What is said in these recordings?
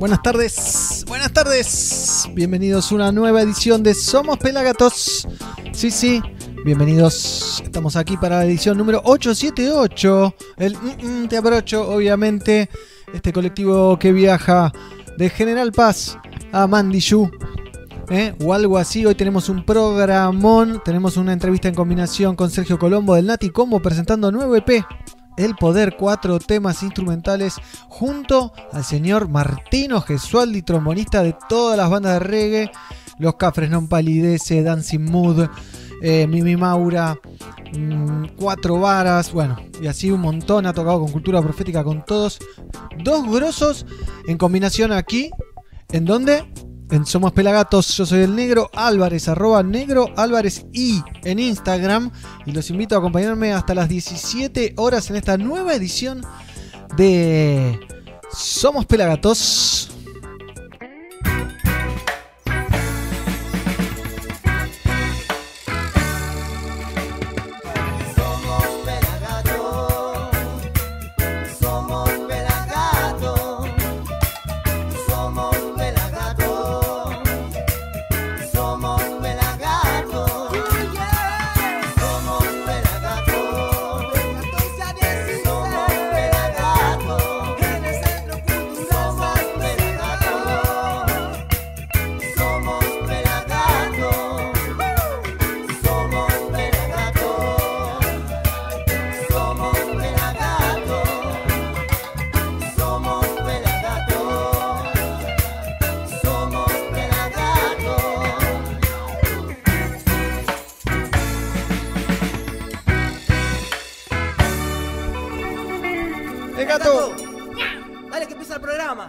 Buenas tardes, buenas tardes. Bienvenidos a una nueva edición de Somos Pelagatos. Sí, sí, bienvenidos. Estamos aquí para la edición número 878. El mm, mm, Te Abrocho, obviamente. Este colectivo que viaja de General Paz a Mandiyú. ¿eh? O algo así. Hoy tenemos un programón. Tenemos una entrevista en combinación con Sergio Colombo del Nati Combo presentando nuevo EP. El Poder, cuatro temas instrumentales junto al señor Martino Gesualdi, trombonista de todas las bandas de reggae, Los Cafres Non Palidece, Dancing Mood, eh, Mimi Maura, mm, Cuatro Varas, bueno, y así un montón, ha tocado con Cultura Profética con todos. Dos grosos en combinación aquí, ¿en dónde? En Somos Pelagatos, yo soy el negro Álvarez, arroba negro Álvarez y en Instagram. Y los invito a acompañarme hasta las 17 horas en esta nueva edición de Somos Pelagatos.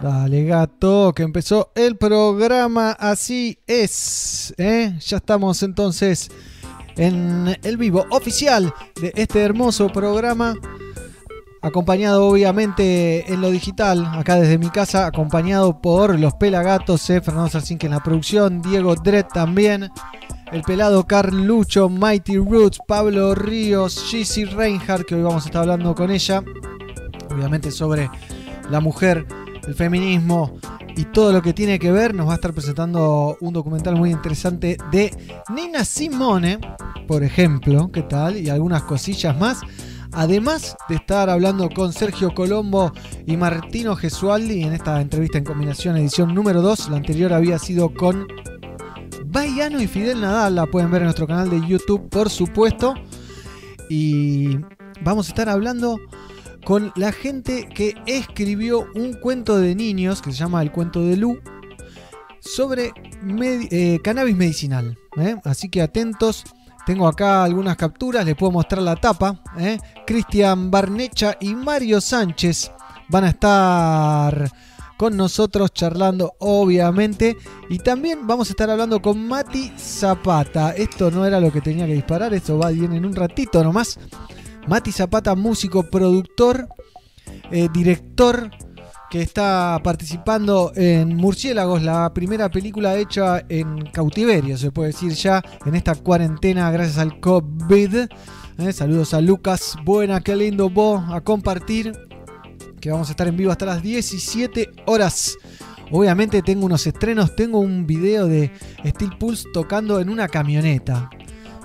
Dale, gato, que empezó el programa. Así es. ¿eh? Ya estamos entonces en el vivo oficial de este hermoso programa. Acompañado obviamente en lo digital, acá desde mi casa, acompañado por los pelagatos, eh, Fernando Sarcinque en la producción, Diego Dredd también, el pelado Carlucho, Mighty Roots, Pablo Ríos, Gizzy Reinhardt, que hoy vamos a estar hablando con ella, obviamente sobre la mujer, el feminismo y todo lo que tiene que ver. Nos va a estar presentando un documental muy interesante de Nina Simone, por ejemplo, ¿qué tal? Y algunas cosillas más. Además de estar hablando con Sergio Colombo y Martino Gesualdi en esta entrevista en combinación edición número 2, la anterior había sido con Baiano y Fidel Nadal, la pueden ver en nuestro canal de YouTube, por supuesto. Y vamos a estar hablando con la gente que escribió un cuento de niños que se llama El cuento de Lu sobre eh, cannabis medicinal. ¿eh? Así que atentos. Tengo acá algunas capturas, les puedo mostrar la tapa. ¿eh? Cristian Barnecha y Mario Sánchez van a estar con nosotros charlando, obviamente. Y también vamos a estar hablando con Mati Zapata. Esto no era lo que tenía que disparar, esto va bien en un ratito nomás. Mati Zapata, músico, productor, eh, director, que está participando en Murciélagos, la primera película hecha en cautiverio, se puede decir ya, en esta cuarentena gracias al COVID. Eh, saludos a Lucas, buena, qué lindo vos a compartir, que vamos a estar en vivo hasta las 17 horas. Obviamente tengo unos estrenos, tengo un video de Steel Pulse tocando en una camioneta.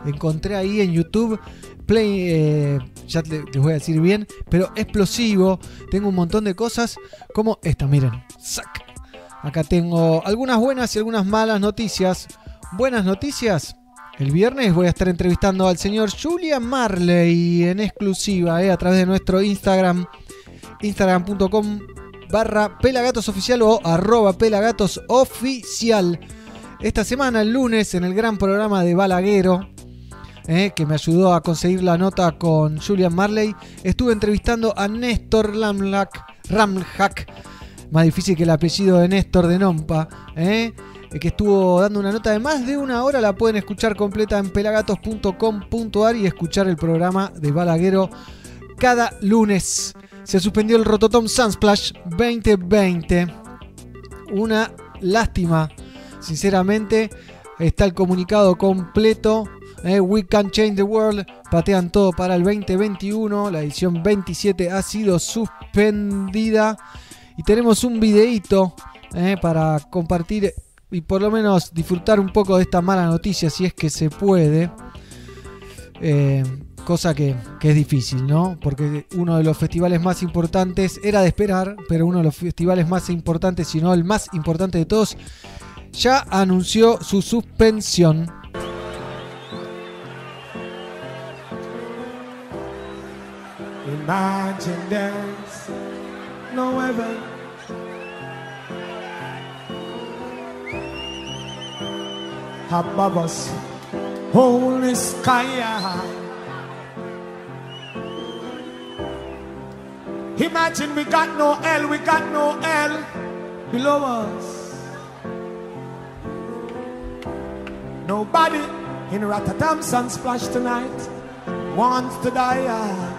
Encontré ahí en YouTube play, eh, ya les voy a decir bien, pero explosivo. Tengo un montón de cosas como esta, miren. ¡Sac! Acá tengo algunas buenas y algunas malas noticias. Buenas noticias. El viernes voy a estar entrevistando al señor Julia Marley en exclusiva eh, a través de nuestro Instagram, instagram.com barra pelagatosoficial o arroba pelagatosoficial. Esta semana, el lunes, en el gran programa de Balaguero, eh, que me ayudó a conseguir la nota con Julian Marley, estuve entrevistando a Néstor Ramhack, más difícil que el apellido de Néstor de Nompa, eh, que estuvo dando una nota de más de una hora, la pueden escuchar completa en pelagatos.com.ar y escuchar el programa de Balaguero cada lunes. Se suspendió el Rototom Sunsplash 2020. Una lástima, sinceramente. Está el comunicado completo. Eh, We Can Change the World. Patean todo para el 2021. La edición 27 ha sido suspendida. Y tenemos un videíto eh, para compartir y por lo menos disfrutar un poco de esta mala noticia si es que se puede. Eh, cosa que, que es difícil, ¿no? Porque uno de los festivales más importantes era de esperar, pero uno de los festivales más importantes, si no el más importante de todos, ya anunció su suspensión. Imagine there's no heaven. Above us, only sky. Imagine we got no hell, we got no hell below us. Nobody in Rotterdam Sunsplash tonight wants to die.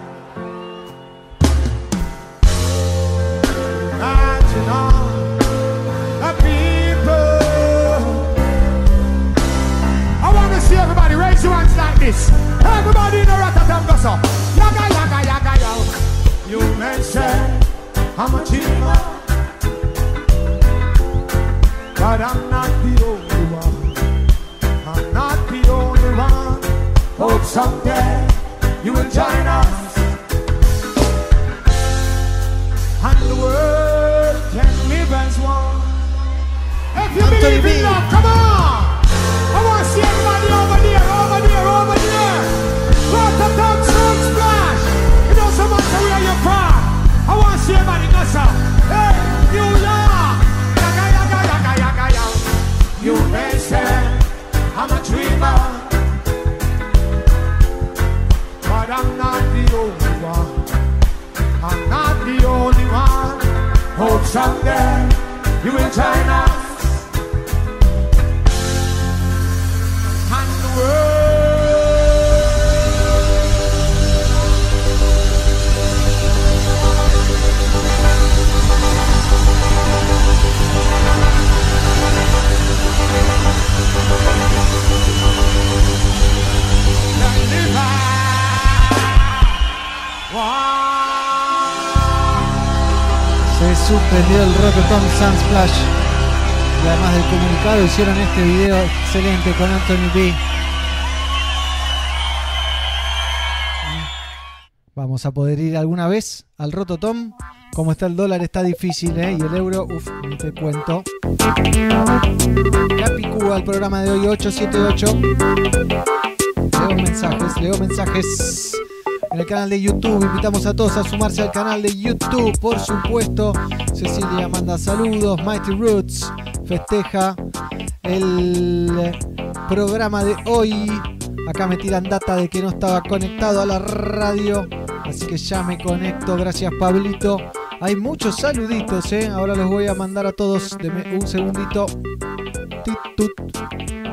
Everybody raise your hands like this. Everybody in the Rotterdam. Yaga, yaga, yaga. You may say I'm a but I'm not the only one. I'm not the only one. Hope someday you will join us. If you Anthony believe in love, come on. I want to see everybody over there, over there, over there. Dog sound splash. It doesn't matter where you're from. I want to see everybody go so. Hey, New York. Yaga, yaga, yaga, yaga, yaga. You may say I'm a dreamer, but I'm not the only one. I'm not the only one. Hope someday you will join suspendió el Rotterdam Sunsplash. Y además del comunicado hicieron este video excelente con Anthony B. Vamos a poder ir alguna vez al Rototom. Como está el dólar está difícil, ¿eh? Y el euro, uff, ni te cuento. Capicúa, el programa de hoy 878. Leo mensajes, leo mensajes en el canal de YouTube. Invitamos a todos a sumarse al canal de YouTube, por supuesto. Cecilia manda saludos. Mighty Roots festeja el programa de hoy. Acá me tiran data de que no estaba conectado a la radio. Así que ya me conecto. Gracias, Pablito. Hay muchos saluditos, ¿eh? Ahora los voy a mandar a todos. Deme un segundito. Tit, tut.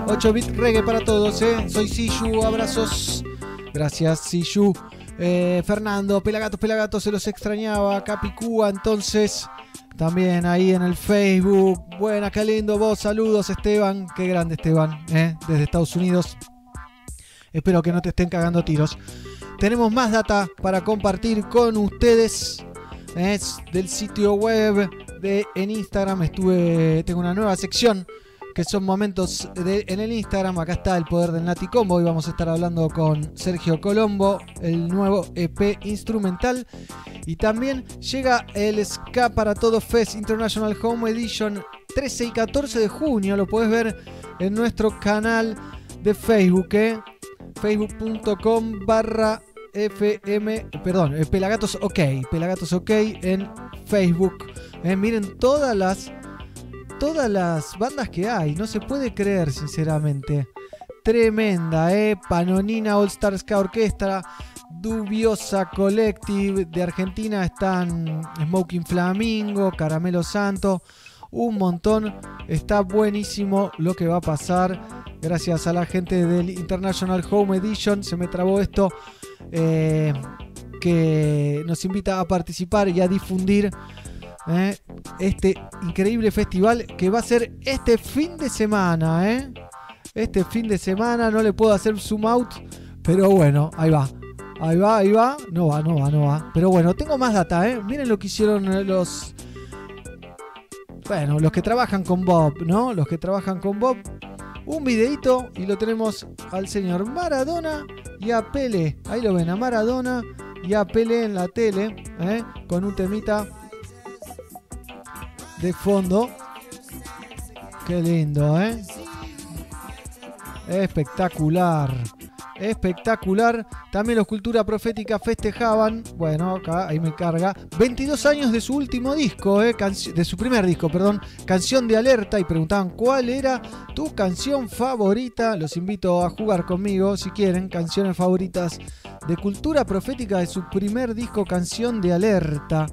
8 bit reggae para todos, ¿eh? Soy Sishu, abrazos. Gracias, Sishu. Eh, Fernando, Pelagatos, Pelagatos, se los extrañaba. Capicúa, entonces. También ahí en el Facebook. Buena, qué lindo vos. Saludos, Esteban. Qué grande, Esteban, ¿eh? Desde Estados Unidos. Espero que no te estén cagando tiros. Tenemos más data para compartir con ustedes. Es del sitio web de en Instagram. Estuve. Tengo una nueva sección que son momentos en el Instagram. Acá está el poder del Nati Combo. Hoy vamos a estar hablando con Sergio Colombo, el nuevo EP instrumental. Y también llega el Ska para Todo Fest International Home Edition 13 y 14 de junio. Lo puedes ver en nuestro canal de Facebook, ¿eh? facebook.com barra FM, perdón, eh, Pelagatos OK, Pelagatos OK en Facebook. Eh, miren todas las todas las bandas que hay, no se puede creer sinceramente. Tremenda, eh, Panonina All Star Ska Orquestra, Dubiosa Collective de Argentina están Smoking Flamingo, Caramelo Santo, un montón. Está buenísimo lo que va a pasar. Gracias a la gente del International Home Edition se me trabó esto. eh, que nos invita a participar y a difundir eh, este increíble festival que va a ser este fin de semana. eh. Este fin de semana no le puedo hacer zoom out, pero bueno, ahí va. Ahí va, ahí va. No va, no va, no va. Pero bueno, tengo más data, ¿eh? Miren lo que hicieron eh, los bueno, los que trabajan con Bob, ¿no? Los que trabajan con Bob. Un videito y lo tenemos al señor Maradona y a Pele. Ahí lo ven, a Maradona y a Pele en la tele, ¿eh? con un temita de fondo. Qué lindo, ¿eh? Espectacular. Espectacular. También los Cultura Profética festejaban, bueno, acá ahí me carga, 22 años de su último disco, eh, de su primer disco, perdón, Canción de Alerta, y preguntaban cuál era tu canción favorita. Los invito a jugar conmigo si quieren, canciones favoritas de Cultura Profética de su primer disco, Canción de Alerta.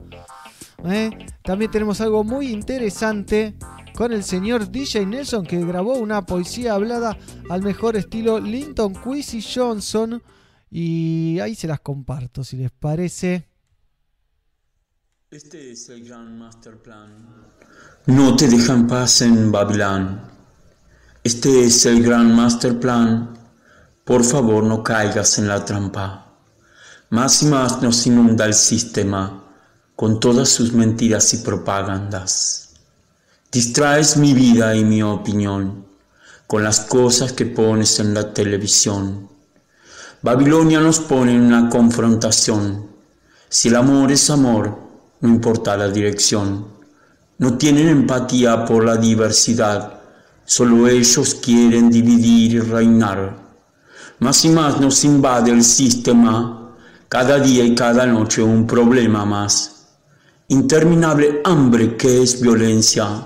¿Eh? También tenemos algo muy interesante con el señor DJ Nelson que grabó una poesía hablada al mejor estilo Linton Quincy Johnson y ahí se las comparto si les parece. Este es el gran master plan. No te dejan paz en Babilán. Este es el gran master plan. Por favor, no caigas en la trampa. Más y más nos inunda el sistema con todas sus mentiras y propagandas. Distraes mi vida y mi opinión con las cosas que pones en la televisión. Babilonia nos pone en una confrontación. Si el amor es amor, no importa la dirección. No tienen empatía por la diversidad, solo ellos quieren dividir y reinar. Más y más nos invade el sistema, cada día y cada noche un problema más. Interminable hambre que es violencia,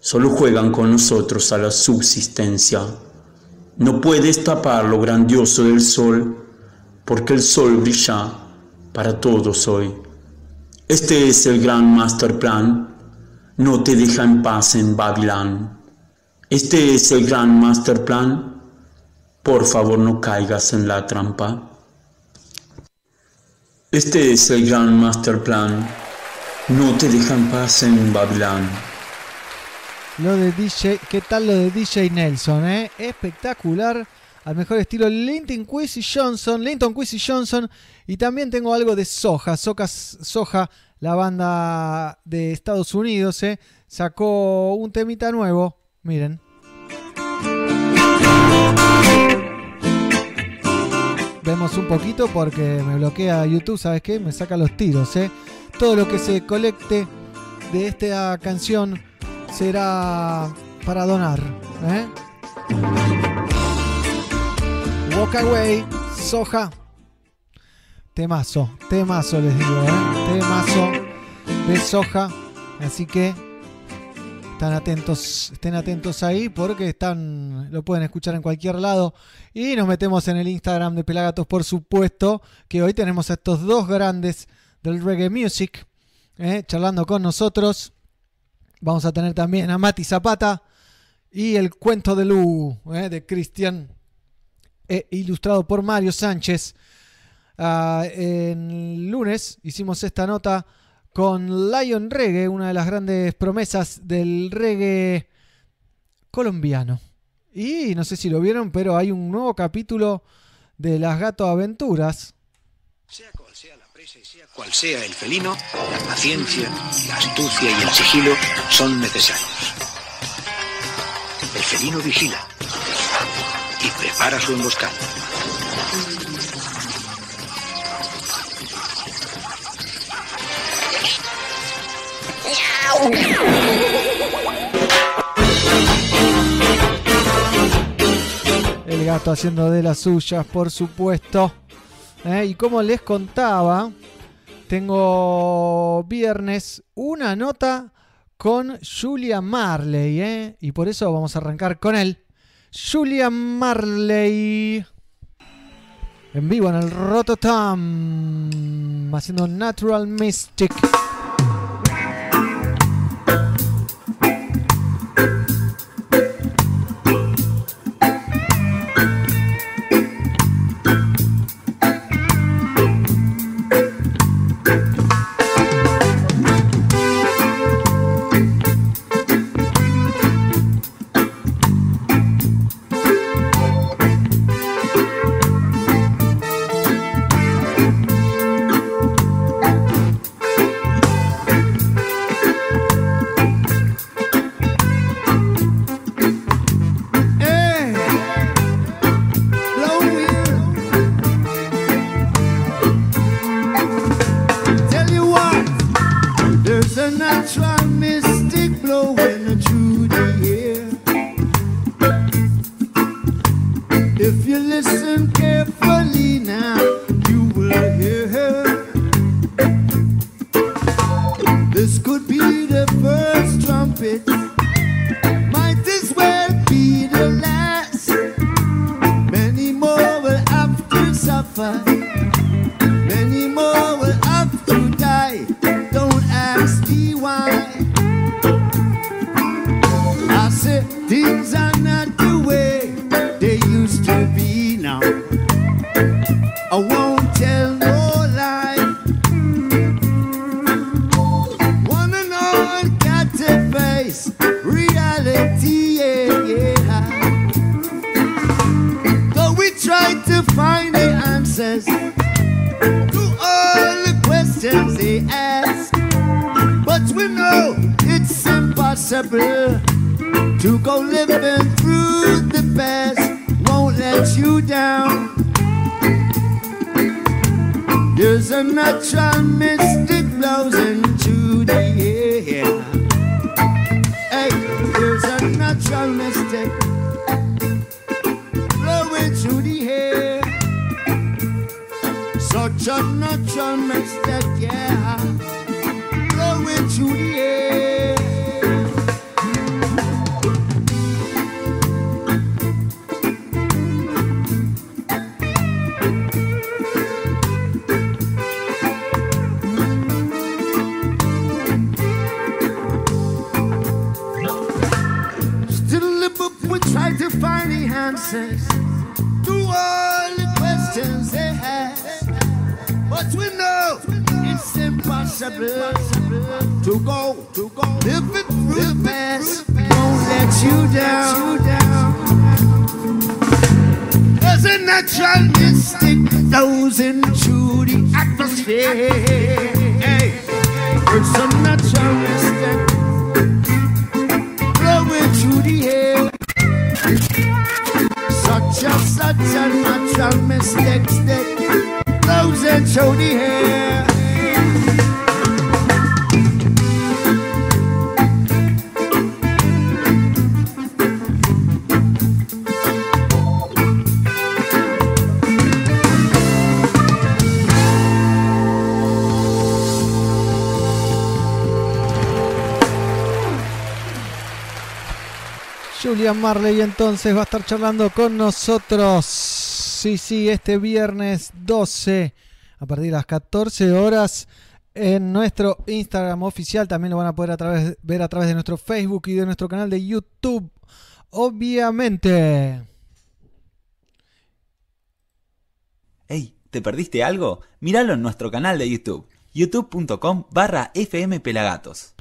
solo juegan con nosotros a la subsistencia. No puedes tapar lo grandioso del sol, porque el sol brilla para todos hoy. Este es el gran master plan, no te deja en paz en Babilán. Este es el gran master plan, por favor no caigas en la trampa. Este es el gran master plan, no te deja en paz en Babilán. Lo de DJ, ¿qué tal lo de DJ Nelson, eh? Espectacular. Al mejor estilo Linton Quincy Johnson, Linton Quincy Johnson. Y también tengo algo de Soja, Soja, Soja, la banda de Estados Unidos, eh. Sacó un temita nuevo. Miren. Vemos un poquito porque me bloquea YouTube, ¿sabes qué? Me saca los tiros, eh. Todo lo que se colecte de esta canción será para donar. ¿eh? Walk Away, Soja. Temazo, temazo les digo, ¿eh? temazo de Soja. Así que están atentos, estén atentos ahí porque están, lo pueden escuchar en cualquier lado. Y nos metemos en el Instagram de Pelagatos, por supuesto, que hoy tenemos a estos dos grandes del reggae music ¿eh? charlando con nosotros. Vamos a tener también a Mati Zapata y el cuento de Lu ¿eh? de Cristian, eh, ilustrado por Mario Sánchez. Ah, en lunes hicimos esta nota con Lion Reggae, una de las grandes promesas del reggae colombiano. Y no sé si lo vieron, pero hay un nuevo capítulo de Las Gato Aventuras. Sea cual sea la presa y sea cual sea el felino, la paciencia, la astucia y el sigilo son necesarios. El felino vigila y prepara su emboscada. El gato haciendo de las suyas, por supuesto. ¿Eh? Y como les contaba, tengo viernes una nota con Julia Marley. ¿eh? Y por eso vamos a arrancar con él. Julia Marley. En vivo en el Rototom. Haciendo Natural Mystic. such unnatural mistakes that blows into the air. Julian Marley entonces va a estar charlando con nosotros. Sí, sí, este viernes 12 a partir de las 14 horas en nuestro Instagram oficial. También lo van a poder ver a través de nuestro Facebook y de nuestro canal de YouTube. Obviamente. Hey, ¿te perdiste algo? Míralo en nuestro canal de YouTube, youtube.com barra fmpelagatos.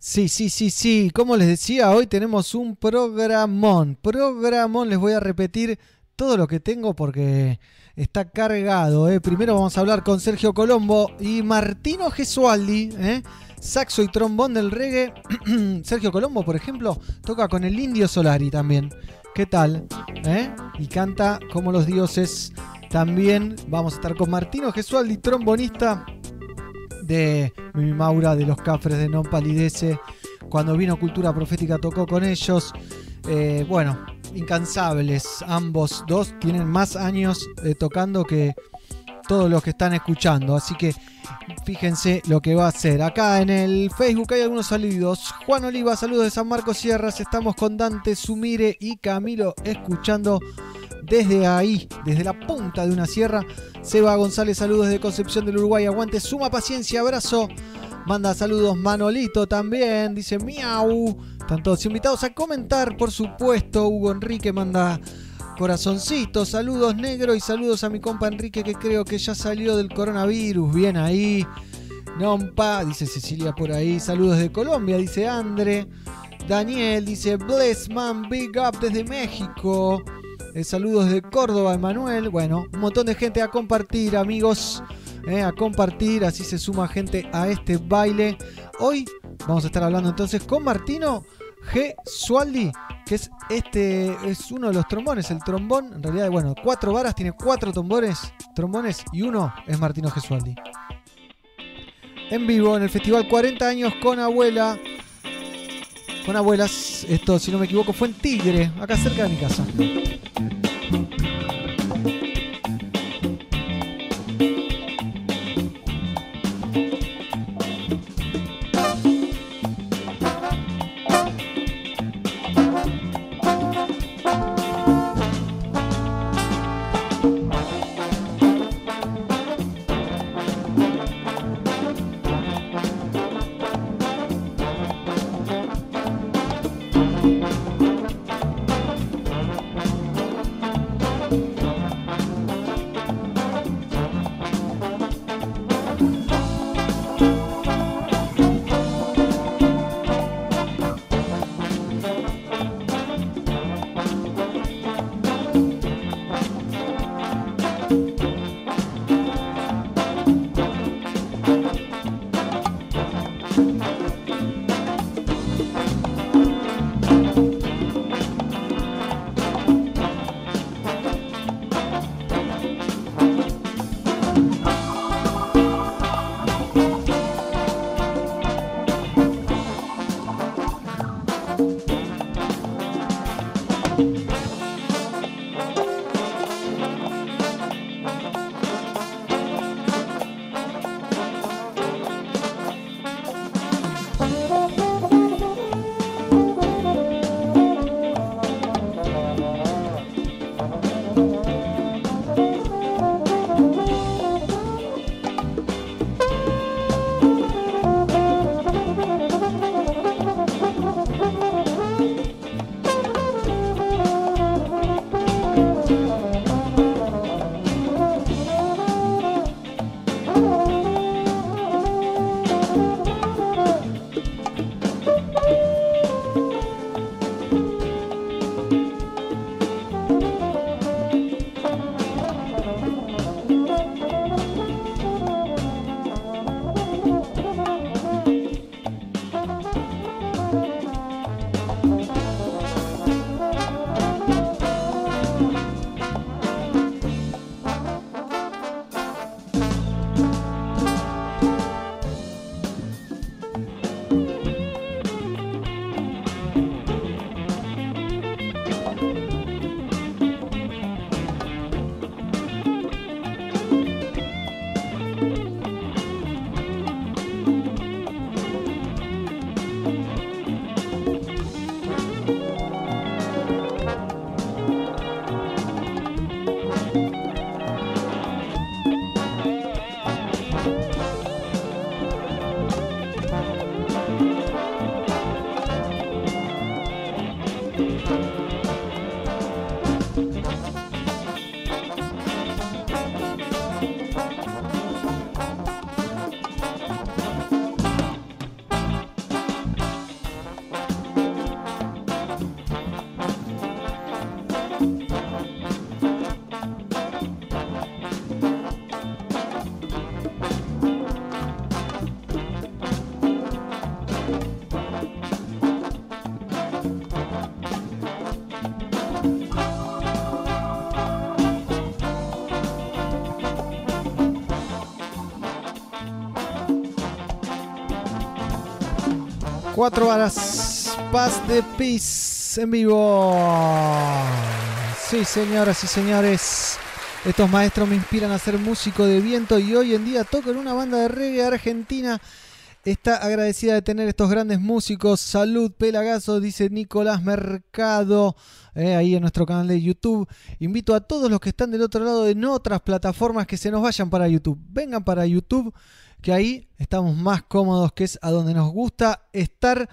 Sí, sí, sí, sí. Como les decía, hoy tenemos un programón. Programón, les voy a repetir todo lo que tengo porque está cargado. ¿eh? Primero vamos a hablar con Sergio Colombo y Martino Gesualdi, ¿eh? saxo y trombón del reggae. Sergio Colombo, por ejemplo, toca con el Indio Solari también. ¿Qué tal? ¿Eh? Y canta como los dioses. También vamos a estar con Martino Gesualdi, trombonista de mi Maura de los Cafres de Non Palidece. Cuando vino Cultura Profética tocó con ellos. Eh, bueno, incansables. Ambos dos tienen más años eh, tocando que todos los que están escuchando. Así que fíjense lo que va a hacer. Acá en el Facebook hay algunos saludos. Juan Oliva, saludos de San Marcos Sierras. Estamos con Dante Sumire y Camilo escuchando desde ahí, desde la punta de una sierra. Seba González, saludos de Concepción del Uruguay. Aguante, suma paciencia, abrazo. Manda saludos Manolito también, dice miau. Están todos invitados a comentar, por supuesto. Hugo Enrique manda corazoncito, saludos negro y saludos a mi compa Enrique que creo que ya salió del coronavirus. Bien ahí. Nompa, dice Cecilia por ahí. Saludos de Colombia, dice Andre. Daniel dice Bless Man Big Up desde México. Eh, saludos de Córdoba, Emanuel. Bueno, un montón de gente a compartir, amigos. eh, a compartir, así se suma gente a este baile. Hoy vamos a estar hablando entonces con Martino G. Sualdi, que es este es uno de los trombones, el trombón, en realidad, bueno, cuatro varas, tiene cuatro trombones, trombones y uno es Martino G. Sualdi. En vivo en el festival 40 años con abuela. Con abuelas, esto si no me equivoco fue en Tigre, acá cerca de mi casa. Cuatro horas Paz de Peace en vivo. Sí, señoras y señores. Estos maestros me inspiran a ser músico de viento y hoy en día toco en una banda de reggae argentina. Está agradecida de tener estos grandes músicos. Salud, Pelagazo, dice Nicolás Mercado, eh, ahí en nuestro canal de YouTube. Invito a todos los que están del otro lado en otras plataformas que se nos vayan para YouTube. Vengan para YouTube, que ahí estamos más cómodos, que es a donde nos gusta estar.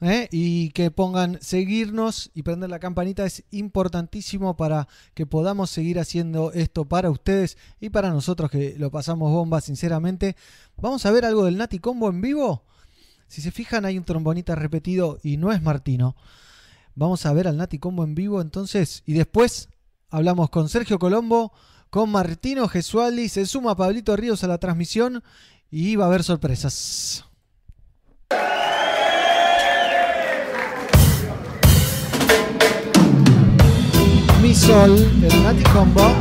¿eh? Y que pongan seguirnos y prender la campanita es importantísimo para que podamos seguir haciendo esto para ustedes y para nosotros que lo pasamos bomba, sinceramente. Vamos a ver algo del Nati Combo en vivo. Si se fijan, hay un trombonita repetido y no es Martino. Vamos a ver al Nati Combo en vivo entonces. Y después hablamos con Sergio Colombo, con Martino Gesualdi. Se suma Pablito Ríos a la transmisión y va a haber sorpresas. Mi Sol, el Nati Combo.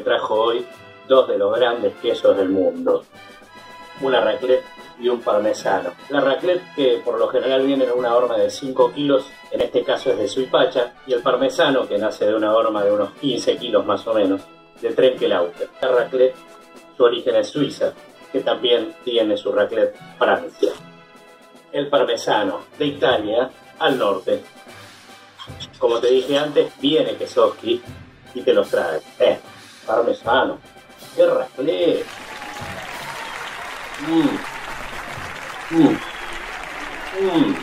Trajo hoy dos de los grandes quesos del mundo. Una raclette y un parmesano. La raclette que por lo general viene en una horma de 5 kilos, en este caso es de Suipacha, y el parmesano que nace de una horma de unos 15 kilos más o menos, de Trenkelauter. La raclette, su origen es Suiza, que también tiene su raclette Francia. El parmesano, de Italia al norte. Como te dije antes, viene Kesoski y te los trae. Eh, parmesano. ¡Qué raclette! Mm. Mm. Mm.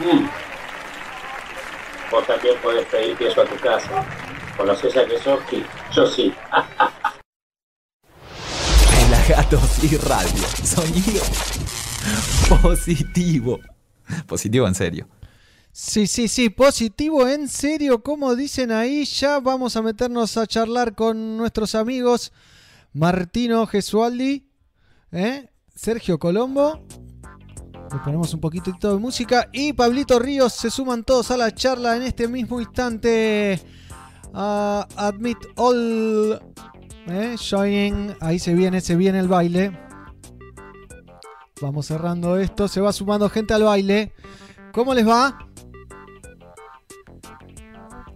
Mm. Vos también podés pedir queso a tu casa. ¿Conoces a Kesoski? Yo sí. Pelagatos y radio. Sonido positivo. Positivo en serio. Sí, sí, sí, positivo, en serio, como dicen ahí, ya vamos a meternos a charlar con nuestros amigos Martino Gesualdi, ¿eh? Sergio Colombo, le ponemos un poquitito de música y Pablito Ríos, se suman todos a la charla en este mismo instante. admit all, ¿eh? ahí se viene, se viene el baile. Vamos cerrando esto, se va sumando gente al baile. ¿Cómo les va?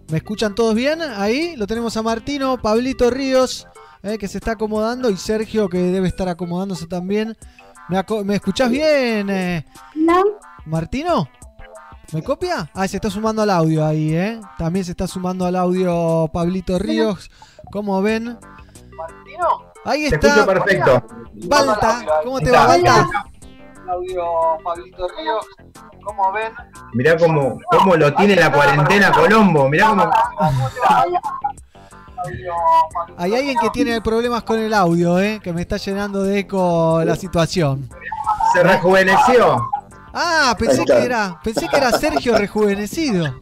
¿Me escuchan todos bien? Ahí lo tenemos a Martino, Pablito Ríos, eh, que se está acomodando, y Sergio, que debe estar acomodándose también. ¿Me, aco- ¿me escuchás bien? eh? ¿Martino? ¿Me copia? Ah, se está sumando al audio ahí, ¿eh? También se está sumando al audio Pablito Ríos. ¿Cómo ven? Ahí Te está. escucho perfecto. Balta, ¿cómo te va, Balta? Audio Pablito Ríos, como ven, Mirá cómo, cómo lo tiene la cuarentena Colombo. Mirá cómo. Hay alguien que tiene problemas con el audio, ¿eh? Que me está llenando de eco la situación. Se rejuveneció. Ah, pensé que era, pensé que era Sergio rejuvenecido.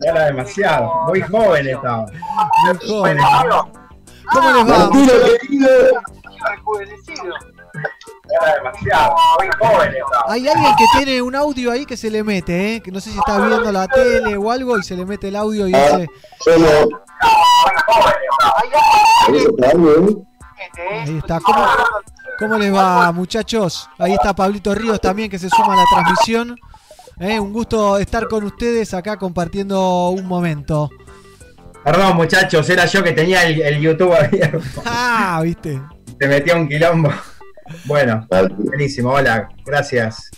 Era demasiado. Muy joven estaba. Muy joven. ¿Cómo les va? Rejuvenecido. Era demasiado. Muy joven estaba. Hay alguien que tiene un audio ahí que se le mete, ¿eh? Que no sé si está viendo la tele o algo y se le mete el audio y dice... Ahí está. ¿Cómo, cómo les va, muchachos? Ahí está Pablito Ríos también que se suma a la transmisión. Eh, un gusto estar con ustedes acá compartiendo un momento. Perdón, muchachos, era yo que tenía el, el YouTube abierto. Ah, viste. Te metía un quilombo. Bueno, buenísimo. Hola, gracias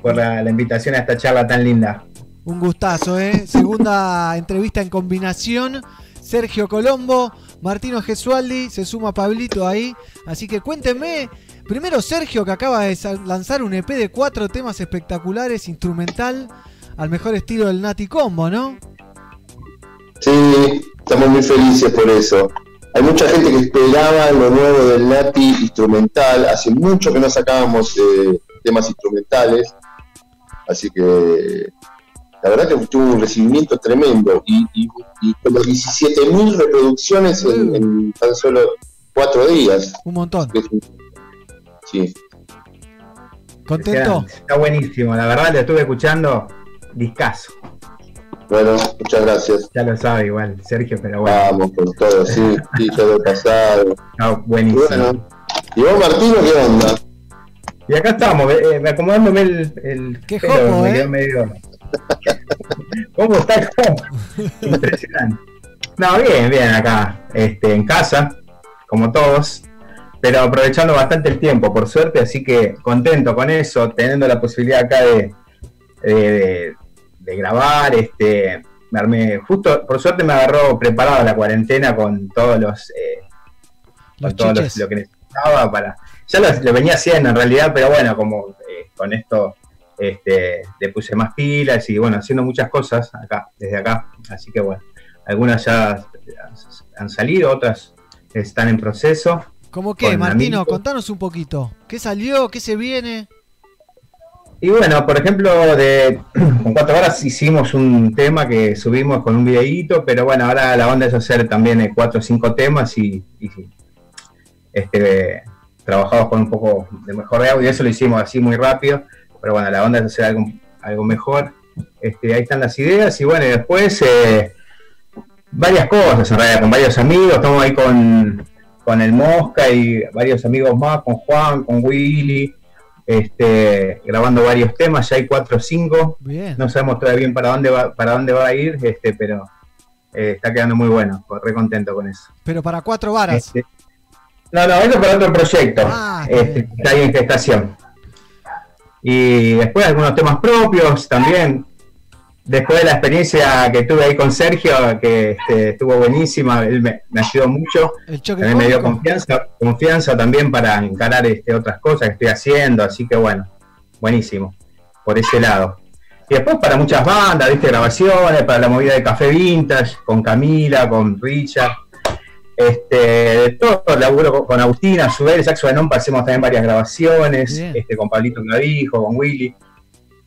por la, la invitación a esta charla tan linda. Un gustazo, ¿eh? Segunda entrevista en combinación. Sergio Colombo, Martino Gesualdi, se suma Pablito ahí. Así que cuéntenme, primero Sergio que acaba de lanzar un EP de cuatro temas espectaculares, instrumental, al mejor estilo del Nati Combo, ¿no? Sí, estamos muy felices por eso. Hay mucha gente que esperaba lo nuevo del Nati instrumental. Hace mucho que no sacábamos eh, temas instrumentales. Así que la verdad que tuvo un recibimiento tremendo. Y, y, y como 17.000 reproducciones en, en tan solo cuatro días. Un montón. Sí. ¿Contento? Está buenísimo, la verdad, lo estuve escuchando. Discaso. Bueno, muchas gracias. Ya lo sabe igual, Sergio, pero bueno. Vamos con todo, sí, sí, todo pasado. Buenísimo. Bueno, ¿y vos, Martino, qué onda? Y acá estamos, eh, eh, acomodándome el, el Qué pelo, jopo, me ¿eh? quedó medio. ¿Cómo está el? Impresionante. No, bien, bien acá, este, en casa, como todos, pero aprovechando bastante el tiempo, por suerte, así que contento con eso, teniendo la posibilidad acá de, de, de- de grabar, este, me armé, justo, por suerte me agarró preparado la cuarentena con todos los, eh, Los con todo lo- que necesitaba para. Ya lo, lo venía haciendo en realidad, pero bueno, como eh, con esto este, le puse más pilas y bueno, haciendo muchas cosas acá, desde acá. Así que bueno, algunas ya han salido, otras están en proceso. ¿Cómo qué, Con Martino? amigos. Contanos un poquito. ¿Qué salió? ¿Qué se viene? Y bueno, por ejemplo, de con cuatro horas hicimos un tema que subimos con un videíto, pero bueno, ahora la onda es hacer también eh, cuatro o cinco temas y, y, este, trabajamos con un poco de mejor de audio, eso lo hicimos así muy rápido, pero bueno, la onda es hacer algo, algo mejor. Este, ahí están las ideas y bueno, después eh, varias cosas, en realidad, con varios amigos. Estamos ahí con, con el Mosca y varios amigos más, con Juan, con Willy, este, grabando varios temas. Ya hay cuatro o cinco. Bien. No sabemos todavía bien para dónde va, para dónde va a ir, este, pero eh, está quedando muy bueno. Re contento con eso. Pero para cuatro varas. Este, no, no, eso para otro proyecto. Ah, este, está ahí en gestación. Y después algunos temas propios también. Después de la experiencia que tuve ahí con Sergio, que este, estuvo buenísima, él me, me ayudó mucho. También me dio confianza, confianza también para encarar este, otras cosas que estoy haciendo, así que bueno, buenísimo, por ese lado. Y después para muchas bandas, viste, grabaciones, para la movida de Café Vintage, con Camila, con Richard, este, todo, laburo con, Agustina, a su vez, Saxo de Nompa, hacemos también varias grabaciones, Bien. este, con Pablito Clavijo, con Willy.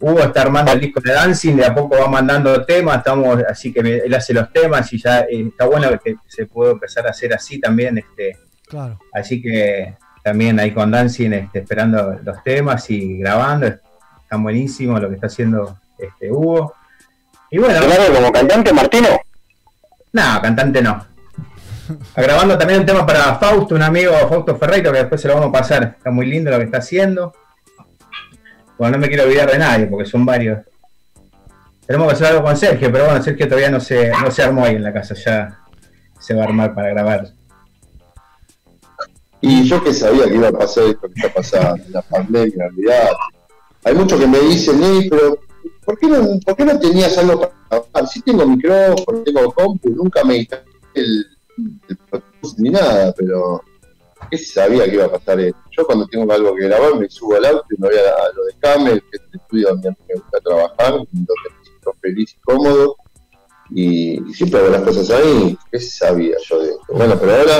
Hugo está armando el disco de Dancing, de a poco va mandando temas, estamos, así que me- él hace los temas y ya eh, está bueno que se puede empezar a hacer así también, este, Claro. Así que también ahí con Dancing este, esperando los temas y grabando. Están buenísimos lo que está haciendo este Hugo. Y bueno, Claro, como cantante, Martino. no, cantante no. Grabando también un tema para Fausto, un amigo Fausto Ferreiro, que después se lo vamos a pasar. Está muy lindo lo que está haciendo. Bueno, no me quiero olvidar de nadie, porque son varios. Tenemos que hacer algo con Sergio, pero bueno, Sergio todavía no se, no se armó ahí en la casa, ya se va a armar para grabar. Y yo que sabía que iba a pasar esto que está pasando, la pandemia, realidad. Hay muchos que me dicen, "Ey, pero ¿por qué, no, ¿por qué no tenías algo para grabar? Si tengo micrófono, tengo compu, nunca me instalé el, el ni nada, pero ¿qué sabía que iba a pasar esto? Yo cuando tengo algo que grabar me subo al auto y me voy a, a lo de Camel, que es el estudio donde a mí me gusta trabajar, donde me siento feliz y cómodo, y, y siempre hago las cosas ahí. ¿Qué sabía yo de esto? Bueno, pero ahora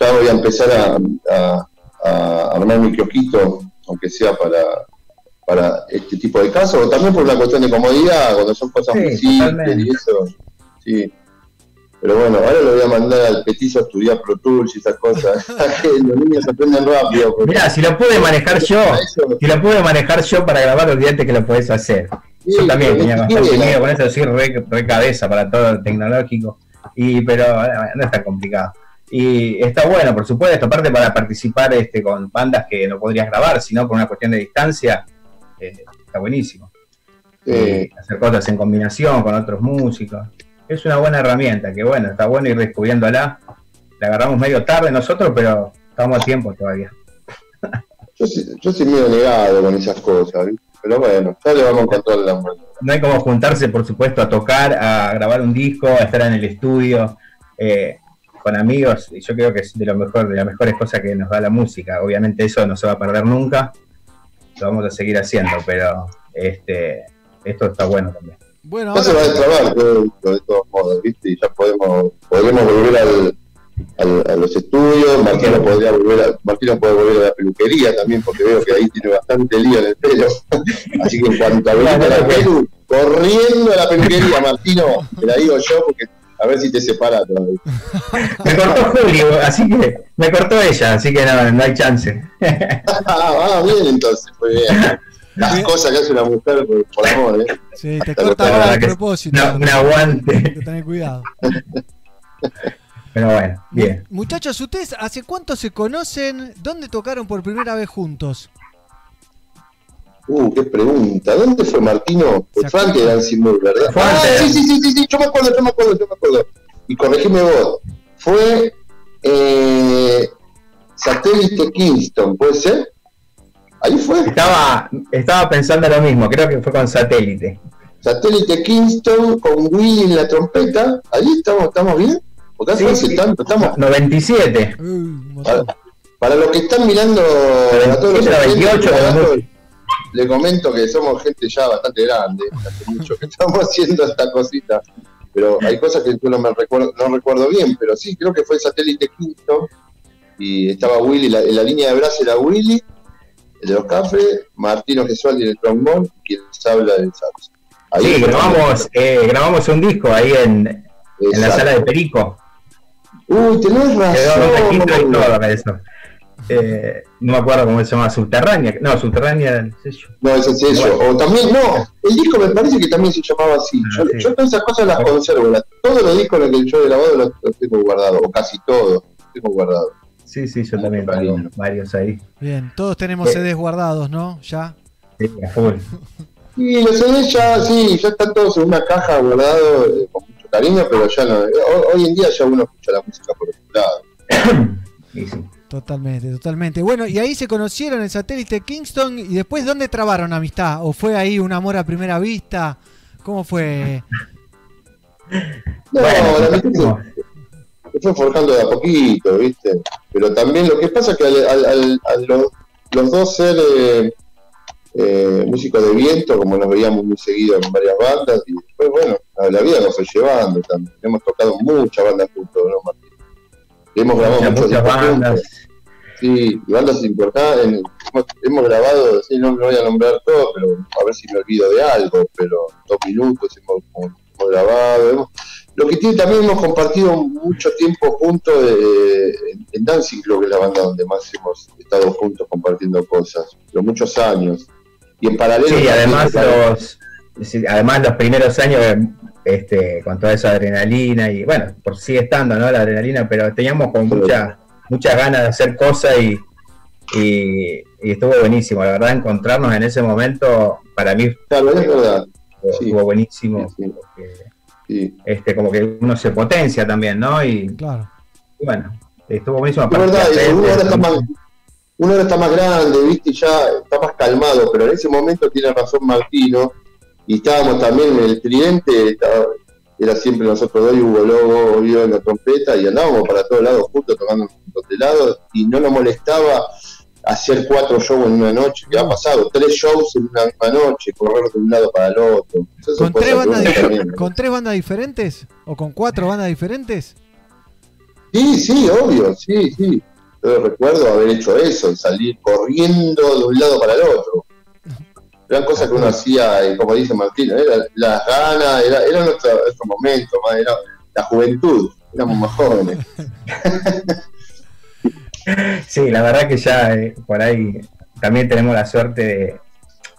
ya voy a empezar a, a- a armar mi kiosquito, aunque sea para, para este tipo de casos, o también por una cuestión de comodidad, cuando son cosas Sí, muy simples totalmente. y eso, sí. Pero bueno, ahora lo voy a mandar al petizo a estudiar Pro Tools y esas cosas. Los niños aprenden rápido. porque- Mirá, si lo pude manejar yo, si lo pude manejar yo para grabar, olvídate que lo podés hacer. Sí, Yo también tenía bastante miedo con eso, soy re, re cabeza para todo lo tecnológico. Y, pero eh, no es tan complicado. Y está bueno, por supuesto, aparte para participar este, con bandas que no podrías grabar, sino por una cuestión de distancia, eh, está buenísimo. Eh, hacer cosas en combinación con otros músicos. Es una buena herramienta, que bueno, está bueno ir descubriéndola. La agarramos medio tarde nosotros, pero estamos a tiempo todavía. yo, yo soy medio negado con esas cosas, ¿viste? pero bueno, ya le vamos a encontrar la no hay como juntarse, por supuesto, a tocar, a grabar un disco, a estar en el estudio eh, con amigos. Y yo creo que es de lo mejor, de las mejores cosas que nos da la música. Obviamente eso no se va a perder nunca. Lo vamos a seguir haciendo, pero este esto está bueno también. Bueno, Ya se va a destrabar todo de todos modos, ¿viste? Y ya podemos, podremos volver al, al- a los estudios, Martino podría volver a, Martino puede volver a la peluquería también, porque veo que ahí tiene bastante lío en el pelo. Así que en cuanto a la pelu, corriendo a la peluquería, Martino, te la digo yo, porque a ver si te separa todavía. Me cortó Julio, así que me cortó ella, así que no, no hay chance. ah, ah, bien entonces, muy bien. Las cosas que hace una mujer por, por amor, ¿eh? sí, te corta ahora a propósito. no, un aguante. Hay que tener cuidado. Pero bueno, bien. Muchachos, ¿ustedes hace cuánto se conocen? ¿Dónde tocaron por primera vez juntos? Uh, qué pregunta. ¿Dónde fue Martino? Fue ¿Se Frank de Dancing Moon, ¿verdad? Ah, sí, sí, sí, sí, sí, yo me acuerdo, yo me acuerdo, yo me acuerdo. Y corregime vos. Fue eh, Satélite Kingston, ¿puede ser? Ahí fue. Estaba, estaba pensando lo mismo, creo que fue con satélite. Satélite Kingston con Willy en la trompeta. Ahí estamos, ¿estamos bien? Porque hace Sí, hace sí. tanto, estamos. 97. Uy, un montón. Para, para los que están mirando a todos los 97, oyentes, 28, Pelagatos, le comento que somos gente ya bastante grande, hace mucho que estamos haciendo esta cosita, pero hay cosas que yo no me recuerdo, no recuerdo bien, pero sí, creo que fue Satélite Quinto y estaba Willy, la- en la línea de brazo era Willy, el de los cafés, Martino Gesualdi en el trombón, quien les habla del saxo. Ahí Sí, grabamos, eh, grabamos un disco ahí en, en la sala de Perico. Uy, tenés Quedó registro y razón. todo eso. eh, no me acuerdo cómo se llama, Subterránea. No, Subterránea, sé yo. No, ese es eso. O también, no, el disco me parece que también se llamaba así. Ah, Yo, sí. yo todas esas cosas las conservo. todos los discos en los que yo he grabado los, los tengo guardados, o casi todos, los tengo guardados. Sí, sí, yo también tengo varios ahí. Bien, todos tenemos Eh. CDs guardados, ¿no? Ya. Sí, a full. Y los CDs ya, sí, ya están todos en una caja guardados eh, con mucho cariño, pero ya no. ho- Hoy en día ya uno escucha la música por otro lado. Y sí. Totalmente, totalmente. Bueno, y ahí se conocieron el satélite Kingston y después ¿dónde trabaron amistad? ¿O fue ahí un amor a primera vista? ¿Cómo fue? No, Bueno, la amistad no. Se, fue forjando de a poquito, ¿viste? Pero también lo que pasa es que al, al- al- a los, los dos ser eh, eh, músicos de viento, como nos veíamos muy seguido en varias bandas, y después, bueno, la, la vida nos fue llevando también. Hemos tocado muchas bandas juntos, ¿no, Martín? Y hemos grabado Muchas, muchas bandas. juntos. Sí, y bandas importantes. Hemos, hemos grabado, sí, no voy a nombrar todo, pero a ver si me olvido de algo, pero dos minutos hemos, hemos grabado. hemos- lo que tiene también hemos compartido mucho tiempo juntos eh, en, Dancing, creo que es la banda donde más hemos estado juntos compartiendo cosas, pero muchos años. Y en paralelo. Sí, además los, además los primeros años, este, con toda esa adrenalina y bueno, por sigue estando, ¿no? La adrenalina, pero teníamos con muchas muchas ganas de hacer cosas y, y, y estuvo buenísimo, la verdad, encontrarnos en ese momento, para mí Claro, es verdad. estuvo, Sí. estuvo buenísimo, Sí, sí. porque, Sí. este, como que uno se potencia también, ¿no? Y, Claro. y bueno, estuvo buenísimo. Es verdad, de eso, uno ahora está más, uno ahora está más grande, viste, ya está más calmado, pero en ese momento tiene razón Martino, y estábamos también en el tridente, estaba- era siempre nosotros dos, y Hugo Lobo, yo en la trompeta, y andábamos para todos lados juntos tocando en un montón de lados, y no nos molestaba hacer cuatro shows en una noche, que ha pasado, tres shows en una misma noche, correr de un lado para el otro. Esas ¿Con tres, bandas uno dif- también- ¿Con tres bandas diferentes? ¿O con cuatro bandas diferentes? Sí, sí, obvio, sí, sí. Yo recuerdo haber hecho eso, salir corriendo de un lado para el otro. Eran cosas que uno hacía, y como dice Martín, era las ganas, era, era nuestro, nuestro momento, era la juventud, éramos más jóvenes. Sí, la verdad que ya eh, por ahí también tenemos la suerte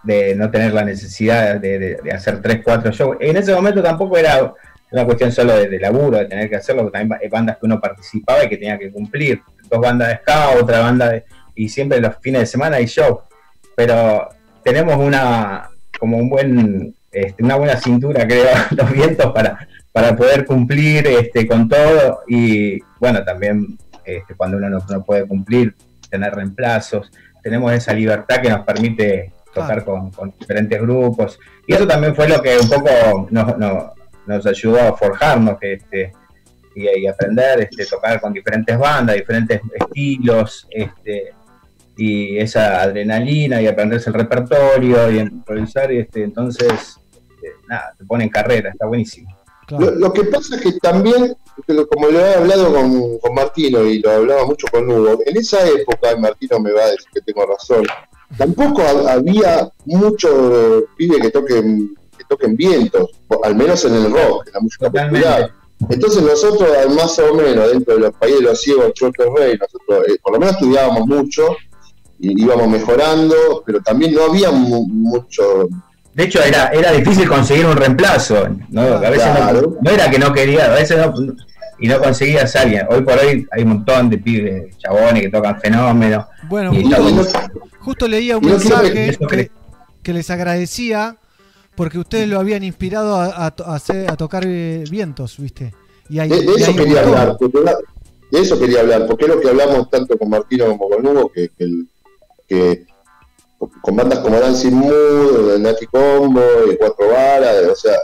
de, no tener la necesidad de, hacer tres, cuatro shows. En ese momento tampoco era una cuestión solo de, de laburo, de tener que hacerlo, porque también hay bandas que uno participaba y que tenía que cumplir. Dos bandas de ska, otra banda de... Y siempre los fines de semana hay show. Pero tenemos una como un buen este, una buena cintura creo los vientos para para poder cumplir este con todo y bueno también este, cuando uno no, no puede cumplir tener reemplazos. Tenemos esa libertad que nos permite tocar con, con diferentes grupos. Y eso también fue lo que un poco nos, nos, nos ayudó a forjarnos este y, y aprender este tocar con diferentes bandas diferentes estilos este y esa adrenalina y aprenderse el repertorio y improvisar, y este, entonces, eh, nada, te pone en carrera, está buenísimo. Lo, lo que pasa es que también, como lo he hablado con, con Martino y lo hablaba mucho con Hugo, en esa época, Martino me va a decir que tengo razón, tampoco ha- había mucho pibe que toquen, que toquen vientos, al menos en el rock, en la música Totalmente. popular. Entonces nosotros, más o menos, dentro de los países de los ciegos, Choque Rey, nosotros eh, por lo menos estudiábamos mucho y íbamos mejorando, pero también no había mu- mucho De hecho, era, era difícil conseguir un reemplazo, ¿no? A veces no- Claro. no, era que no quería, a veces no, y no conseguías a alguien. Hoy por hoy hay un montón de pibes, chabones que tocan fenómenos. Bueno, justo, leía un mensaje que, que- que les agradecía porque ustedes lo habían inspirado a, a to- a hacer- a tocar eh, vientos, ¿viste? Y ahí, De, de y eso quería hablar, de eso quería hablar, porque es lo que hablamos tanto con Martino como con Hugo, que, que, el- que con bandas como Dancing Mood, Nati Combo y Cuatro Varas, o sea,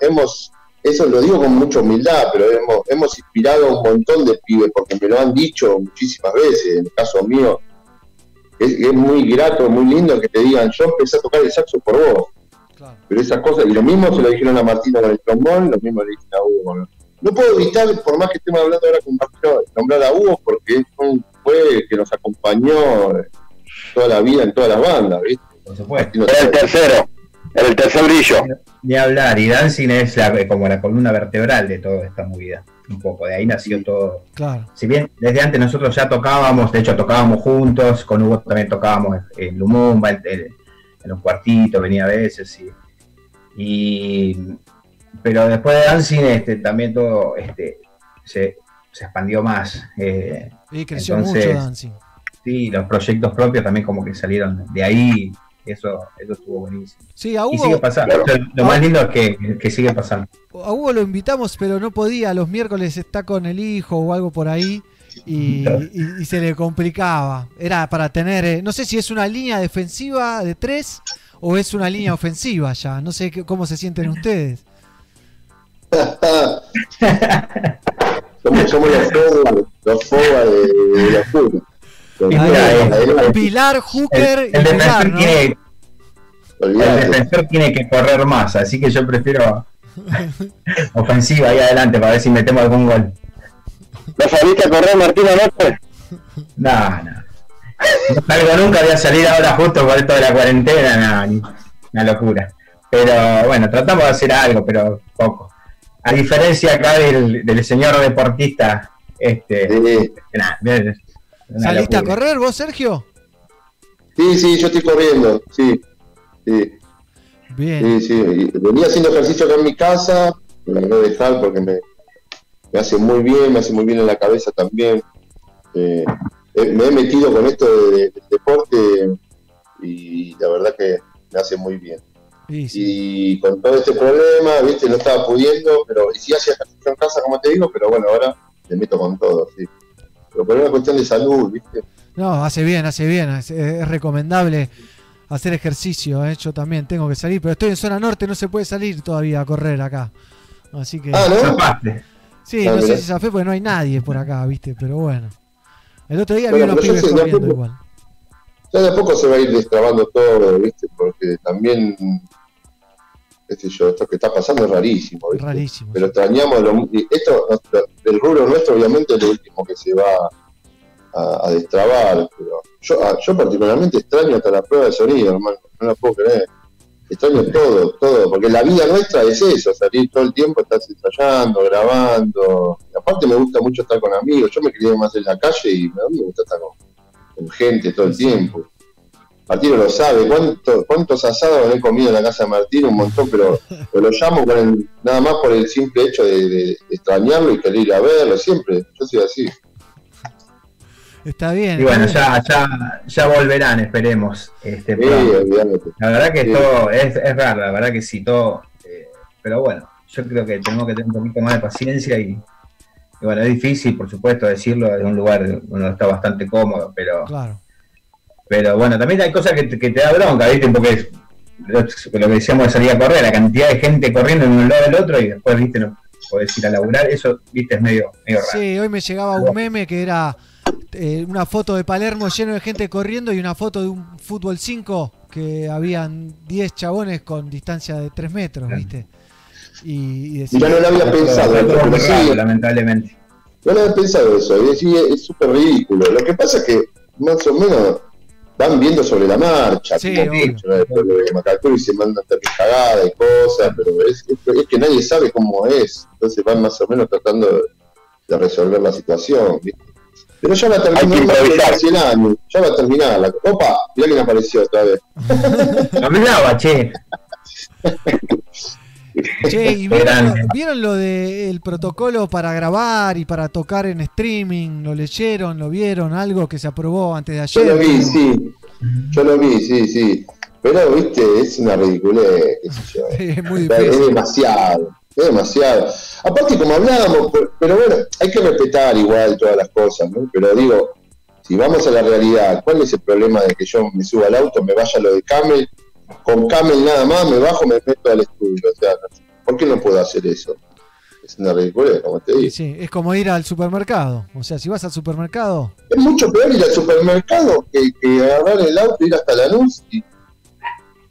hemos, eso lo digo con mucha humildad, pero hemos, hemos inspirado a un montón de pibes, porque me lo han dicho muchísimas veces, en el caso mío, es, es muy grato, muy lindo que te digan, yo empecé a tocar el saxo por vos. Pero esas cosas, y lo mismo se lo dijeron a Martino con el trombón, lo mismo le dijeron a Hugo no puedo evitar, por más que estemos hablando ahora con Martino, nombrar a Hugo porque fue, fue que nos acompañó toda la vida en todas las bandas, ¿viste? Por supuesto. Era el tercero, el tercer brillo. Ni hablar, y Dancing es la- como la columna vertebral de toda esta movida. un poco, de ahí nació todo. Claro. Si bien desde antes nosotros ya tocábamos, de hecho tocábamos juntos, con Hugo también tocábamos en Lumumba, en, en- en un cuartito, venía a veces, y, y- pero después de Dancing este, también todo este, se, se expandió más. eh, Y creció entonces, mucho Dancing. Sí, los proyectos propios también como que salieron de ahí, eso, eso estuvo buenísimo. Sí, a Y sigue Hugo, pasando. Lo, lo más lindo es que, que sigue pasando. a Hugo lo invitamos, pero no podía. Los miércoles está con el hijo o algo por ahí. Y, y- y se le complicaba. Era para tener, eh, no sé si es una línea defensiva de tres o es una línea ofensiva ya. No sé qué- cómo se sienten ustedes. somos, somos los los de, de la fútbol. Y adelante, Pilar, Hooker El, y el Pilar, defensor ¿no? tiene, el defensor tiene que correr más, así que yo prefiero ofensiva ahí adelante para ver si metemos algún gol. ¿No saliste a correr, Martín, anoche? No, no. No salgo nunca, voy a salir ahora justo por esto de la cuarentena, no, ni- una locura. Pero bueno, tratamos de hacer algo, pero poco. A diferencia acá del, del señor deportista, este, Sí. nah, ¿Saliste a correr vos, Sergio? Sí, sí, yo estoy corriendo, sí. Sí, Bien. sí, sí. Venía haciendo ejercicio acá en mi casa, me lo voy a dejar porque me, me hace muy bien, me hace muy bien en la cabeza también. Eh, eh, me he metido con esto de- de- del deporte y la verdad que me hace muy bien. Sí, sí. Y con todo este problema, viste, no estaba pudiendo, pero y sí hacía ejercicio en casa, como te digo, pero bueno, ahora le meto con todo, sí. Pero por una cuestión de salud, viste. No, hace bien, hace bien. Es, es recomendable hacer ejercicio. ¿eh? Yo también tengo que salir, pero estoy en zona norte, no se puede salir todavía a correr acá. Así que. Ah, ¿no? Sí, Ah, no sé si zafé porque no hay nadie por acá, ¿viste? Pero bueno. El otro día vi Bueno, unos pero yo pibes sé, corriendo poco- igual. Ya de a poco se va a ir destrabando todo, ¿viste? Porque también, qué sé yo, esto que está pasando es rarísimo, ¿viste? Rarísimo. Pero extrañamos, lo, esto, el rubro nuestro obviamente es lo último que se va a, a destrabar, pero yo, ah, yo particularmente extraño hasta la prueba de sonido, hermano, no la puedo creer. Extraño todo, todo, porque la vida nuestra es eso, salir todo el tiempo, estar ensayando, grabando. Y aparte me gusta mucho estar con amigos, yo me crié más en la calle y a mí me gusta estar con, con gente todo el tiempo. Martino lo sabe, ¿cuánto- ¿cuántos asados he comido en la casa de Martino? Un montón, pero, pero lo llamo con el- nada más por el simple hecho de, de extrañarlo y querer ir a verlo, siempre. Yo soy así. Está bien. Y bueno, ya, ya, ya volverán, esperemos. Este, Sí. La verdad que Sí. todo es, es raro, la verdad que sí, todo. eh, pero bueno, yo creo que tenemos que tener un poquito más de paciencia y, y bueno, es difícil, por supuesto, decirlo desde un lugar donde está bastante cómodo, pero, Claro. Pero bueno, también hay cosas que, te- que te da bronca, ¿viste? Porque es- lo, que decíamos de salir a correr, la cantidad de gente corriendo de un lado del otro y después, ¿viste? No podés ir a laburar, eso, ¿viste? Es medio, medio raro. Sí, hoy me llegaba un meme que era eh, una foto de Palermo lleno de gente corriendo y una foto de un fútbol 5 que habían 10 chabones con distancia de 3 metros, ¿viste? Y, y decía- Mira, no lo había pensado, pero muy sí, raro, lamentablemente. no lo había pensado eso, y sí, es súper ridículo. Lo que pasa es que más o menos van viendo sobre la marcha, Sí, como obvio. mucho, ¿no? Después de Macacuri se mandan también cagadas y cosas, pero es, es- es que nadie sabe cómo es, entonces van más o menos tratando de, de resolver la situación, ¿viste? Pero ya va a Hay que terminar más de 100 años, ya va a terminar. La... Opa, mirá quién apareció otra vez. Hablaba, che. Che, ¿y vieron, vieron lo del protocolo para grabar y para tocar en streaming? ¿Lo leyeron? ¿Lo vieron? Algo que se aprobó antes de Yo ayer. lo vi, sí. Yo lo vi, sí, sí. Pero, viste, es una ridiculez, qué sé yo. Es muy Es difícil. demasiado, es demasiado. Aparte, como hablábamos, pero, pero bueno, hay que respetar igual todas las cosas, ¿no? Pero digo, si vamos a la realidad, ¿cuál es el problema de que yo me suba al auto, me vaya a lo de Camel, con Camel nada más, me bajo, me meto al estudio? O sea, ¿por qué no puedo hacer eso? Es una ridiculez, como te digo. Sí, es como ir al supermercado. O sea, si vas al supermercado, Es mucho peor ir al supermercado que, que agarrar el auto, ir hasta la luz y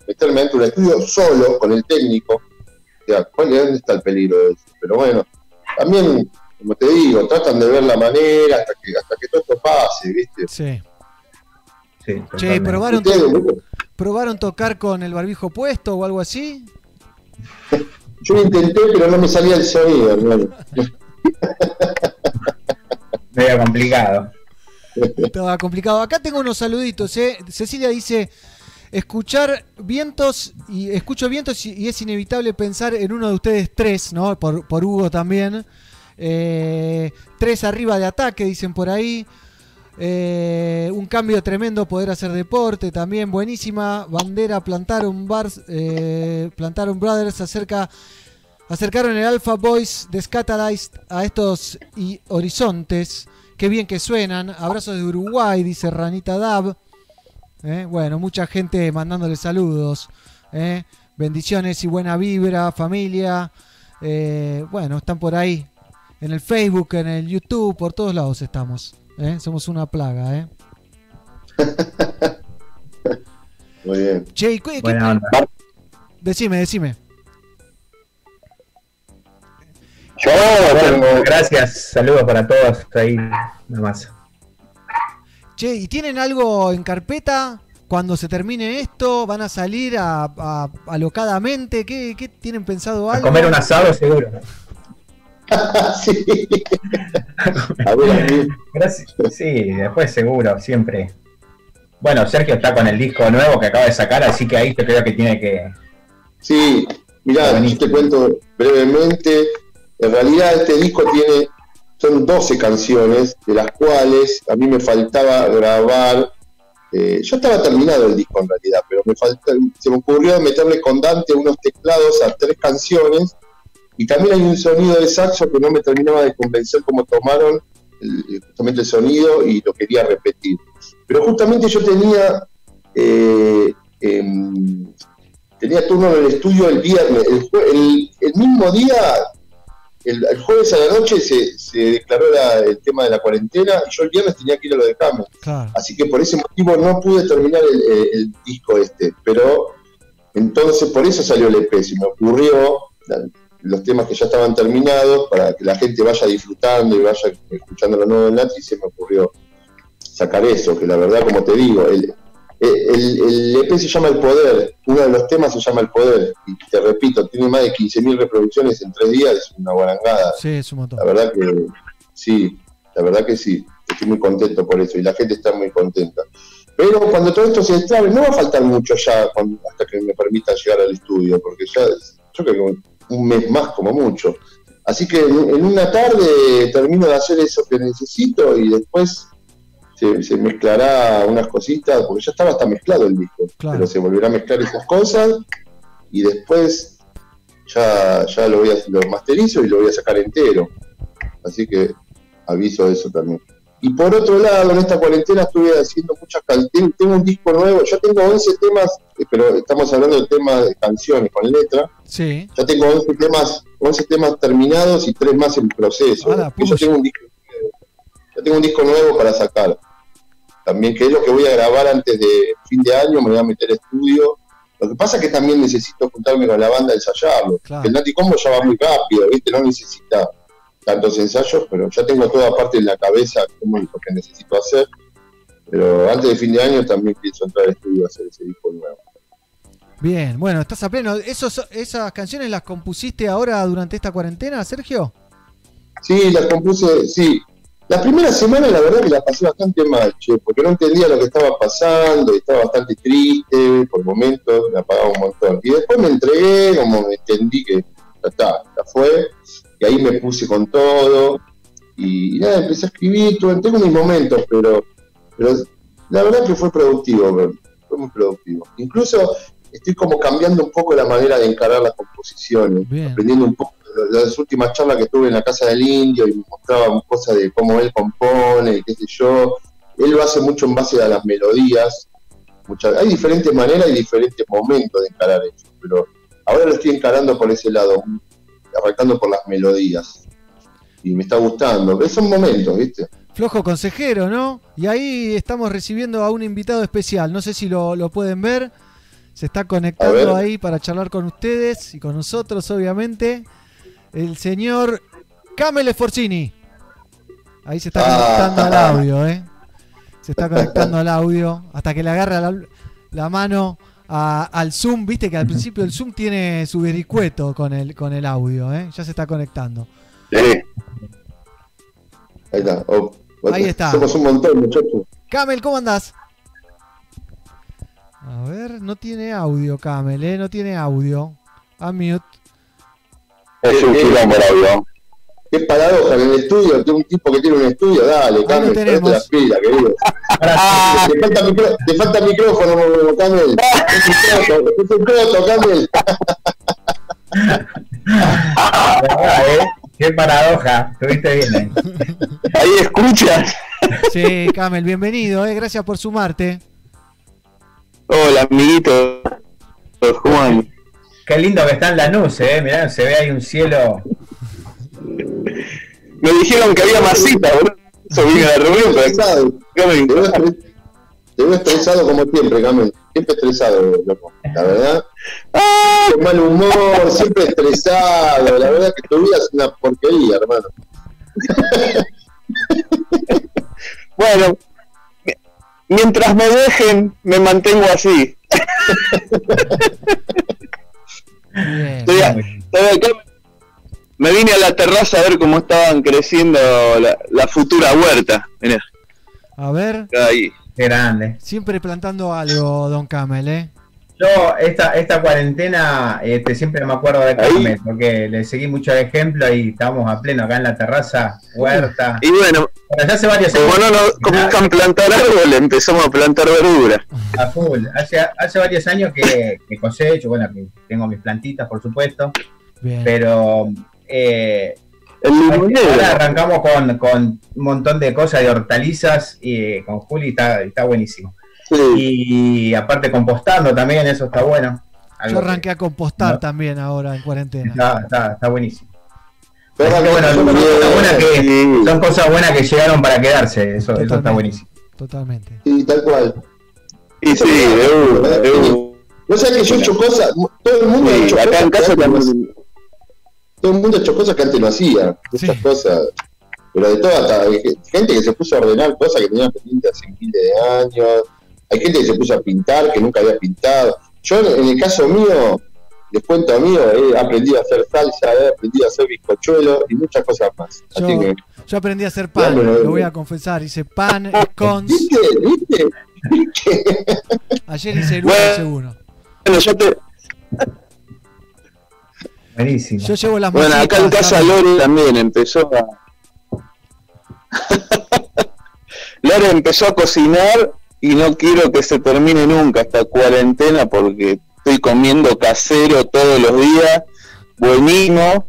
meterme dentro de un estudio solo con el técnico. O sea, ¿cuál, ¿dónde está el peligro de eso? Pero bueno, también, como te digo, tratan de ver la manera hasta que, hasta que todo esto pase, ¿viste? sí. Sí, Che. ¿probaron, Ustedes, boludo, ¿probaron tocar con el barbijo puesto o algo así? Yo lo intenté, pero no me salía el sonido, hermano. Medio complicado. Estaba complicado. Acá tengo unos saluditos, ¿eh? Cecilia dice, escuchar vientos y escucho vientos y, y es inevitable pensar en uno de ustedes tres, ¿no? Por, por Hugo también. Eh, tres arriba de ataque, dicen por ahí. Eh, un cambio tremendo poder hacer deporte, también buenísima. Bandera plantaron bars, eh, plantaron brothers acerca acercaron el Alpha Boys de Scatalized a estos y horizontes. Qué bien que suenan. Abrazos de Uruguay, dice Ranita Dab. Eh, Bueno, mucha gente mandándole saludos. eh. Bendiciones y buena vibra, familia. Eh, bueno, están por ahí. En el Facebook, en el YouTube, por todos lados estamos. Eh. Somos una plaga, ¿eh? Muy bien. Che, ¿y qué- qué-. Decime, decime. Yo, Bueno, gracias, saludos para todos ahí, nada más. Che, ¿y tienen algo en carpeta? Cuando se termine esto, ¿van a salir a, a- alocadamente? ¿Qué, qué tienen pensado A algo? comer un asado seguro. sí. A ver, a ver. Gracias. Sí, después seguro, siempre. Bueno, Sergio está con el disco nuevo que acaba de sacar, así que ahí te creo que tiene que. Sí, mirá, yo te cuento brevemente. En realidad este disco tiene, son 12 canciones, de las cuales a mí me faltaba grabar. eh, ya estaba terminado el disco en realidad, pero me falta, se me ocurrió meterle con Dante unos teclados a tres canciones. Y también hay un sonido de saxo que no me terminaba de convencer cómo tomaron el- justamente el sonido y lo quería repetir. Pero justamente yo tenía eh, em, tenía turno en el estudio el viernes, el, jue- el- el mismo día, el, el jueves a la noche se, se declaró la- el tema de la cuarentena y yo el viernes tenía que ir a lo de. Claro. Así que por ese motivo no pude terminar el, disco este, pero entonces por eso salió el EP, se me ocurrió los temas que ya estaban terminados para que la gente vaya disfrutando y vaya escuchando lo nuevo de Nati, se me ocurrió sacar eso, que la verdad, como te digo, el, el, el EP se llama El Poder, uno de los temas se llama El Poder, y te repito, tiene más de 15.000 reproducciones en tres días, es una guarangada. Sí, es un montón. La verdad que sí, la verdad que sí, estoy muy contento por eso y la gente está muy contenta. Pero cuando todo esto se destrabe, no va a faltar mucho ya cuando- hasta que me permitan llegar al estudio, porque ya yo creo que un- mes más como mucho. Así que en, en una tarde termino de hacer eso que necesito y después se, se mezclará unas cositas, porque ya estaba hasta mezclado el disco, Claro. pero se volverá a mezclar esas cosas y después ya, ya lo voy a lo masterizo y lo voy a sacar entero. Así que aviso eso también. Y por otro lado, en esta cuarentena estuve haciendo muchas canciones. Tengo un disco nuevo, ya tengo 11 temas, eh, pero estamos hablando de temas de canciones con letra. Sí. Ya tengo 11 temas, 11 temas terminados y 3 más en proceso. Ah, Y yo pucha. tengo un disco, yo tengo un disco nuevo para sacar. También que es lo que voy a grabar antes de fin de año, me voy a meter a estudio. Lo que pasa es que también necesito juntarme con la banda a ensayarlo. Claro. El Nati Combo ya va muy rápido, ¿viste? No necesita tantos ensayos, pero ya tengo toda parte en la cabeza como lo que necesito hacer. Pero antes de fin de año también pienso entrar al estudio a hacer ese disco nuevo. Bien, bueno, estás a pleno. ¿Esos, ¿Esas canciones las compusiste ahora durante esta cuarentena, Sergio? Sí, las compuse, sí. La primera semana la verdad que la pasé bastante mal, che, porque no entendía lo que estaba pasando estaba bastante triste, por momentos me apagaba un montón. Y después me entregué, como me entendí que ya está, ya fue, y ahí me puse con todo, y, nada, empecé a escribir, tuve, tengo mis momentos, pero, pero la verdad que fue productivo, fue muy productivo. Incluso estoy como cambiando un poco la manera de encarar las composiciones, Bien. aprendiendo un poco las últimas charlas que tuve en la casa del indio y me mostraba cosas de cómo él compone, y qué sé yo. Él lo hace mucho en base a las melodías. Muchas, hay diferentes maneras y diferentes momentos de encarar eso, pero ahora lo estoy encarando por ese lado, arrancando por las melodías. Y me está gustando. Son momentos, ¿viste? Flojo consejero, ¿no? Y ahí estamos recibiendo a un invitado especial. No sé si lo, lo pueden ver. Se está conectando ahí para charlar con ustedes y con nosotros, obviamente. El señor Camele Forcini. Ahí se está Ah. conectando al audio, ¿eh? Se está conectando al audio hasta que le agarra la, la mano a- al Zoom. Viste que al principio el Zoom tiene su vericueto con el, con el audio, ¿eh? Ya se está conectando. Sí. Ahí está. Oh, Ahí está. Somos un montón, muchachos. Camel, ¿cómo andás? A ver, no tiene audio, Camel, ¿eh? No tiene audio. A mute. Es un quilombo el audio. Qué paradoja en el estudio, de un tipo que tiene un estudio, dale, tenemos. ponete las pilas, querido. te, falta micro- te falta micrófono, Camel. Es un croto, es un croto, Camel. Ah, ¿eh? Qué paradoja. Estuviste bien ahí. Ahí escuchas. Sí, Camel, bienvenido, ¿eh? Gracias por sumarte. Hola, amiguito. Juan. Qué lindo que está en la nube, ¿eh? Mirá, se ve ahí un cielo. Me dijeron que había masita, boludo. Eso vine a la reunión, pero estresado. Te veo estres- te veo estresado como siempre, Camel. Siempre estresado, loco. La verdad. Con mal humor, siempre estresado. La verdad que tu vida es una porquería, hermano. Bueno, mi- mientras me dejen, me mantengo así. Estoy a- estoy acá. Me vine a la terraza a ver cómo estaban creciendo la, la futura huerta. Mirá, A ver, ahí. Qué grande. siempre plantando algo, Don Camel, ¿eh? Yo, esta, esta cuarentena, este, siempre me acuerdo de Carmen, porque le seguí mucho el ejemplo y estábamos a pleno acá en la terraza, huerta. Y bueno, Bueno, ya hace varios como años. no nos comienzan a plantar árbol, empezamos a plantar verdura. A full. Hace, hace varios años que, que cosecho, bueno, que tengo mis plantitas, por supuesto, Bien. pero eh, El limonero. ahora arrancamos con, con un montón de cosas de hortalizas y eh, con Juli está, está buenísimo. Y aparte compostando también, eso está bueno. Yo Algo arranqué a compostar No. también ahora en cuarentena. está, está, está buenísimo. Pero Así que bueno, yo son cosas, buenas que, son cosas buenas que llegaron para quedarse, eso, eso está buenísimo. Totalmente. Sí, tal cual. Y sí, de una. No sé que yo he hecho cosas, todo el mundo ha hecho acá cosas en casa también. Todo el mundo ha hecho cosas que antes no hacía. Esas cosas. Pero de todo, hasta hay gente que se puso a ordenar cosas que tenían pendientes hace miles de años. Hay gente que se puso a pintar que nunca había pintado. Yo, en el caso mío, les cuento mío, he aprendido a hacer salsa, he aprendido a hacer bizcochuelo y muchas cosas más. Yo, Así que, yo aprendí a hacer pan, lo voy a confesar. Hice pan, scones. ¿viste? ¿Viste? Ayer hice el Bueno. uno. Bueno, yo te. Buenísimo. Yo llevo las Bueno, acá en casa. Lore también empezó a. Lore empezó a cocinar y no quiero que se termine nunca esta cuarentena porque estoy comiendo casero todos los días, buenísimo.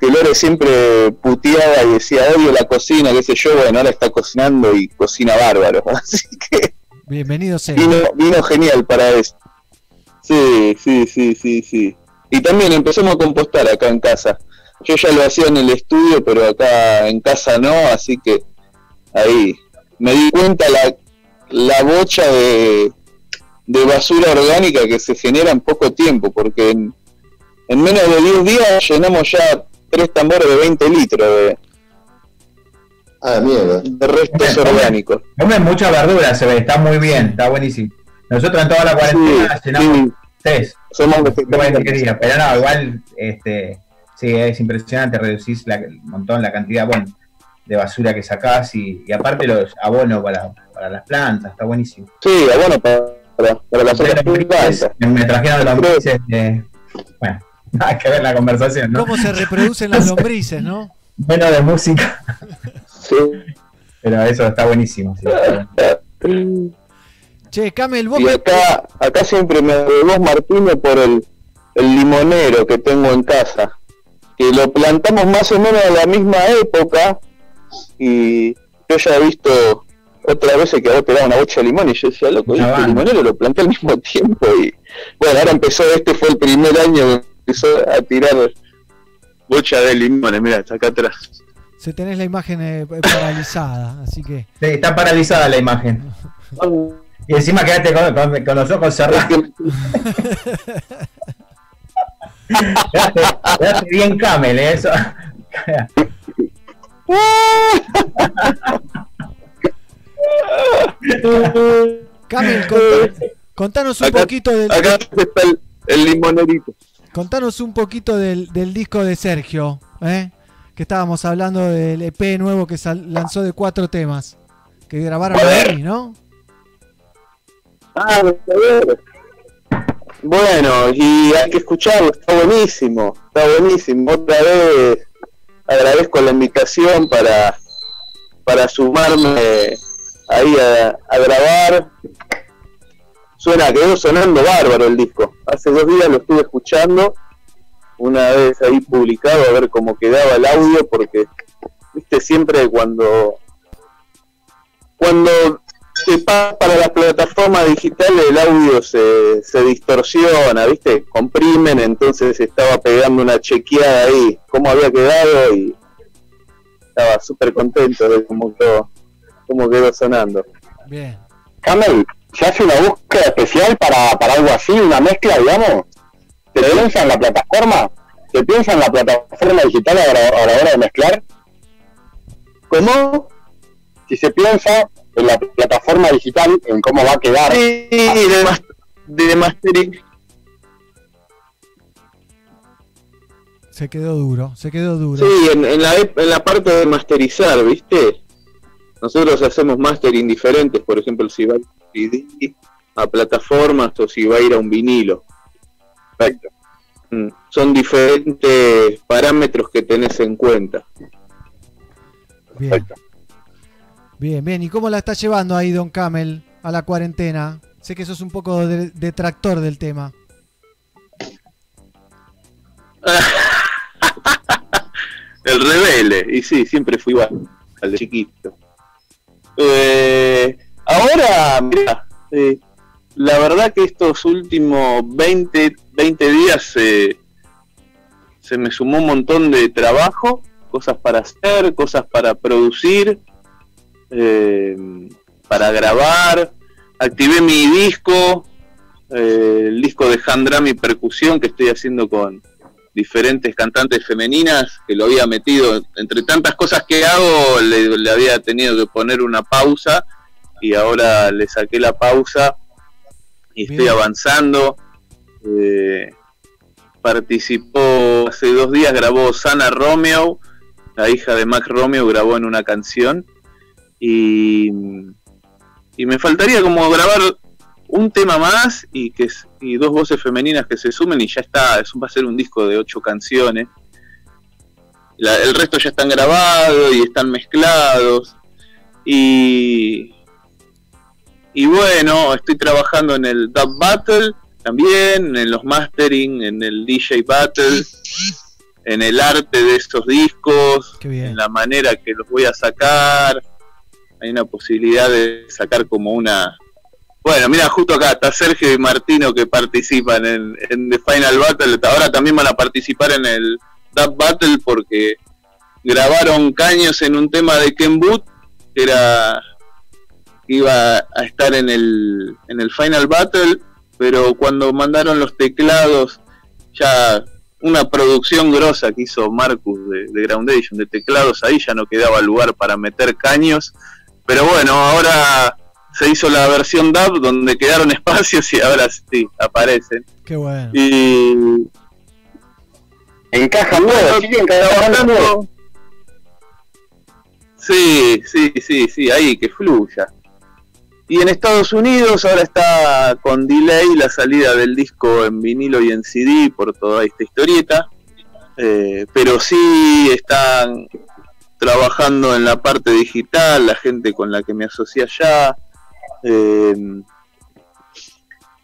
Que Lore siempre puteaba y decía odio la cocina, qué sé yo, bueno, ahora está cocinando y cocina bárbaro. Así que Bienvenido sea. vino, vino genial para eso. Sí, sí, sí, sí, sí. Y también empezamos a compostar acá en casa. Yo ya lo hacía en el estudio, pero acá en casa no, así que ahí me di cuenta la, la bocha de, de basura orgánica que se genera en poco tiempo, porque en, en menos de 10 días llenamos ya tres tambores de 20 litros de, Ah, mierda. de restos orgánicos. Comen mucha verdura, se ve, está muy bien, está buenísimo. Nosotros en toda la cuarentena Sí, llenamos sí. Tres. Somos Bueno, vegetarianos. quería, pero no, igual, este, sí, es impresionante, reducís la- un montón la cantidad, bueno, de basura que sacás y, y aparte los abonos para, para las plantas, está buenísimo. Sí, bueno, para, para, para las plantas. Me trajeron lombrices de, bueno, nada que ver la conversación, ¿no? ¿Cómo se reproducen las lombrices, no? Bueno de música, Sí. pero eso está buenísimo. sí, está. Che, Camel, vos Y acá, acá siempre me vos Martínez por el, el limonero que tengo en casa, que lo plantamos más o menos a la misma época y yo ya he visto otras veces que a vos te daba una bocha de limón y yo decía, loco, Una este limonero lo planté al mismo tiempo y bueno, ahora empezó, este fue el primer año que empezó a tirar bocha de limones, mira, está acá atrás. se tenés la imagen eh, paralizada, así que Sí, está paralizada la imagen. Y encima quedaste con, con- con los ojos cerrados. quedaste, quedaste bien camel, ¿eh? Eso. Camel, contá- contanos un Acá- poquito del, Acá está el, el limonerito. contanos un poquito del, del disco de Sergio, ¿eh? Que estábamos hablando del EP nuevo que sal- lanzó de cuatro temas. Que grabaron ahí, ¿no? Ah. Bueno, y hay que escucharlo, está buenísimo, está buenísimo. Otra vez agradezco la invitación para, para sumarme ahí a, a grabar. Suena, quedó sonando bárbaro el disco. Hace dos días lo estuve escuchando, una vez ahí publicado, a ver cómo quedaba el audio, porque, viste, siempre cuando cuando se pasa para las plataformas digitales el audio se, se distorsiona, ¿viste? Comprimen, entonces estaba pegando una chequeada ahí, cómo había quedado y estaba súper contento de cómo quedó, cómo quedó sonando. Bien. Camel, ¿se hace una búsqueda especial para, para algo así, una mezcla, digamos? ¿Se piensa en la plataforma? ¿Se piensa en la plataforma digital a la, a la hora de mezclar? ¿Cómo? Si se piensa en la plataforma digital, en cómo va a quedar. Sí, de, mas- de mastering. Se quedó duro, se quedó duro. Sí, en, en la, en la parte de masterizar, ¿viste? Nosotros hacemos mastering diferentes, por ejemplo, si va a CD, a plataformas o si va a ir a un vinilo. Perfecto. Mm, Son diferentes parámetros que tenés en cuenta. Bien. Bien, bien. ¿Y cómo la está llevando ahí Don Camel a la cuarentena? Sé que sos un poco de- detractor del tema. El rebelde, y sí, siempre fui igual, al chiquito. Eh, ahora, mira, eh, la verdad que estos últimos 20, 20 días eh, se me sumó un montón de trabajo, cosas para hacer, cosas para producir, eh, para grabar. Activé mi disco, eh, el disco de hand drum y percusión que estoy haciendo con diferentes cantantes femeninas, que lo había metido, entre tantas cosas que hago, le, le había tenido que poner una pausa y ahora le saqué la pausa y estoy avanzando. Eh, participó hace dos días, grabó Sana Romeo, la hija de Mac Romeo, grabó en una canción y, y me faltaría como grabar un tema más y que y dos voces femeninas que se sumen y ya está, eso va a ser un disco de ocho canciones. La- el resto ya están grabados y están mezclados. Y, y bueno, estoy trabajando en el Dub Battle también, en los mastering, en el DJ Battle, en el arte de estos discos, en la manera que los voy a sacar. Hay una posibilidad de sacar como una, bueno, mira, justo acá está Sergio y Martino que participan en, en The Final Battle. Ahora también van a participar en el Dub Battle porque grabaron caños en un tema de Ken Boot que era iba a estar en el, en el Final Battle, pero cuando mandaron los teclados, ya una producción grosa que hizo Marcus de Groundation de teclados, ahí ya no quedaba lugar para meter caños. Pero bueno, ahora se hizo la versión DAB donde quedaron espacios y ahora sí aparecen. Qué bueno. Y Encajan trabajando trabajando. todos. Sí, sí, sí, sí, ahí que fluya. Y en Estados Unidos ahora está con delay la salida del disco en vinilo y en CD por toda esta historieta. Eh, pero sí están trabajando en la parte digital, la gente con la que me asocié allá. eh,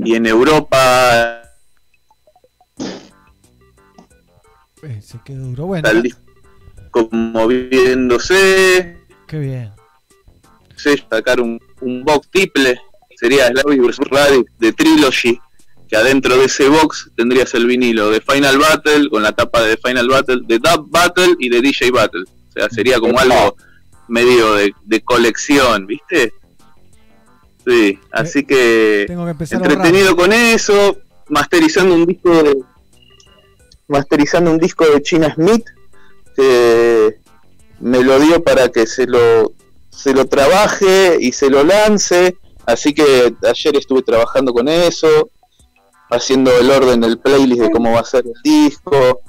y en Europa Eh, se quedó duro. Bueno, está el disco moviéndose. qué bien. sacar un, un box triple, sería Slavic vs Radix de Trilogy, que adentro de ese box tendrías el vinilo de Final Battle, con la tapa de Final Battle, de Dub Battle y de DJ Battle. Sea, sería como algo medio de, de colección, ¿viste? Sí, así que Tengo que empezar a entretenido con eso, masterizando un disco de masterizando un disco de China Smith que me lo dio para que se lo se lo trabaje y se lo lance, así que ayer estuve trabajando con eso, haciendo el orden del playlist de cómo va a ser el disco,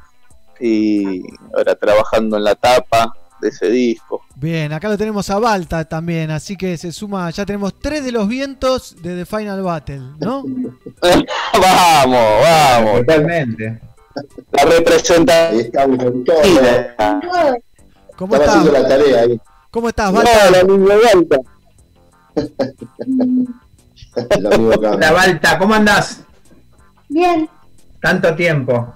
y ahora trabajando en la tapa de ese disco. Bien, acá lo tenemos a Balta también, así que se suma, ya tenemos tres de los vientos de The Final Battle, ¿no? vamos, vamos. Totalmente. La representación. Estamos con todo. ¿Cómo haciendo la estás? tarea ahí. ¿Cómo estás, No, Balta? la misma acá. Hola, Balta, ¿cómo andás? Bien, Tanto tiempo.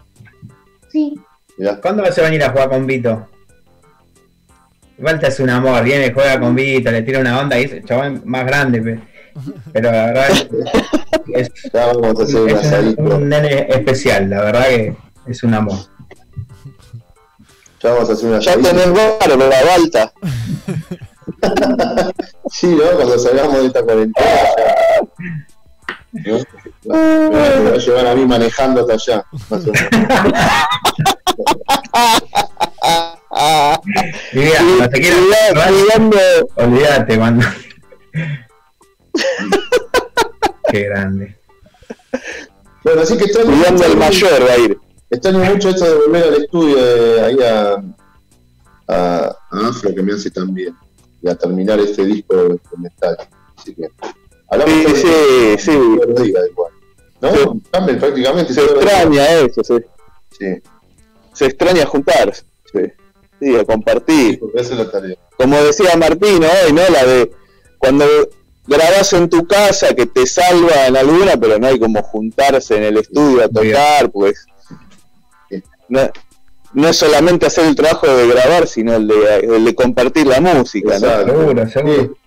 sí. Mirá. ¿Cuándo vas a venir a jugar con Vito? Balta es un amor, viene, juega con Vito, le tira una onda y es el chabón más grande. pe. Pero la verdad es, Ya vamos a hacer un es un, nene especial, la verdad que es un amor. Ya vamos a hacer una Ya tenés barba, la balta. Sí, ¿no? Cuando salgamos de esta cuarentena. ya. ¿No? Me va- me va a llevar a mí manejando hasta allá. más o menos. Mira, cuando te Cuidando- olvídate, cuando. Qué grande. Bueno, así que extraño mucho- al mayor va a ir. Extraño mucho esto de volver al estudio, de ahí a, a, a Afro, que me hace tan bien. Y a terminar este disco instrumental. Así que. Hablamos Sí, todos sí, sí. los días igual. ¿No? Campbell, prácticamente. Se extraña eso, sí. Sí, Se extraña juntarse. Sí, sí a compartir. porque esa es la tarea. Como decía Martín hoy, ¿no? La de cuando grabás en tu casa que te salva en alguna, pero no hay como juntarse en el estudio a tocar, pues. No, no es solamente hacer el trabajo de grabar, sino el de, el de compartir la música, ¿no? Exacto. Seguro, seguro.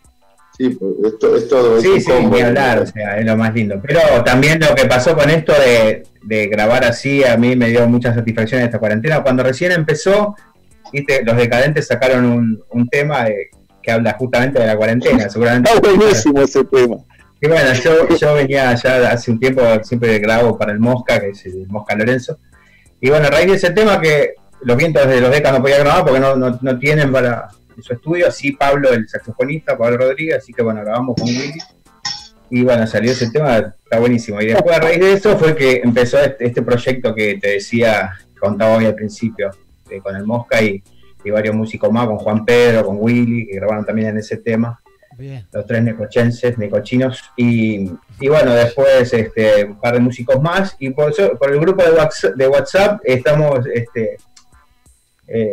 Sí, pues, esto, es todo. Sí, sí, combo. ni hablar, o sea, es lo más lindo. Pero también lo que pasó con esto de, de grabar así, a mí me dio mucha satisfacción esta cuarentena. Cuando recién empezó, viste, los decadentes sacaron un, un tema de- que habla justamente de la cuarentena, seguramente. Está buenísimo ese tema. Y bueno, yo, yo venía ya hace un tiempo, siempre grabo para el Mosca, que es el Mosca Lorenzo. Y bueno, a raíz de ese tema que los vientos de los decas no podía grabar porque no, no, no tienen para en su estudio, sí Pablo, el saxofonista, Pablo Rodríguez, así que bueno, grabamos con Willy. Y bueno, salió ese tema, está buenísimo. Y después a raíz de eso fue que empezó este, este proyecto que te decía, que contaba hoy al principio, eh, con el Mosca y, y varios músicos más, con Juan Pedro, con Willy, que grabaron también en ese tema Bien. los tres necochenses, necochinos, y, y bueno, después este, un par de músicos más, y por, eso- por el grupo de WhatsApp, de WhatsApp estamos, este, eh,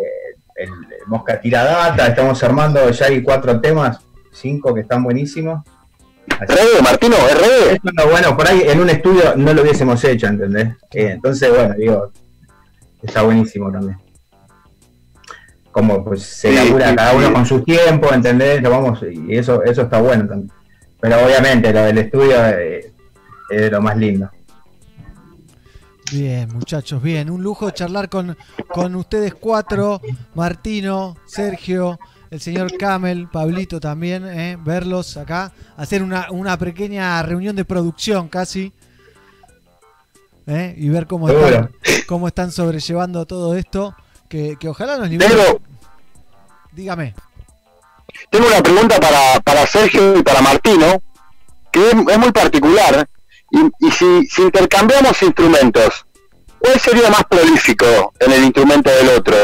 el, Mosca Tira Data, estamos armando, ya hay cuatro temas, cinco que están buenísimos. RD, Martino, es lo bueno, por ahí en un estudio no lo hubiésemos hecho, ¿entendés? Eh, entonces, bueno, digo, está buenísimo también. Como pues se labura sí, cada sí. uno con su tiempo, ¿entendés? Lo vamos, y eso, eso está bueno también. Pero obviamente lo del estudio eh, es de lo más lindo. Bien, muchachos, bien. Un lujo charlar con, con ustedes cuatro, Martino, Sergio, el señor Camel, Pablito también, eh, verlos acá, hacer una, una pequeña reunión de producción casi. eh, y ver cómo están, cómo están sobrellevando todo esto. Que, que ojalá nos liberen. Tengo, Dígame. tengo una pregunta para, para Sergio y para Martino, que es, es muy particular. Y, y si, intercambiamos instrumentos, ¿cuál sería más prolífico en el instrumento del otro?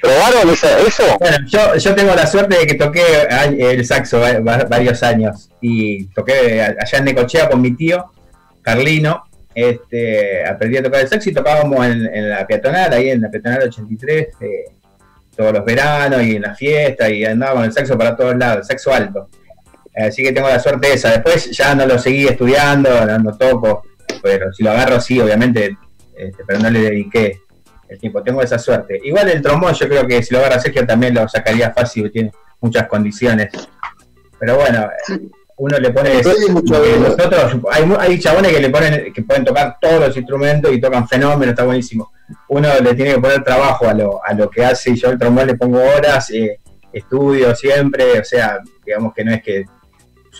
¿Probaron eso? Bueno, yo, yo tengo la suerte de que toqué el saxo va- va- varios años y toqué allá en Necochea con mi tío, Carlino. Este, aprendí a tocar el saxo y tocábamos en, en la peatonal, ahí en la peatonal 83, eh, todos los veranos y en las fiestas y andaba con el saxo para todos lados, el saxo alto. Así que tengo la suerte esa. Después ya no lo seguí estudiando, no, no toco, pero si lo agarro sí, obviamente, este, pero no le dediqué el tiempo. Tengo esa suerte. Igual el trombón yo creo que si lo agarra Sergio también lo sacaría fácil, tiene muchas condiciones. Pero bueno, uno le pone... Mucho nosotros, hay, hay chabones que le ponen que pueden tocar todos los instrumentos y tocan fenómeno, está buenísimo. Uno le tiene que poner trabajo a lo, a lo que hace y yo el trombón le pongo horas, eh, estudio siempre, o sea, digamos que no es que,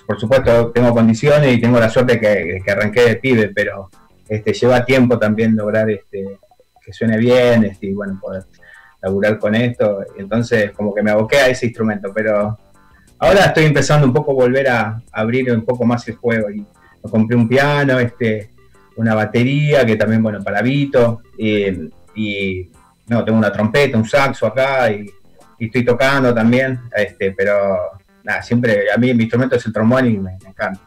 por supuesto tengo condiciones y tengo la suerte que, que arranqué de pibe, pero este lleva tiempo también lograr este que suene bien este, y bueno, poder laburar con esto. Entonces, como que me aboqué a ese instrumento, pero ahora estoy empezando un poco a volver a abrir un poco más el juego. Y compré un piano, este, una batería, que también, bueno, para Vito. Y, y no, tengo una trompeta, un saxo acá y, y estoy tocando también, este, pero nada, siempre a mí mi instrumento es el trombón y me, me encanta.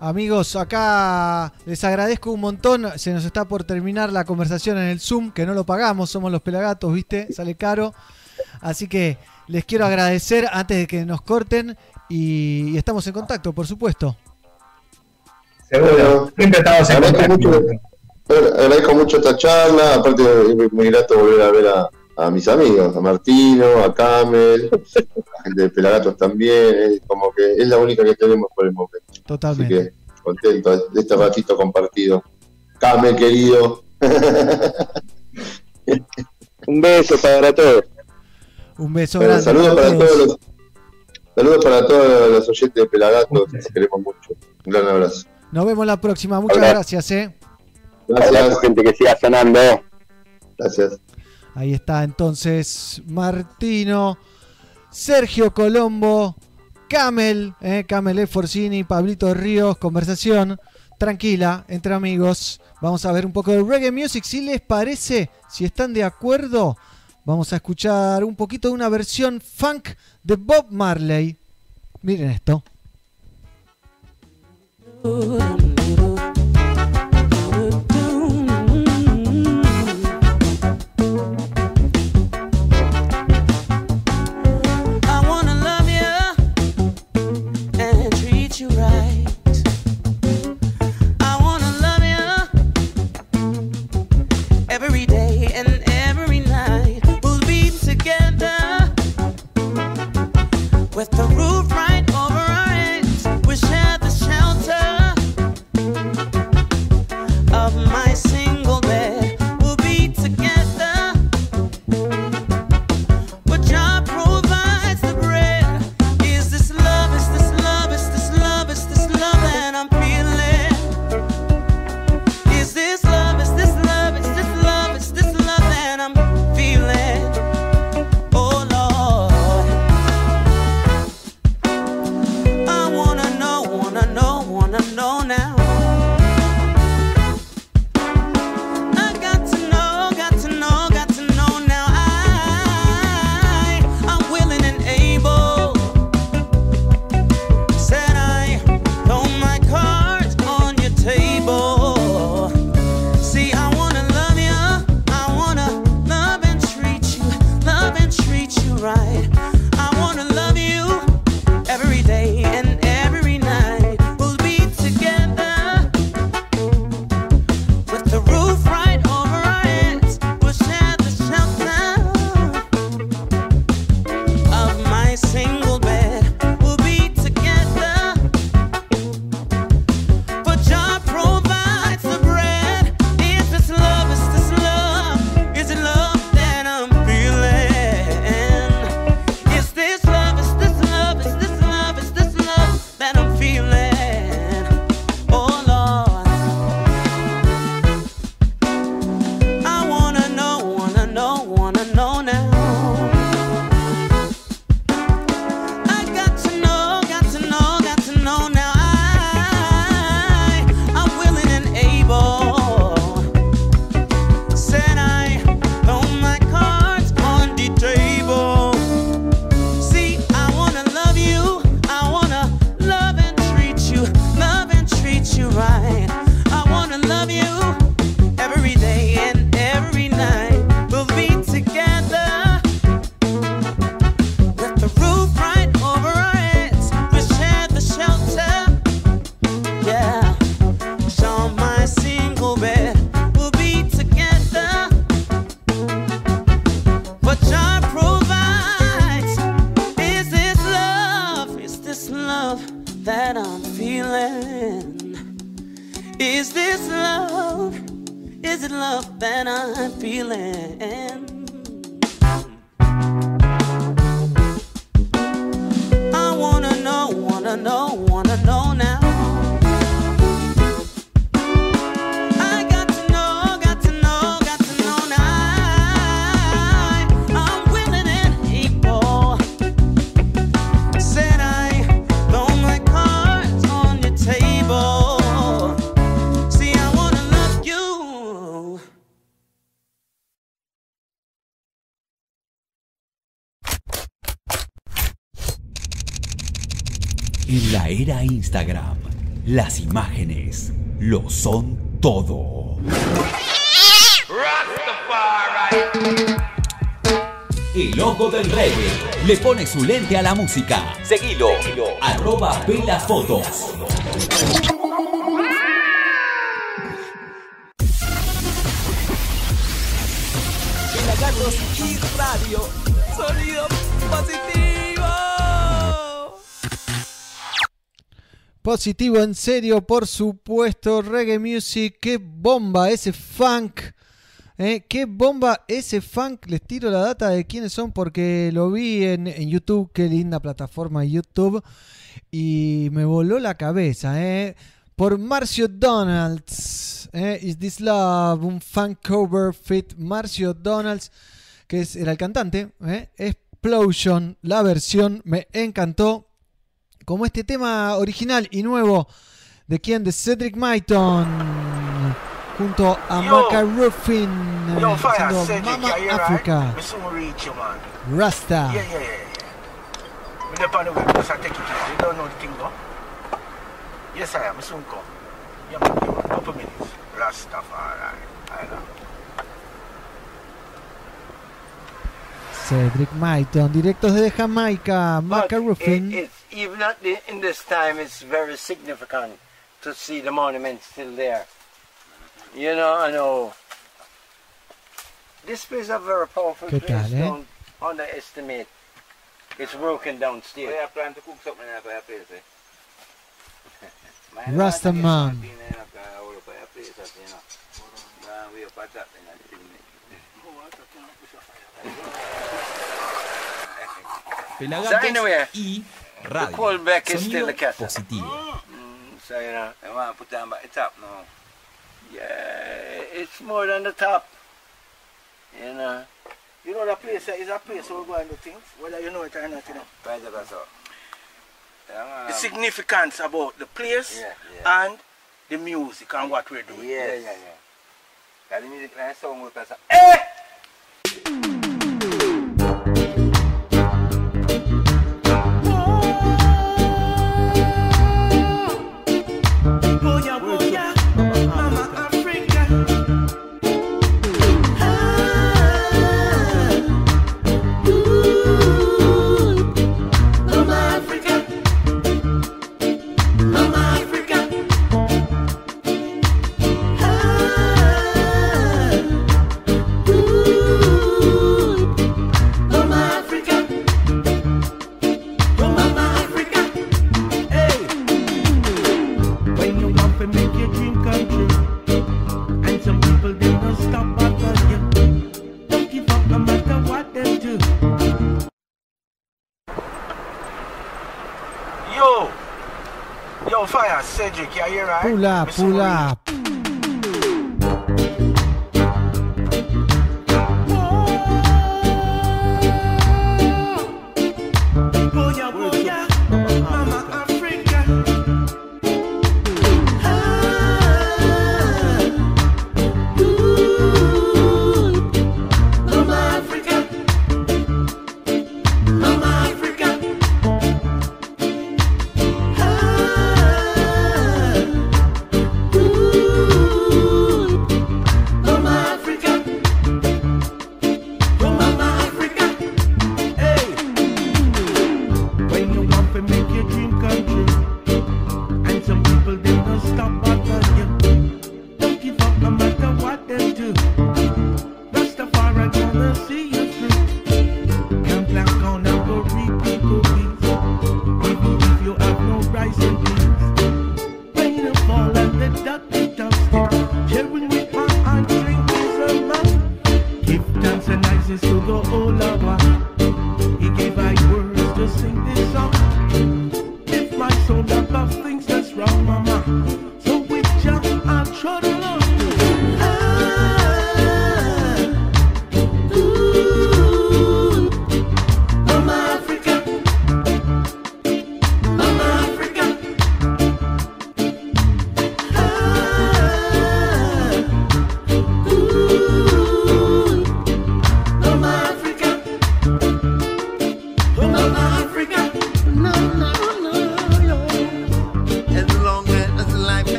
Amigos, acá les agradezco un montón. Se nos está por terminar la conversación en el Zoom, que no lo pagamos, somos los pelagatos, ¿viste? Sale caro. Así que les quiero agradecer antes de que nos corten y, y estamos en contacto, por supuesto. Seguro, siempre estamos en Agradezco contacto. mucho, bueno, agradezco mucho esta charla, aparte es muy grato volver a ver a, a mis amigos, a Martino, a Camel, a gente de Pelagatos también, es como que es la única que tenemos por el momento. Así Totalmente. que contento de este ratito compartido. Camel, querido. Un beso para todos. Un beso Bueno, grande. saludos para todos. todos los saludos para todos los oyentes de Pelagatos, los queremos mucho. Un gran abrazo. Nos vemos la próxima. Muchas Hola. gracias, eh. Gracias. gente que siga sonando. Gracias. Ahí está entonces Martino, Sergio Colombo, Camel, eh, Camel. Forcini, Pablito Ríos, conversación tranquila entre amigos. Vamos a ver un poco de reggae music, si les parece, si están de acuerdo. Vamos a escuchar un poquito de una versión funk de Bob Marley. Miren esto. With the Era Instagram, las imágenes lo son todo. El ojo del reggae le pone su lente a la música. Seguilo, arroba pelafotos. Pelagatos y radio. Sonido Positivo en serio, por supuesto. Reggae Music, qué bomba ese funk. ¿eh? Qué bomba ese funk. Les tiro la data de quiénes son porque lo vi en, en YouTube. Qué linda plataforma YouTube. Y me voló la cabeza. ¿eh? Por Marcio Donalds. ¿eh? Is This Love? Un funk cover fit. Marcio Donalds, que es, era el cantante. ¿eh? Explosion, la versión. Me encantó como este tema original y nuevo de quien de Cedric Maiton junto a Yo. Maca Ruffin Yo, haciendo Cedric, Mama yeah, you right? Africa reach you. Rasta Yeah, yeah, it. You? Yes, I am. Soon come. Yeah, man, give a couple minutes. Rastafari. I know. Cedric Maiton directos desde Jamaica Maca But Ruffin it, it's even at the, in this time, it's very significant to see the monument still there. You know, I know. This place is a very powerful ¿Qué place. tal, eh? Don't underestimate. It's broken downstairs. still. I plan to cook something in a fireplace, eh? Man, Rasta man, man. you know, in a- the fireplace, you know. Man, we up at that thing and chimney. Pelagatos anyway, y The radio. callback is Sonido still the cat. positivo. Mm, so, you know. I want to put down back the top now. Yeah, it's more than the top. You know. You know that place is a place where we go and do things, whether you know it or not, you know. Right that's all. Yeah. The significance about the place Yeah, yeah. and the music and what we're doing. Yeah, yeah, yeah. Got the music line song with us. Boya, right? pull up pull up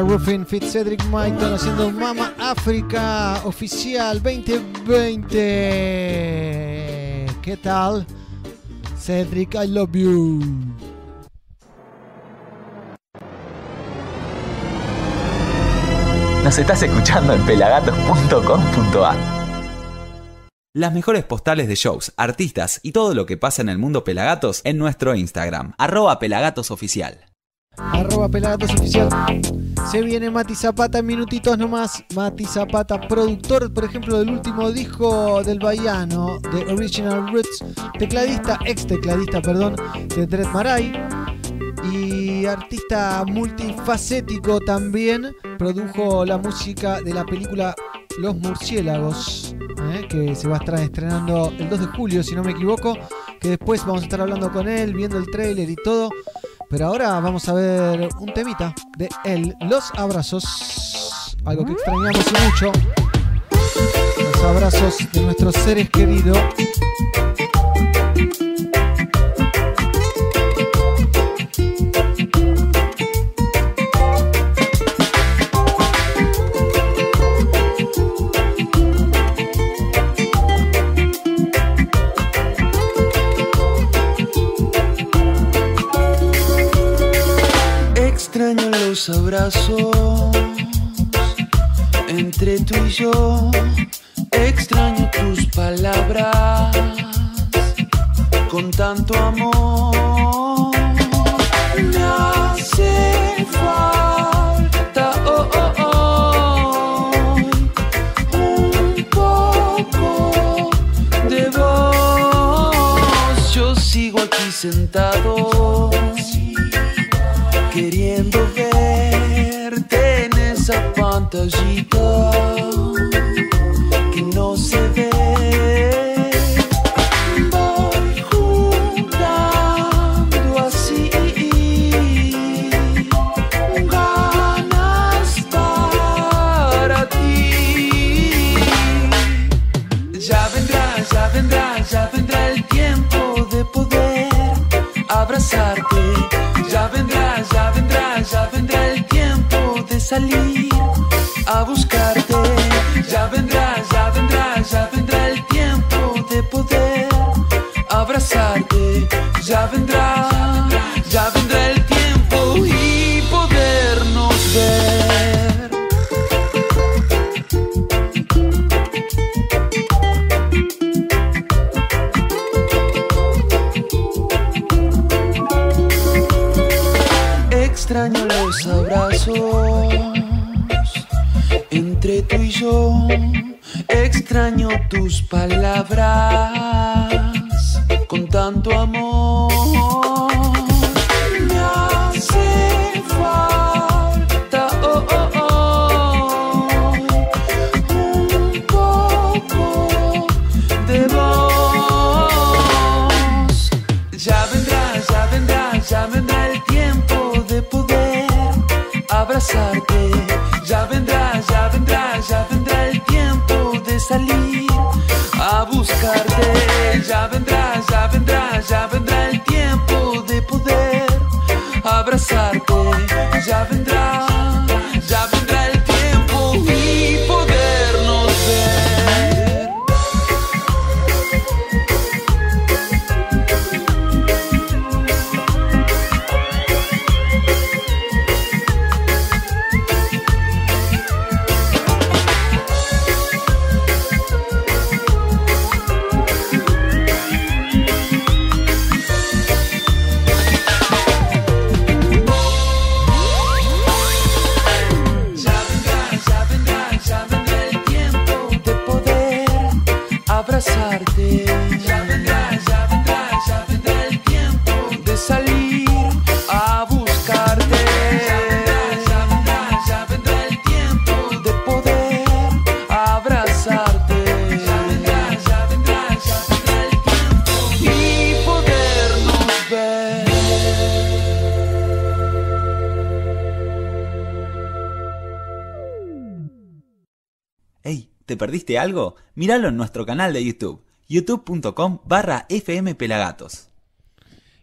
Ruffin, Fit Cedric Maiton haciendo Mama África oficial 2020. ¿Qué tal? Cedric, I love you. Nos estás escuchando en pelagatos.com.ar. Las mejores postales de shows, artistas y todo lo que pasa en el mundo Pelagatos en nuestro Instagram, arroba pelagatosoficial. Arroba Pelagatos Oficial. Se viene Mati Zapata minutitos nomás. Mati Zapata, productor, por ejemplo, del último disco del Bahiano, de Original Roots, tecladista, ex tecladista, perdón, de Dread Marai. Y artista multifacético también, produjo la música de la película Los Murciélagos, ¿eh? que se va a estar estrenando el 2 de julio, si no me equivoco. Que después vamos a estar hablando con él, viendo el tráiler y todo. Pero ahora vamos a ver un temita de él, Los Abrazos. Algo que extrañamos mucho. Los abrazos de nuestros seres queridos. Los abrazos entre tú y yo. Extraño tus palabras con tanto amor. Me hace falta oh, oh, oh, un poco de voz. Yo sigo aquí sentado pantallita que no se ve. Voy juntando así ganas para ti. Ya vendrá, ya vendrá, ya vendrá el tiempo de poder abrazarte. Ya vendrá, ya vendrá, ya vendrá el tiempo de salir vendrá, ya vendrá el tiempo y podernos ver. Extraño los abrazos entre tú y yo. Extraño tus palabras vendrá, ya vendrá, ya vendrá perdiste algo? Míralo en nuestro canal de YouTube, youtube.com barra fmpelagatos.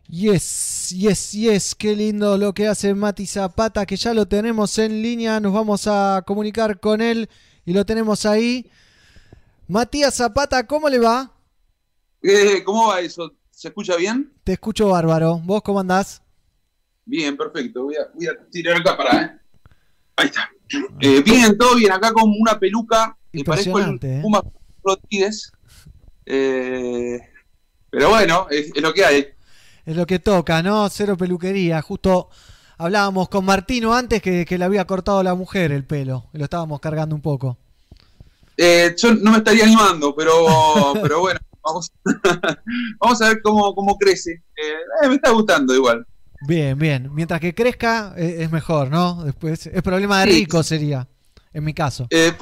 Yes, yes, yes, qué lindo lo que hace Mati Zapata, que ya lo tenemos en línea, nos vamos a comunicar con él y lo tenemos ahí. Matías Zapata, ¿cómo le va? Eh, ¿Cómo va eso? ¿Se escucha bien? Te escucho bárbaro, ¿vos cómo andás? Bien, perfecto. Voy a, voy a tirar acá para, ¿eh? Ahí está. Eh, bien, todo bien. Acá con una peluca. Me parezco el ¿eh? Puma Rodríguez. Eh, pero bueno, es, es lo que hay. Es lo que toca, ¿no? Cero peluquería. Justo hablábamos con Martino antes que, que le había cortado la mujer el pelo. y Lo estábamos cargando un poco. Eh, yo no me estaría animando, pero, pero bueno, vamos, vamos a ver cómo, cómo crece. Eh, me está gustando igual. Bien, bien. Mientras que crezca es mejor, ¿no? Después es problema de Sí. rico sería, en mi caso. Eh,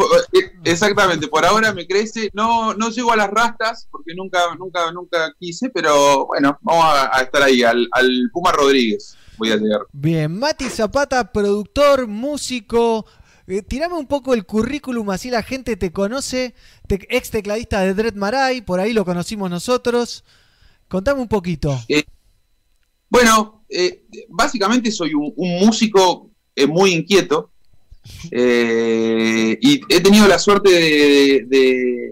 exactamente, por ahora me crece. No, no llego a las rastas porque nunca, nunca, nunca quise, pero bueno, vamos a, a estar ahí, al, al Puma Rodríguez. Voy a llegar. Bien, Mati Zapata, productor, músico. Eh, tirame un poco el currículum, así la gente te conoce. Te- ex tecladista de Dread Marai, por ahí lo conocimos nosotros. Contame un poquito. Bueno, eh, básicamente soy un, un músico eh, muy inquieto eh, y he tenido la suerte de, de-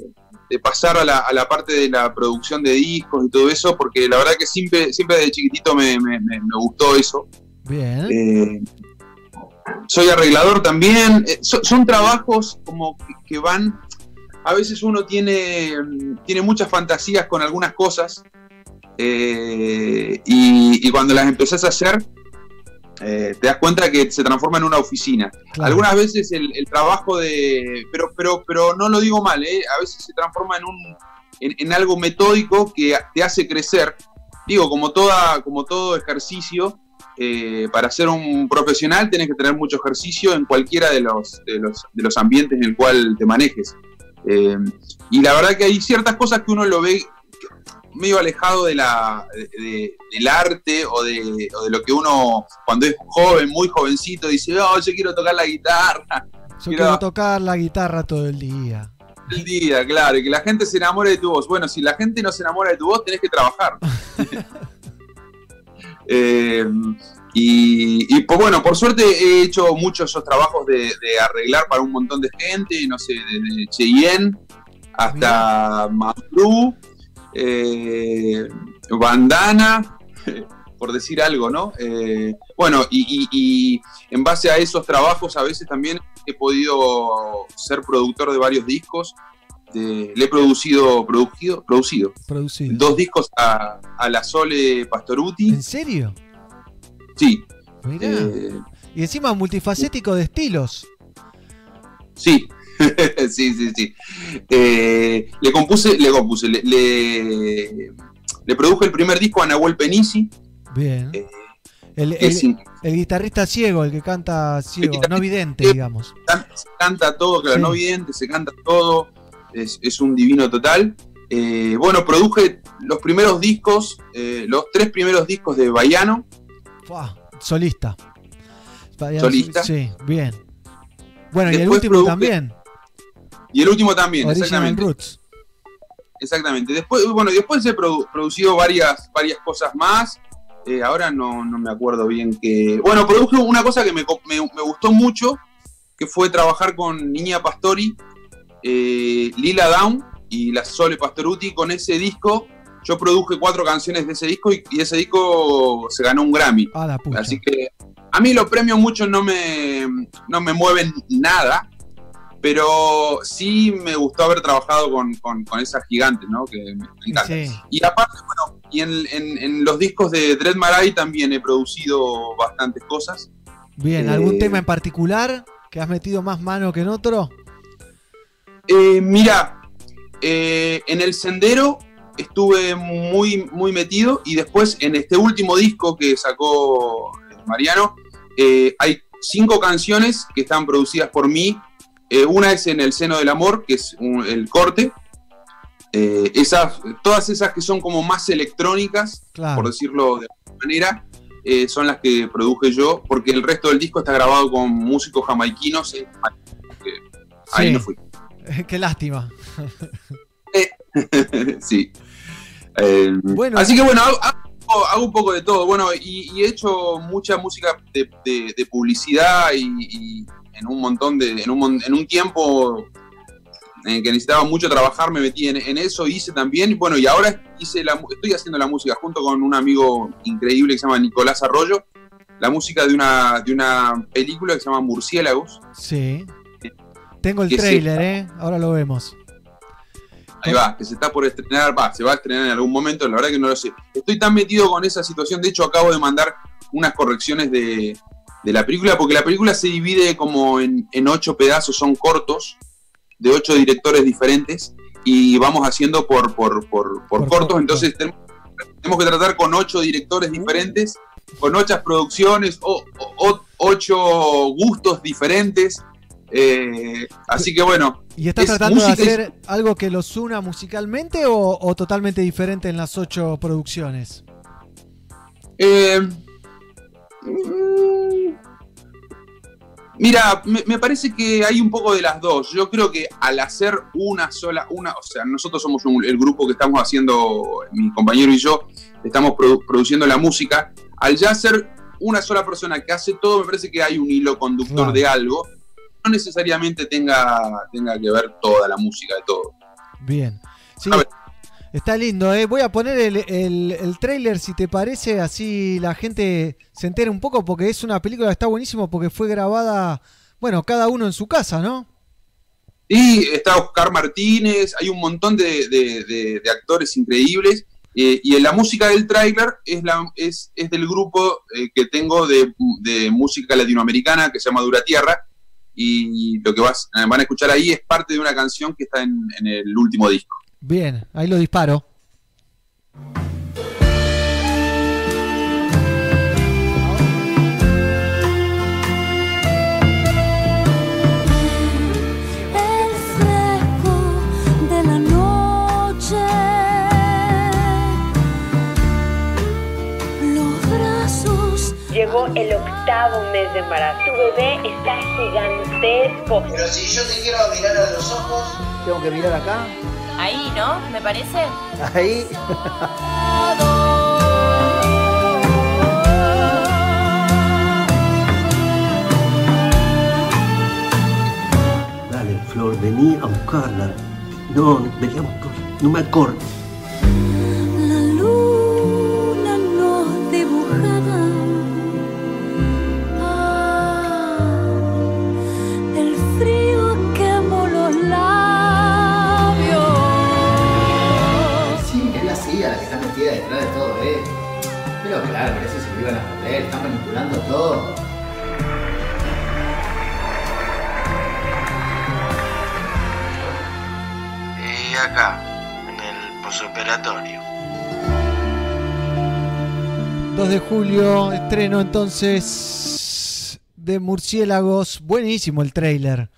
de pasar a la, a la parte de la producción de discos y todo eso, porque la verdad que siempre, siempre de chiquitito me, me- me- me gustó eso. Bien. Eh, soy arreglador también. Eh, so- son trabajos como que, que van. A veces uno tiene, tiene muchas fantasías con algunas cosas. y, y cuando las empezás a hacer, eh, te das cuenta que se transforma en una oficina. Claro. Algunas veces el, el trabajo de. Pero, pero, pero no lo digo mal, ¿eh? a veces se transforma en, un, en, en algo metódico que te hace crecer. Digo, como, toda, como todo ejercicio, eh, para ser un profesional tenés que tener mucho ejercicio en cualquiera de los, de los, de los ambientes en el cual te manejes. Eh, y la verdad que hay ciertas cosas que uno lo ve medio alejado de la, de- de- del arte o de, o de lo que uno cuando es joven, muy jovencito, dice, oh, yo quiero tocar la guitarra. Yo quiero tocar la guitarra todo el día. El día, claro, y que la gente se enamore de tu voz. Bueno, si la gente no se enamora de tu voz, tenés que trabajar. Eh, y, y, pues bueno, por suerte he hecho muchos esos trabajos de, de arreglar para un montón de gente, no sé, desde Cheyenne hasta Mafru, eh, Bandana, por decir algo, ¿no? Eh, bueno, y, y- y en base a esos trabajos a veces también he podido ser productor de varios discos. de- le he producido, producido, producido Producido. dos discos a, a la Sole Pastoruti. ¿En serio? Sí. Mirá. Eh, Y encima multifacético de estilos. sí. sí, sí, sí. Eh, le compuse, le compuse, le, le, le produje el primer disco a Nahuel Penisi. Bien. El, que el- el guitarrista ciego, el que canta ciego, no vidente, digamos. se canta todo, claro, Sí. no vidente, se canta todo, es, es un divino total. Eh, bueno, produje los primeros discos, eh, los tres primeros discos de Baiano, Fua, solista. Solista. Sí, bien. Bueno, y el último produje- también. Y el último también, Original exactamente. Roots. Exactamente. Después, bueno, después he produ- producido varias, varias cosas más. Eh, ahora no, no me acuerdo bien que. Bueno, produje una cosa que me, me- me gustó mucho, que fue trabajar con Niña Pastori, eh, Lila Down y la Sole Pastoruti. Con ese disco, yo produje cuatro canciones de ese disco y, y ese disco se ganó un Grammy. Ah. Así que a mí los premios mucho no me, no me mueven nada, pero sí me gustó haber trabajado con, con- con esas gigantes, ¿no? Que me, me encantan. Sí. Y aparte, bueno, y en, en- en los discos de Dread Marai también he producido bastantes cosas. Bien, ¿algún Eh, tema en particular que has metido más mano que en otro? Eh, mira, eh, en el sendero estuve muy, muy metido y después en este último disco que sacó Mariano eh, hay cinco canciones que están producidas por mí. Eh, una es en El seno del amor, que es un- el corte. Eh, esas, todas esas que son como más electrónicas, Claro. por decirlo de alguna manera, eh, son las que produje yo, porque el resto del disco está grabado con músicos jamaiquinos. ahí Sí. no fui. Qué lástima. sí. Bueno. así que bueno, hago, hago- hago un poco de todo. Bueno, y, y he hecho mucha música de, de- de publicidad y, y en un montón de. En un, en un tiempo en que necesitaba mucho trabajar, me metí en, en eso, hice también. Bueno, y ahora hice la, estoy haciendo la música junto con un amigo increíble que se llama Nicolás Arroyo. La música de una, de una película que se llama Murciélagos. Sí. Tengo el trailer, ¿eh? Ahora lo vemos. Ahí va, que se está por estrenar, va, se va a estrenar en algún momento, la verdad que no lo sé. Estoy tan metido con esa situación, de hecho acabo de mandar unas correcciones de, de la película, porque la película se divide como en, en ocho pedazos, son cortos, de ocho directores diferentes, y vamos haciendo por, por, por, por cortos, entonces tenemos, tenemos que tratar con ocho directores diferentes, con ocho producciones, o, o- ocho gustos diferentes. eh, así que bueno. ¿Y estás es tratando de hacer algo que los una musicalmente o, o totalmente diferente en las ocho producciones? Eh, mm, mira, me, me parece que hay un poco de las dos. Yo creo que al hacer una sola, una, o sea, nosotros somos un- el grupo que estamos haciendo, mi compañero y yo, estamos produ- produciendo la música. Al ya ser una sola persona que hace todo, me parece que hay un hilo conductor de algo. No necesariamente tenga, tenga que ver toda la música de todo. Bien. Sí, está lindo, ¿eh? Voy a poner el, el, trailer, si te parece, así la gente se entera un poco, porque es una película está buenísimo, porque fue grabada, bueno, cada uno en su casa, ¿no? Y está Oscar Martínez, hay un montón de, actores increíbles. eh, y la música del tráiler es, la, es, del grupo eh, que tengo de, música latinoamericana que se llama Dura Tierra. Y lo que vas, van a escuchar ahí es parte de una canción que está en el último disco. Bien, ahí lo disparo. el fresco de la noche, los brazos. Llegó el octavo mes de embarazo. Tu bebé está gigantesco. Pero si yo te quiero mirar a los ojos, tengo que mirar acá, Ahí, ¿no? ¿Me parece? ahí. Dale, Flor, vení a buscarla. No, vení a buscarla. No me acordes. Todo. Y acá, en el posoperatorio. 2 de julio, estreno entonces de Murciélagos. Buenísimo el trailer.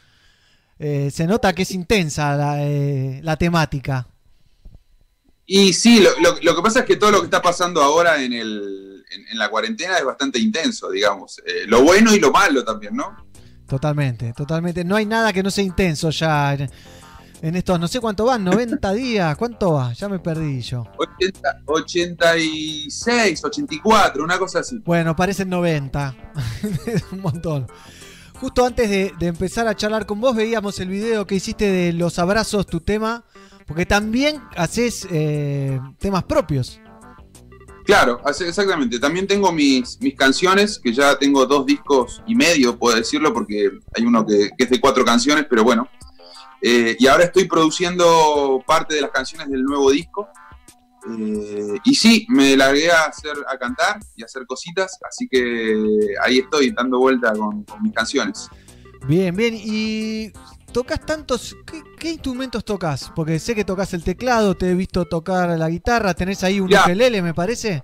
Eh, se nota que es intensa la, eh, la temática. Y sí, lo, lo- lo que pasa es que todo lo que está pasando ahora en, el, en, en la cuarentena es bastante intenso, digamos. Eh, lo bueno y lo malo también, ¿no? Totalmente, totalmente. No hay nada que no sea intenso ya en, en estos, no sé cuánto van, 90 días. ¿Cuánto va? Ya me perdí yo. 80, 86, 84, una cosa así. Bueno, parecen 90. Un montón. Justo antes de, de empezar a charlar con vos, veíamos el video que hiciste de los abrazos, tu tema. Porque también haces eh, temas propios. Claro, exactamente. También tengo mis, mis canciones, que ya tengo dos discos y medio, puedo decirlo, porque hay uno que, que es de cuatro canciones, pero bueno. Eh, y ahora estoy produciendo parte de las canciones del nuevo disco. Eh, y sí, me largué a hacer a cantar y a hacer cositas, así que ahí estoy dando vuelta con, con mis canciones. Bien, bien. Y tocas tantos. ¿Qué, qué instrumentos tocas? Porque sé que tocas el teclado, te he visto tocar la guitarra, tenés ahí un Ya. ukelele, me parece.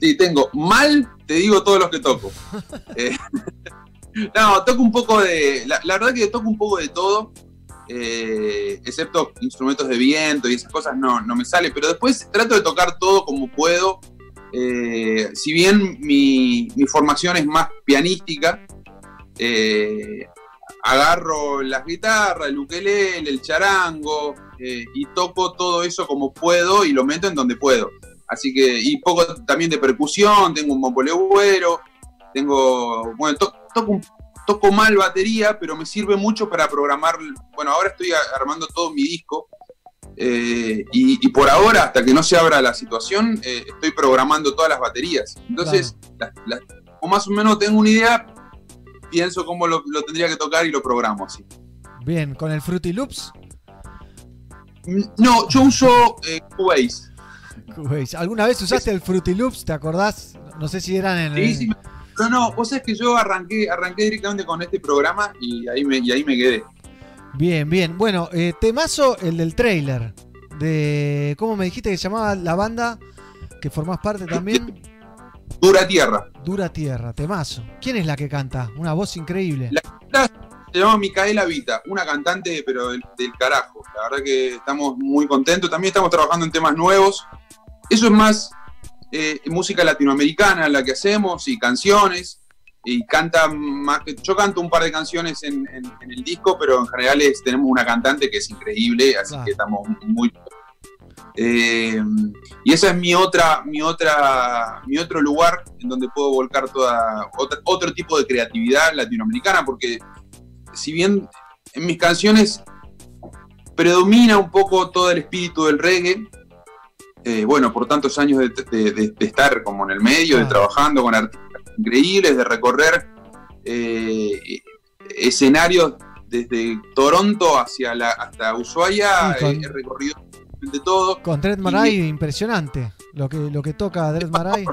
Sí, tengo mal, te digo todos los que toco. Eh, no, toco un poco de. La, la verdad que toco un poco de todo, eh, excepto instrumentos de viento y esas cosas no, no me sale, pero después trato de tocar todo como puedo. Eh, si bien mi, mi formación es más pianística, eh, agarro las guitarras, el ukelele, el charango, eh, y toco todo eso como puedo y lo meto en donde puedo. Así que, y poco también de percusión, tengo un bombolegüero, tengo, bueno, to- toco, un- toco mal batería, pero me sirve mucho para programar, bueno, ahora estoy armando todo mi disco, eh, y, y por ahora, hasta que no se abra la situación, eh, estoy programando todas las baterías. Entonces, las- las- o más o menos tengo una idea, pienso cómo lo, lo tendría que tocar y lo programo así. Bien, con el Fruity Loops. No, yo uso eh, Cubase. Cubase. ¿Alguna vez usaste el Fruity Loops? ¿Te acordás? No sé si eran en. Sí, sí, me- No, no, vos sabés que yo arranqué, arranqué directamente con este programa y ahí me, y ahí me quedé. Bien, bien. Bueno, eh, temazo el del trailer. De. ¿Cómo me dijiste que se llamaba la banda? Que formás parte también. Dura Tierra. Dura Tierra, temazo. ¿Quién es la que canta? Una voz increíble. La se llama Micaela Vita, una cantante pero del, del carajo. La verdad que estamos muy contentos. También estamos trabajando en temas nuevos. Eso es más eh, música latinoamericana la que hacemos y canciones. Y canta más que. Yo canto un par de canciones en, en- en el disco, pero en general es- tenemos una cantante que es increíble, así que estamos muy. Eh, y esa es mi otra, mi otra, mi otro lugar en donde puedo volcar toda otra- otro tipo de creatividad latinoamericana, porque si bien en mis canciones predomina un poco todo el espíritu del reggae, eh, bueno, por tantos años de, de- de- de estar como en el medio, de trabajando con artistas increíbles, de recorrer eh, escenarios desde Toronto hacia la, hasta Ushuaia, Sí, con- he recorrido de todo. Con Dread Marai, impresionante. Lo que, lo que toca Dread Marai.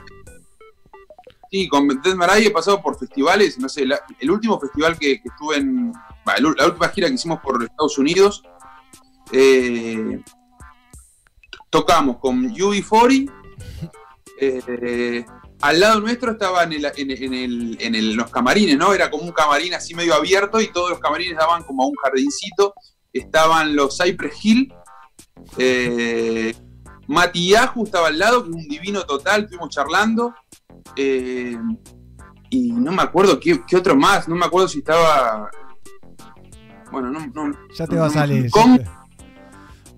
Sí, con Dead Marai he pasado por festivales, no sé, la- el último festival que, que estuve en, la última gira que hicimos por Estados Unidos, eh, tocamos con UB40, eh, al lado nuestro estaba en, el, en, en el- en el- los camarines, ¿no? Era como un camarín así medio abierto y todos los camarines daban como a un jardincito, estaban los Cypress Hill, eh, estaba al lado, que es un divino total, estuvimos charlando. eh, y no me acuerdo qué, qué otro más, no me acuerdo si estaba. Bueno, no. no Ya te va a salir. Con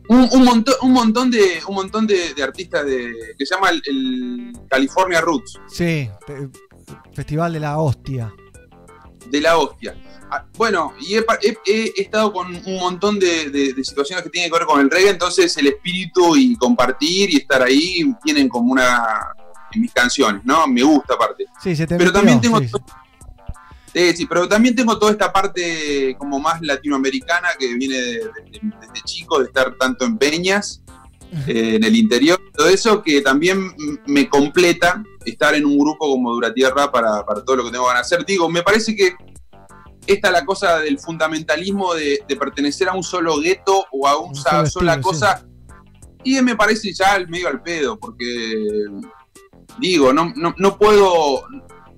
un, un montón, un montón de, un montón de, de artistas de, que se llama el, el California Roots, Sí, Festival de la Hostia. De la hostia. Ah, Bueno, y he, he- he estado con un montón de, de- de situaciones que tienen que ver con el reggae, entonces el espíritu y compartir y estar ahí tienen como una. en mis canciones, ¿no? Me gusta aparte. Sí, se te Pero metió, también tengo. sí. Sí, sí, pero también tengo toda esta parte como más latinoamericana que viene de- de- de- desde chico, de estar tanto en peñas, eh, en el interior, todo eso que también me completa estar en un grupo como Duratierra para, para todo lo que tengo de hacer. Digo, me parece que esta es la cosa del fundamentalismo de, de pertenecer a un solo gueto o a una sola estilo, cosa. Y me parece ya el medio al pedo, porque digo, no, no, no puedo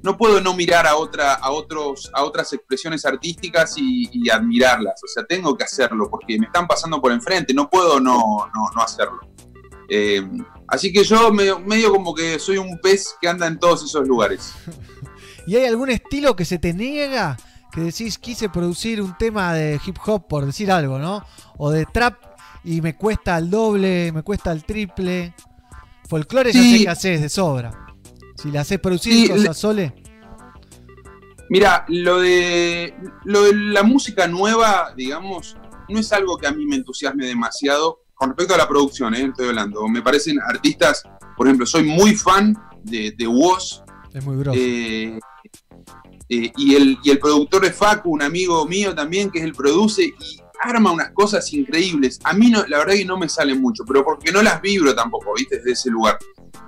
no puedo no mirar a otra a otros a otras expresiones artísticas y, y admirarlas o sea tengo que hacerlo porque me están pasando por enfrente no puedo no no, no hacerlo Eh, así que yo medio, medio como que soy un pez que anda en todos esos lugares ¿Y hay algún estilo que se te niega? Que decís, quise producir un tema de hip hop, por decir algo, ¿no? O de trap y me cuesta el doble, me cuesta el triple. Folclore ya Sí. sé que haces de sobra. Si le haces producir Sí, cosas le- sole. Mira, lo de, lo de la música nueva, digamos, no es algo que a mí me entusiasme demasiado con respecto a la producción, ¿eh? estoy hablando. Me parecen artistas, por ejemplo, soy muy fan de, de Woz. Es muy grosso. eh, eh, y, el, y el productor de Facu, un amigo mío también, que es el produce, y arma unas cosas increíbles. A mí, no, la verdad que no me salen mucho, pero porque no las vibro tampoco, ¿viste? Desde ese lugar.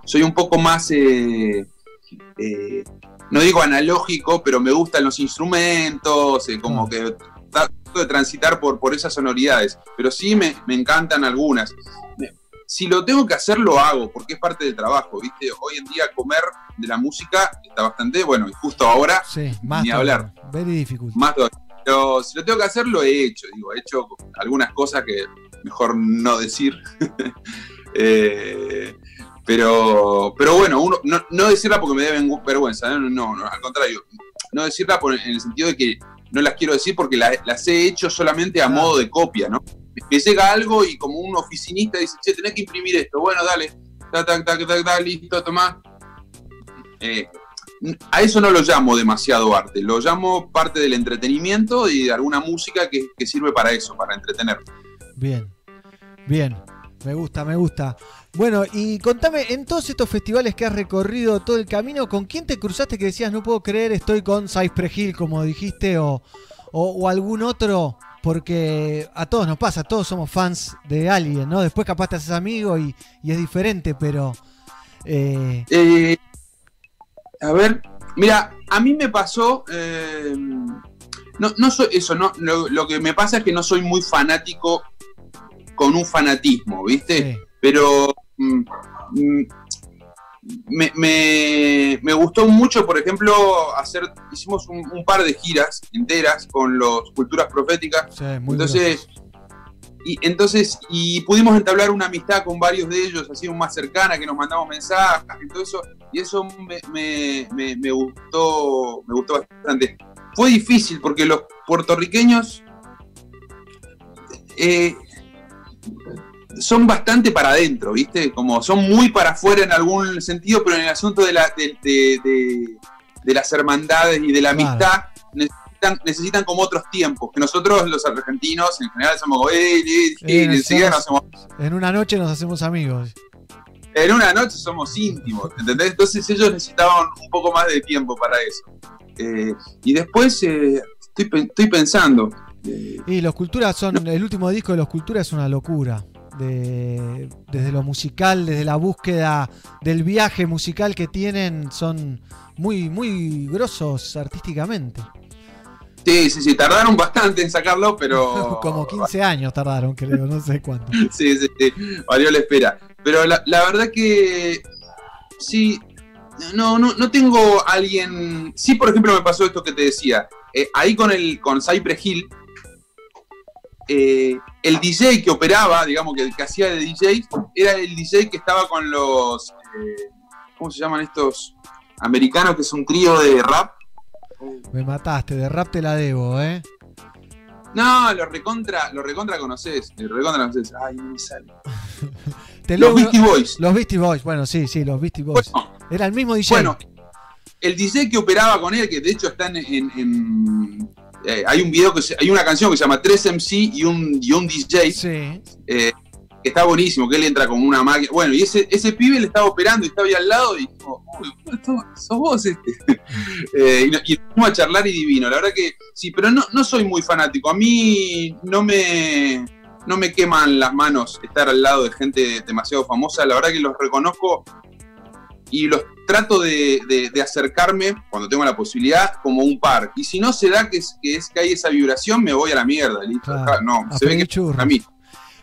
Soy un poco más... eh, eh, no digo analógico, pero me gustan los instrumentos, como que trato de transitar por, por esas sonoridades, pero sí me, me encantan algunas. Si lo tengo que hacer, lo hago, porque es parte del trabajo, ¿viste? Hoy en día comer de la música está bastante, bueno, y justo ahora, Sí, más ni hablar, Very difficult. más todavía. Pero si lo tengo que hacer, lo he hecho, digo, he hecho algunas cosas que mejor no decir. Eh, pero, pero bueno, uno, no, no decirla porque me deben vergüenza, ¿eh? no, no, no, al contrario. No decirla por- en el sentido de que no las quiero decir porque la- las he hecho solamente a modo de copia, ¿no? Me llega algo y como un oficinista dice, che, tenés que imprimir esto, bueno, dale, tac, tac, tac, tac, tac, listo, tomá. Eh, a eso no lo llamo demasiado arte, lo llamo parte del entretenimiento y de alguna música que, que sirve para eso, para entretener. Bien, bien, me gusta, me gusta. Bueno, y contame, en todos estos festivales que has recorrido todo el camino, ¿con quién te cruzaste que decías, no puedo creer, estoy con Cypress Hill, como dijiste, o, o- o algún otro? Porque a todos nos pasa, todos somos fans de alguien, ¿no? Después capaz te haces amigo y, y es diferente, pero... eh, Eh, a ver, mira, a mí me pasó. eh, no, no soy eso, no. Lo, lo que me pasa es que no soy muy fanático con un fanatismo, ¿viste? Pero mm, mm, me, me- me gustó mucho, por ejemplo, hacer. Hicimos un, un par de giras enteras con los Culturas Proféticas. sí, muy Entonces, y entonces, y pudimos entablar una amistad con varios de ellos, así más cercana, que nos mandamos mensajes y todo eso, y eso me, me- me- me gustó, me gustó bastante. Fue difícil porque los puertorriqueños eh, son bastante para adentro, ¿viste? Como son muy para afuera en algún sentido, pero en el asunto de, la, de, de- de- de las hermandades y de la Claro. amistad necesitan, necesitan como otros tiempos, que nosotros los argentinos en general somos como, "Ey, ey, Eh, y enseguida nos hacemos En una noche nos hacemos amigos. en una noche somos íntimos, ¿entendés? Entonces ellos necesitaban un poco más de tiempo para eso. Eh, y después eh, estoy, estoy pensando, Y los Culturas son. El último disco de los Culturas es una locura. De- desde lo musical, desde la búsqueda del viaje musical que tienen, son muy, muy grosos artísticamente. sí, sí, sí, tardaron bastante en sacarlo, pero Como 15 años tardaron, creo, no sé cuánto. sí, sí, sí, valió la espera. Pero la, la verdad que sí, no, no, no tengo alguien. Sí, por ejemplo, me pasó esto que te decía. Eh, ahí con el con Cypress Hill, eh, el DJ que operaba, digamos que, que hacía de DJ, era el DJ que estaba con los. eh, ¿Cómo se llaman estos americanos? Que es un trío de rap. Me mataste, de rap te la debo, ¿eh? No, lo recontra, lo recontra conoces. Lo recontra conoces. Ay, no me sale. Te Los logro- Beastie Boys. Los Beastie Boys, bueno, sí, sí, los Beastie Boys. Era el mismo DJ. Bueno, el DJ que operaba con él, que de hecho está en. en- en- eh, hay un video que se- hay una canción que se llama 3MC y un, y un DJ. eh, que está buenísimo, que él entra con una máquina. Bueno, y ese, ese pibe le estaba operando y estaba ahí al lado y dijo, uy, sos vos este. Eh, y, y fuimos a charlar y divino. La verdad que sí, pero no, no soy muy fanático. A mí no me, no me queman las manos estar al lado de gente demasiado famosa. La verdad que los reconozco y los trato de, de- de acercarme cuando tengo la posibilidad como un par. Y si no se da que, es, que, es, que hay esa vibración, me voy a la mierda. listo. Claro. No, A se ve que es churros. para mí.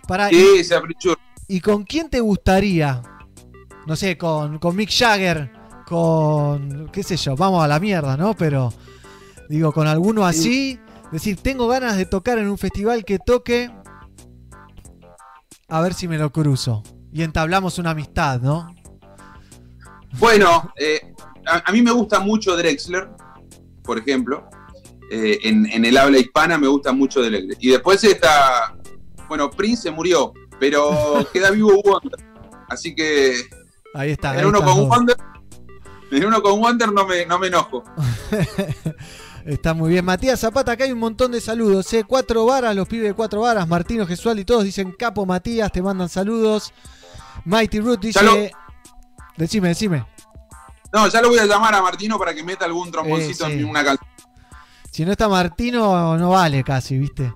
Para, Sí, se abre churro. ¿Y con quién te gustaría? No sé, con, con Mick Jagger, con. qué sé yo, vamos a la mierda, ¿no? Pero. Digo, con alguno así. Decir, tengo ganas de tocar en un festival que toque. A ver si me lo cruzo. Y entablamos una amistad, ¿no? Bueno, eh, a, a mí me gusta mucho Drexler, por ejemplo. Eh, en, en el habla hispana me gusta mucho Drexler. Y después está. Bueno, Prince se murió, pero queda vivo Wonder. Así que Ahí está. en uno con. Wonder. En uno con Wonder no me, no me enojo. Está muy bien. Matías Zapata, acá hay un montón de saludos. ¿eh? Cuatro varas, los pibes de cuatro varas. Martino Gesual y todos dicen capo Matías, te mandan saludos. Mighty Root dice. Decime, decime. No, ya lo voy a llamar a Martino para que meta algún tromboncito Eh, sí. en una canción. Si no está Martino, no vale casi, ¿viste?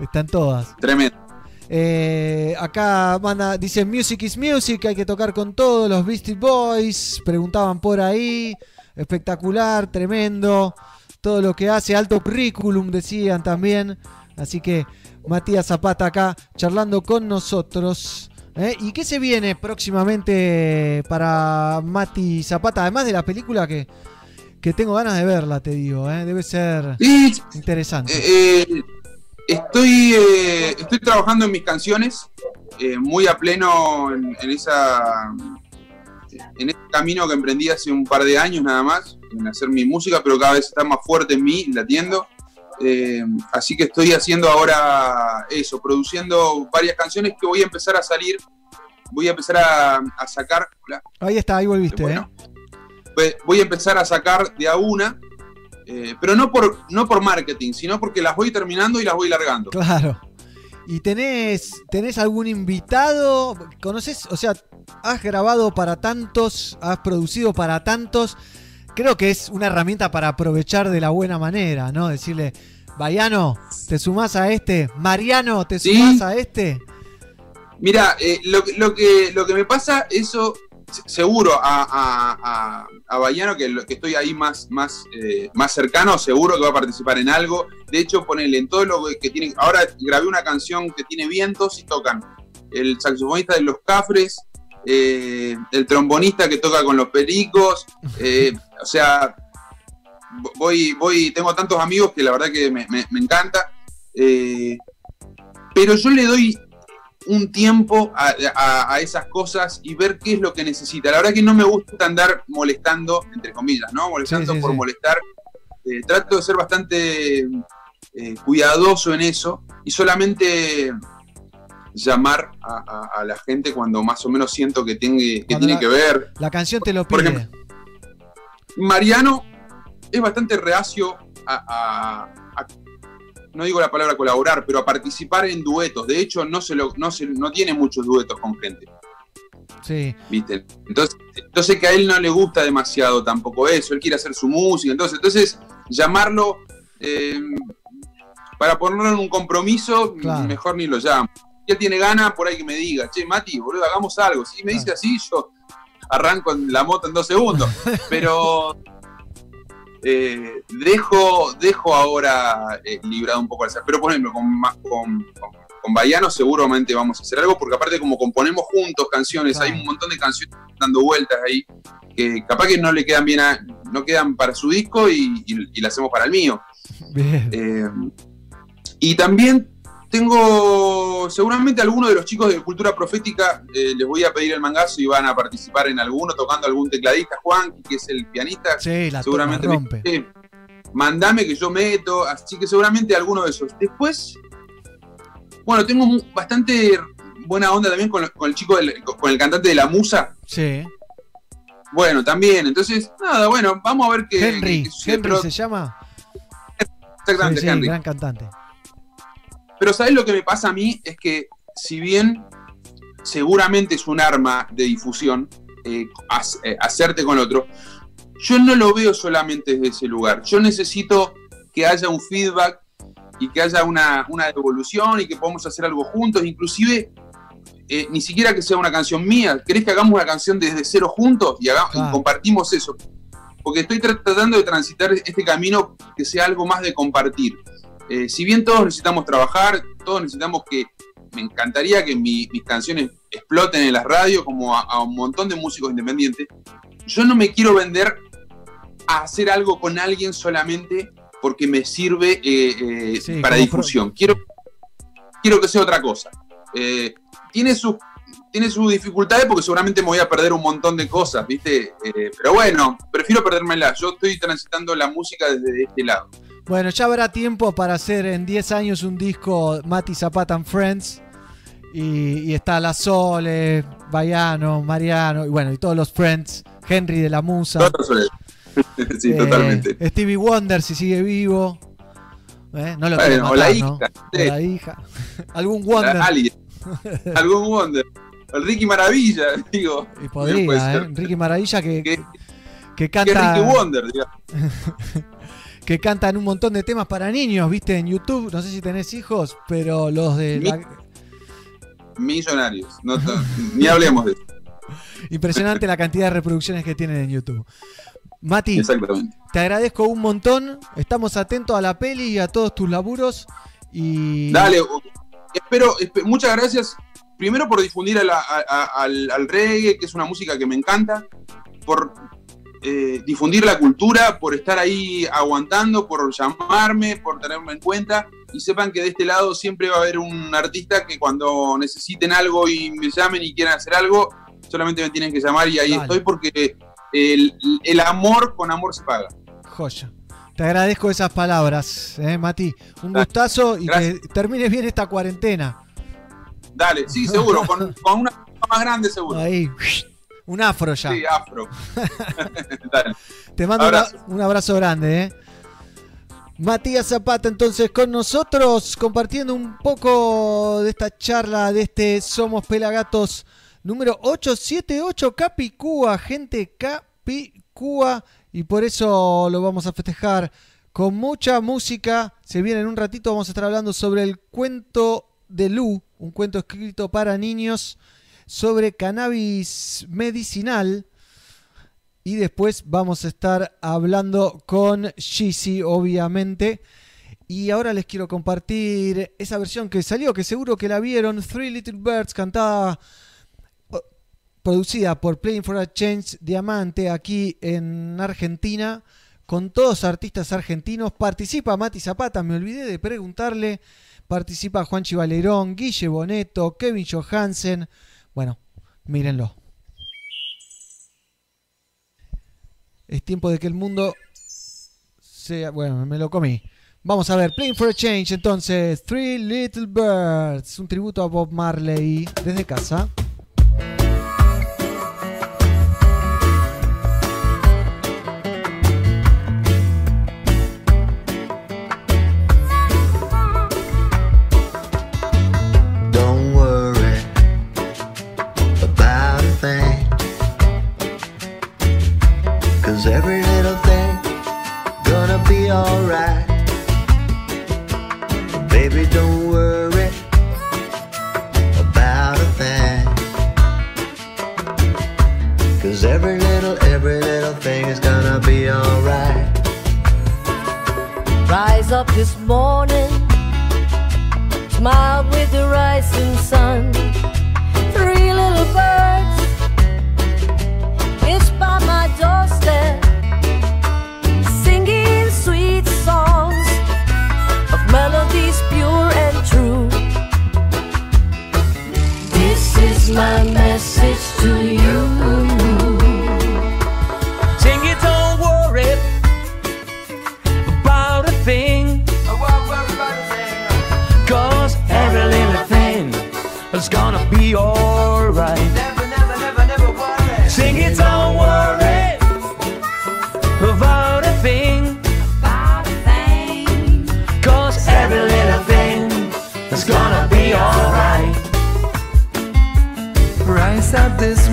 Están todas. Tremendo. Eh, acá manda, dice Music is Music, hay que tocar con todos los Beastie Boys. Preguntaban por ahí. Espectacular, tremendo. Todo lo que hace, alto currículum, decían también. Así que Matías Zapata acá charlando con nosotros. ¿Eh? ¿Y qué se viene próximamente para Mati Zapata? Además de la película que, que tengo ganas de verla, te digo. ¿eh? Debe ser interesante. eh, eh, estoy, eh, estoy trabajando en mis canciones, muy a pleno en, en esa en ese camino que emprendí hace un par de años nada más, en hacer mi música, pero cada vez está más fuerte en mí, latiendo. Eh, así que estoy haciendo ahora eso, produciendo varias canciones que voy a empezar a salir, voy a empezar a, a sacar, hola, Ahí está, ahí volviste, Bueno. voy- voy a empezar a sacar de a una, eh, pero no por, no por marketing, sino porque las voy terminando y las voy largando. ¿eh? Claro. ¿Y tenés, tenés algún invitado? ¿Conoces? O sea, has grabado para tantos, has producido para tantos. Creo que es una herramienta para aprovechar de la buena manera, ¿no? Decirle, Bayano, ¿te sumás a este? Mariano, ¿te Sí. sumás a este? Mira, eh, lo, que- lo, que, lo que me pasa, eso se- seguro a, a, a, a Bayano, que, lo- que estoy ahí más, más, eh, más cercano, seguro que va a participar en algo. De hecho, ponele en todo lo que tiene. Ahora grabé una canción que tiene vientos y tocan el saxofonista de los Cafres, eh, el trombonista que toca con los pericos. eh, o sea, voy, voy, tengo tantos amigos que la verdad que me, me- me encanta. eh, pero yo le doy un tiempo a, a- a esas cosas y ver qué es lo que necesita. La verdad que no me gusta andar molestando, entre comillas, ¿no? Molestando Sí, sí, por sí. molestar. Eh, trato de ser bastante eh, cuidadoso en eso y solamente llamar a, la gente cuando más o menos siento que, tiene, que Cuando tiene la- que ver. La canción te lo Por pide. ejemplo, Mariano es bastante reacio a, a- a- no digo la palabra colaborar, pero a participar en duetos. De hecho, no, se lo, no, se, no tiene muchos duetos con gente, Sí. ¿viste? Entonces, entonces que a él no le gusta demasiado tampoco eso, él quiere hacer su música. Entonces, entonces llamarlo eh, para ponerlo en un compromiso, Claro. mejor ni lo llamo. Si él tiene ganas, por ahí que me diga, che, Mati, boludo, hagamos algo. Si me dice así, yo arranco en la moto en dos segundos. Pero eh, dejo, dejo ahora eh, librado un poco al. Pero por ejemplo, con, con, con, Baiano seguramente vamos a hacer algo, porque aparte como componemos juntos canciones, hay un montón de canciones dando vueltas ahí, que capaz que no le quedan bien a- no quedan para su disco y, y, y la hacemos para el mío. Bien. Eh, y también tengo, seguramente algunos de los chicos de Cultura Profética eh, les voy a pedir el mangazo y van a participar en alguno, tocando algún tecladista, Juan, que es el pianista. Sí, la seguramente me rompe. dice, mandame que yo meto, así que seguramente alguno de esos. Después, bueno, tengo bastante buena onda también con, con el chico, del- con el cantante de La Musa. Sí. Bueno, también, entonces, nada, bueno, vamos a ver qué... Henry, Henry se llama. Exactamente, Sí, sí, Henry. gran cantante. Pero ¿sabes lo que me pasa a mí? Es que si bien seguramente es un arma de difusión eh, eh, hacerte con otro, yo no lo veo solamente desde ese lugar. Yo necesito que haya un feedback y que haya una, una devolución y que podamos hacer algo juntos, inclusive eh, ni siquiera que sea una canción mía. ¿Querés que hagamos una canción desde cero juntos y, haga- y compartimos eso? Porque estoy tra- tratando de transitar este camino que sea algo más de compartir. Eh, si bien todos necesitamos trabajar, todos necesitamos que, me encantaría que mi- mis canciones exploten en las radios como a, a un montón de músicos independientes, yo no me quiero vender a hacer algo con alguien solamente porque me sirve eh, eh, Sí, para difusión. Quiero, quiero que sea otra cosa. Eh, tiene sus tiene sus dificultades porque seguramente me voy a perder un montón de cosas, ¿viste? Eh, pero bueno, prefiero perdérmela. Yo estoy transitando la música desde este lado. Bueno, ya habrá tiempo para hacer en 10 años un disco Mati Zapata and Friends. Y, y está La Sole, Baiano, Mariano, y bueno, y todos los Friends, Henry de la Musa. Sí, Eh, totalmente. Stevie Wonder, si sigue vivo. Eh, No lo Bueno, o la hija, ¿no? sí. O la hija. Algún Wonder. Alguien. Algún Wonder. El Ricky Maravilla, digo. Y podría, ¿eh? Ricky Maravilla que, que, Que canta. Ricky Wonder, digamos. Que cantan un montón de temas para niños, viste, en YouTube. No sé si tenés hijos, pero los de. Mi- la- Millonarios. No, ni hablemos de eso. Impresionante la cantidad de reproducciones que tienen en YouTube. Mati, te agradezco un montón. Estamos atentos a la peli y a todos tus laburos. Y. Dale, espero, espe- muchas gracias. Primero por difundir a la- a- a- al, al reggae, que es una música que me encanta. Por eh, difundir la cultura, por estar ahí aguantando, por llamarme, por tenerme en cuenta. Y sepan que de este lado siempre va a haber un artista que cuando necesiten algo y me llamen y quieran hacer algo, solamente me tienen que llamar y ahí estoy porque el, el amor con amor se paga. Joya. Te agradezco esas palabras, eh, Mati. Un Dale. gustazo y Gracias. que termines bien esta cuarentena. Dale, sí, seguro, con, con una más grande seguro. Ahí, un afro ya. Sí, afro. Dale. Te mando Abrazo. un abrazo grande, ¿eh? Matías Zapata, entonces, con nosotros, compartiendo un poco de esta charla, de este Somos Pelagatos número 878, Capicúa, gente Capicúa, y por eso lo vamos a festejar con mucha música. Se viene en un ratito, vamos a estar hablando sobre el cuento de Lu, un cuento escrito para niños sobre cannabis medicinal. Y después vamos a estar hablando con Shizzy, obviamente. Y ahora les quiero compartir esa versión que salió, que seguro que la vieron. Three Little Birds, cantada, producida por Playing for a Change Diamante aquí en Argentina. Con todos artistas argentinos. Participa Mati Zapata, me olvidé de preguntarle. Participa Juanchi Valerón, Guille Boneto, Kevin Johansen. Bueno, mírenlo. Es tiempo de que el mundo sea. Bueno, me lo comí. Vamos a ver, Playing for a Change, entonces, Three Little Birds, un tributo a Bob Marley desde casa. Cause every little thing gonna be alright. Baby, don't worry about a thing. Cause every little, every little thing is gonna be alright. Rise up this morning, smiled with the rising sun. My Rise up this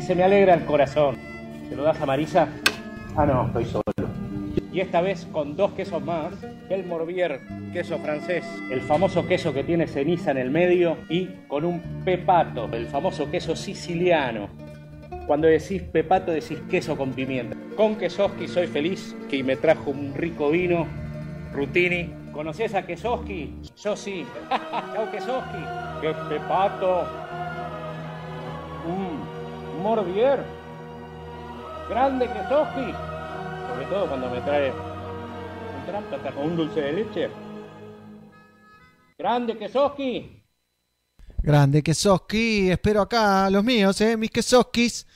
y se me alegra el corazón. ¿Se lo das a Marisa? Ah, no, estoy solo. Y esta vez con dos quesos más, el Morbier, queso francés, el famoso queso que tiene ceniza en el medio, y con un pepato, el famoso queso siciliano. Cuando decís pepato decís queso con pimienta. Con Kesoski soy feliz, que me trajo un rico vino, Rutini, ¿Conoces a Kesoski? Yo sí. Chau, Kesoski. ¡Qué pepato! Morbier. Grande Kesoski. Sobre todo cuando me trae un trámpata con un dulce de leche. Grande Kesoski. Grande Kesoski, espero acá a los míos, ¿eh? mis Kesoskis.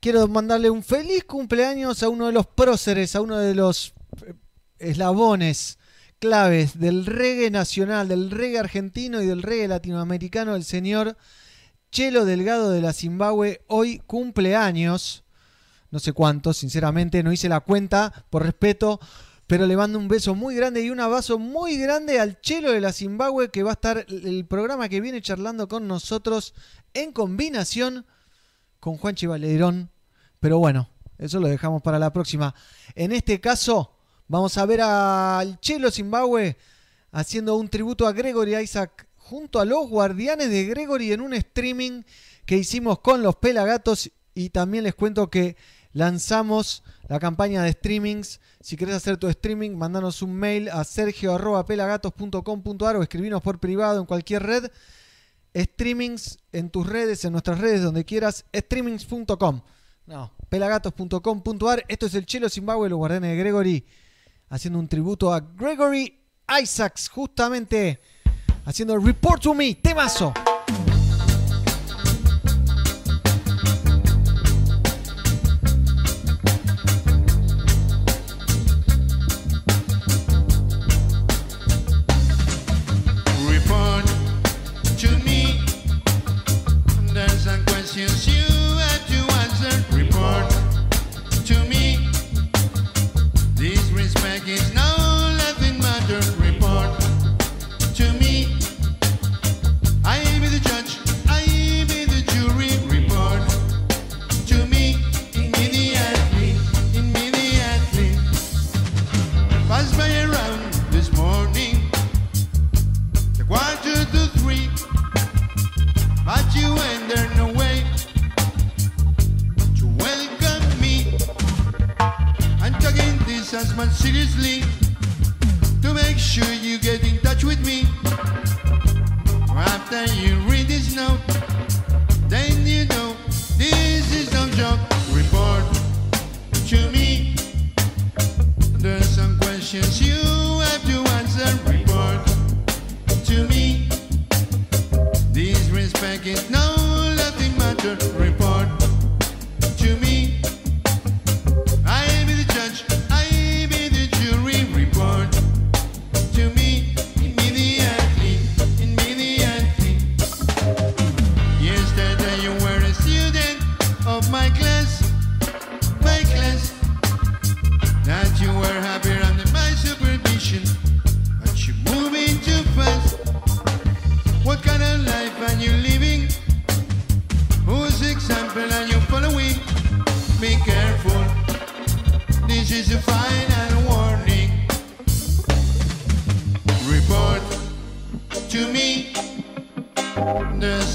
Quiero mandarle un feliz cumpleaños a uno de los próceres, a uno de los eh, eslabones claves del reggae nacional, del reggae argentino y del reggae latinoamericano, el señor Chelo Delgado de la Zimbabue. Hoy cumpleaños, no sé cuántos, sinceramente, no hice la cuenta por respeto, pero le mando un beso muy grande y un abrazo muy grande al Chelo de la Zimbabue que va a estar el programa que viene charlando con nosotros en combinación con Juanchi Valerón. Pero bueno, eso lo dejamos para la próxima. En este caso, vamos a ver al Chelo Zimbabue haciendo un tributo a Gregory Isaac junto a los guardianes de Gregory en un streaming que hicimos con los Pelagatos y también les cuento que lanzamos la campaña de streamings. Si querés hacer tu streaming, mandanos un mail a sergio.pelagatos.com.ar o escribinos por privado en cualquier red. Streamings en tus redes, en nuestras redes, donde quieras. Streamings.com. No, pelagatos.com.ar. Esto es el Chelo Zimbabue, los guardianes de Gregory, haciendo un tributo a Gregory Isaacs, justamente haciendo Report to Me, temazo. Report to this seriously to make sure you get in touch with me. After you read this note, then you know this is no joke. Report to me. There's some questions you have to answer. Report to me. Disrespect is no laughing matter.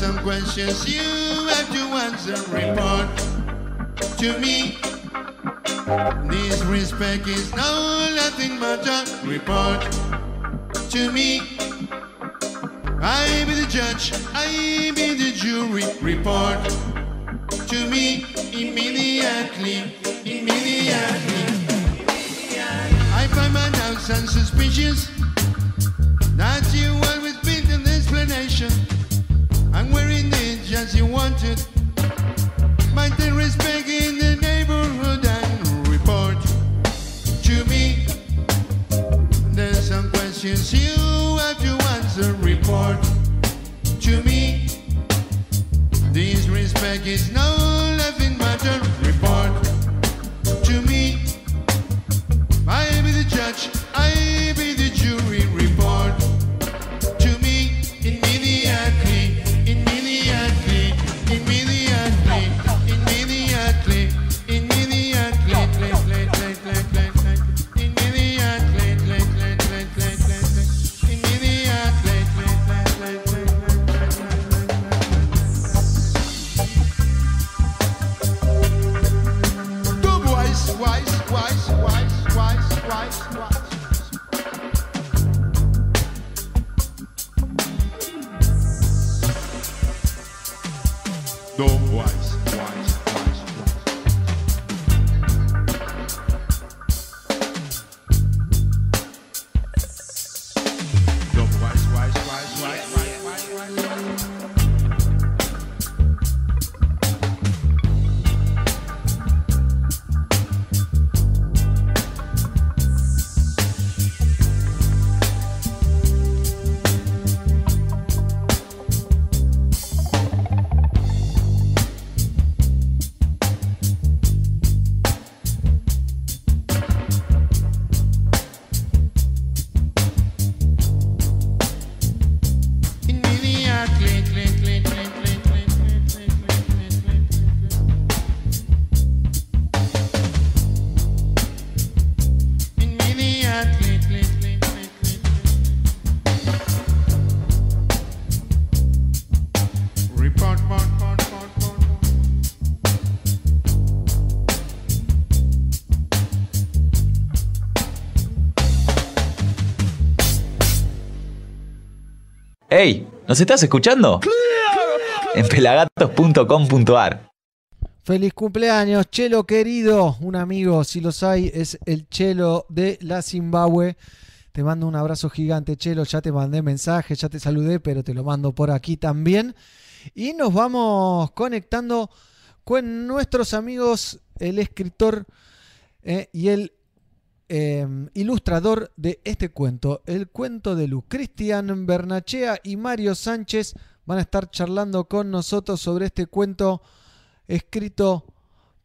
Some questions you have to answer. Report to me. This respect is no nothing matter. Report to me. I be the judge, I be the jury. Report to me immediately, immediately. I find my doubts and suspicions that you always build an explanation. I'm wearing it just you wanted. The respect in the neighborhood and report to me. There's some questions you have to answer. Report to me. Is matter. Report to me. I be the judge. I be ¿Nos estás escuchando? En pelagatos.com.ar Feliz cumpleaños, Chelo querido. Un amigo, si los hay, es el Chelo de la Zimbabue. Te mando un abrazo gigante, Chelo. Ya te mandé mensaje, ya te saludé, pero te lo mando por aquí también. Y nos vamos conectando con nuestros amigos, el escritor eh, y el eh, ilustrador de este cuento, el cuento de Lu. Cristian Bernachea y Mario Sánchez van a estar charlando con nosotros sobre este cuento escrito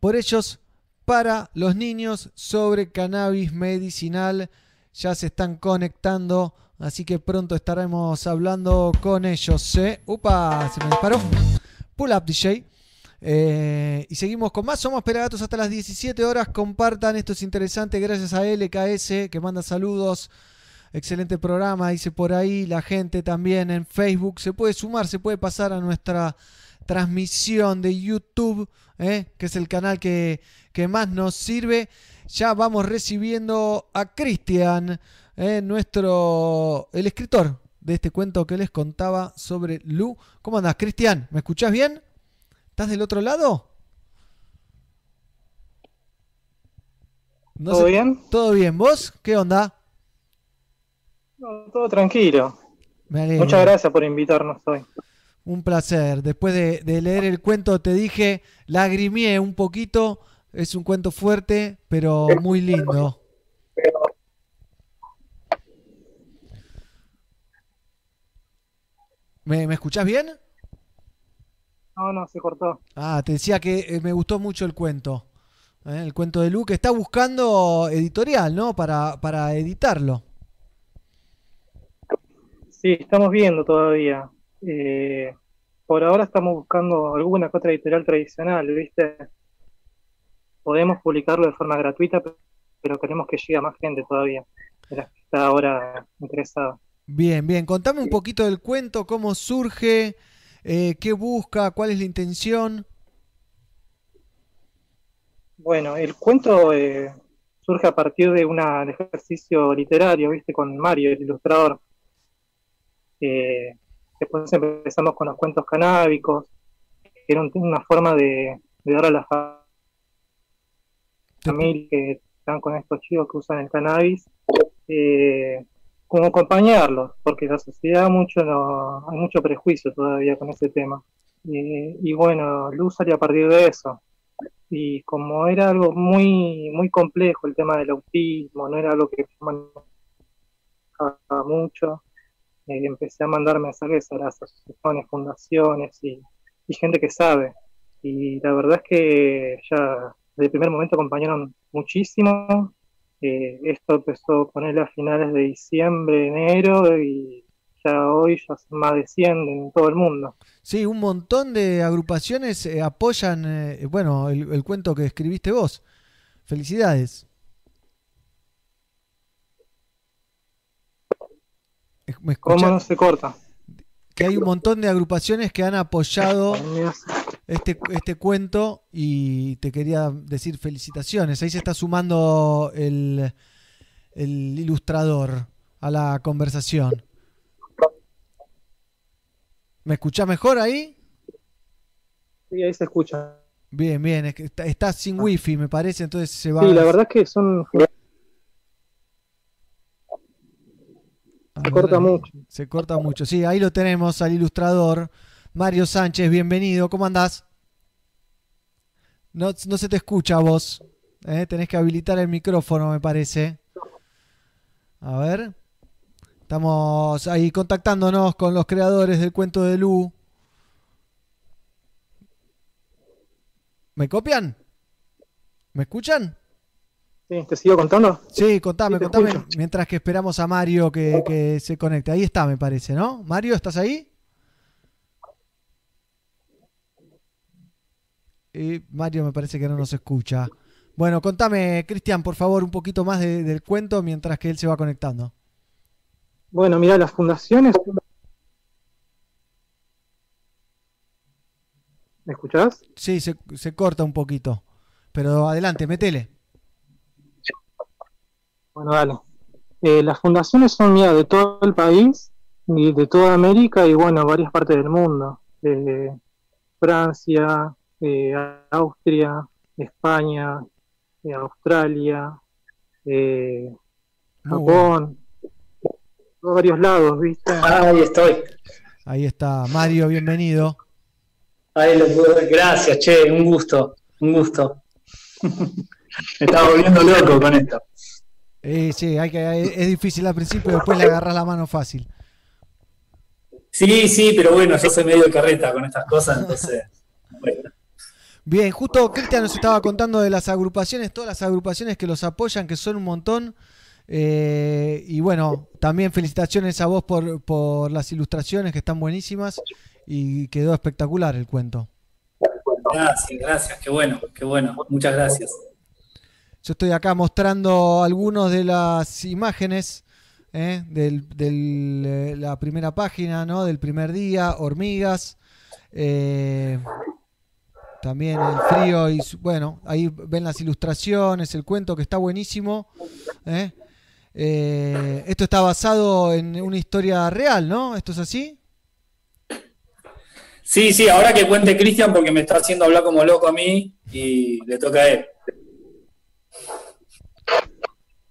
por ellos para los niños sobre cannabis medicinal. Ya se están conectando, así que pronto estaremos hablando con ellos. ¿eh? Upa, se me disparó. Pull up, DJ. Eh, y seguimos con más. Somos Pelagatos hasta las 17 horas. Compartan, esto es interesante. Gracias a LKS que manda saludos. Excelente programa, dice por ahí. La gente también en Facebook se puede sumar, se puede pasar a nuestra transmisión de YouTube, ¿eh? que es el canal que, que más nos sirve. Ya vamos recibiendo a Cristian, ¿eh? nuestro, el escritor de este cuento que les contaba sobre Lu. ¿Cómo andas, Cristian? ¿Me escuchás bien? ¿Estás del otro lado? No ¿Todo sé- bien? ¿Todo bien? ¿Vos? ¿Qué onda? No, todo tranquilo. Muchas gracias por invitarnos hoy. Un placer. Después de, de leer el cuento te dije, lagrimié un poquito. Es un cuento fuerte, pero muy lindo. ¿Me, me escuchás bien? No, no, se cortó. Ah, te decía que eh, me gustó mucho el cuento. ¿eh? El cuento de Lu, que está buscando editorial, ¿no? Para, para editarlo. Sí, estamos viendo todavía. Eh, por ahora estamos buscando alguna otra editorial tradicional, ¿viste? Podemos publicarlo de forma gratuita, pe- pero queremos que llegue a más gente todavía, de las que está ahora interesada. Bien, bien. Contame un poquito del cuento, cómo surge, eh, qué busca, cuál es la intención. Bueno, el cuento eh, surge a partir de un ejercicio literario, ¿viste? Con Mario, el ilustrador. Eh, después empezamos con los cuentos canábicos, que era un- una forma de, de dar a la fa- familia que están con estos chicos que usan el cannabis, eh, como acompañarlos, porque la sociedad mucho no, hay mucho prejuicio todavía con ese tema. Y bueno, Luz salió a partir de eso. Y como era algo muy, muy complejo el tema del autismo, no era algo que manejaba mucho, eh, empecé a mandar mensajes a las asociaciones, fundaciones y, y gente que sabe. Y la verdad es que ya desde el primer momento acompañaron muchísimo. Eh, esto empezó a ponerle a finales de diciembre, enero y ya hoy ya son más de 100 en todo el mundo. Sí, un montón de agrupaciones eh, apoyan, eh, bueno, el, el cuento que escribiste vos. Felicidades. ¿Me ¿Cómo no se corta? Que hay un montón de agrupaciones que han apoyado este, este cuento y te quería decir felicitaciones. Ahí se está sumando el, el ilustrador a la conversación. ¿Me escuchás mejor ahí? Sí, ahí se escucha. Bien, bien, es que está, está sin wifi, me parece, entonces se va. Sí, la verdad es que son. A Se corta mucho. Se corta mucho. Sí, ahí lo tenemos al ilustrador Mario Sánchez, bienvenido. ¿Cómo andás? No, no se te escucha vos. ¿eh? Tenés que habilitar el micrófono, me parece. A ver. Estamos ahí contactándonos con los creadores del cuento de Lu. ¿Me copian? ¿Me escuchan? Sí, ¿Te sigo contando? Sí, contame, Sí, contame. escucho. Mientras que esperamos a Mario que, que se conecte. Ahí está, me parece, ¿no? Mario, ¿estás ahí? Mario me parece que no nos escucha. Bueno, contame, Cristian, por favor, un poquito más de- del cuento mientras que él se va conectando. Bueno, mira, las fundaciones. ¿Me escuchás? Sí, se, se corta un poquito. Pero adelante, metele. Bueno, dale. Eh, las fundaciones son mira, de todo el país, y de toda América y bueno, varias partes del mundo. Eh, Francia, eh, Austria, España, eh, Australia, eh, Muy Japón, de varios lados, ¿viste? Ahí estoy. Ahí está, Mario, bienvenido. Ahí lo pude. Gracias, che, un gusto, un gusto. Me estaba volviendo loco con esto. Eh, sí, hay que, es difícil al principio, después le agarras la mano fácil. Sí, sí, pero bueno, yo soy medio carreta con estas cosas, entonces. Bueno. Bien, justo Cristian nos estaba contando de las agrupaciones, todas las agrupaciones que los apoyan, que son un montón. Eh, y bueno, también felicitaciones a vos por, por las ilustraciones que están buenísimas y quedó espectacular el cuento. Gracias, gracias, qué bueno, qué bueno. Muchas gracias. Yo estoy acá mostrando algunas de las imágenes ¿eh? del, eh, la primera página, ¿no? Del primer día, hormigas. eh, también el frío y su- bueno, ahí ven las ilustraciones, el cuento que está buenísimo. ¿eh? Eh, esto está basado en una historia real, ¿no? ¿Esto es así? Sí, sí, ahora que cuente Cristian porque me está haciendo hablar como loco a mí y le toca a él.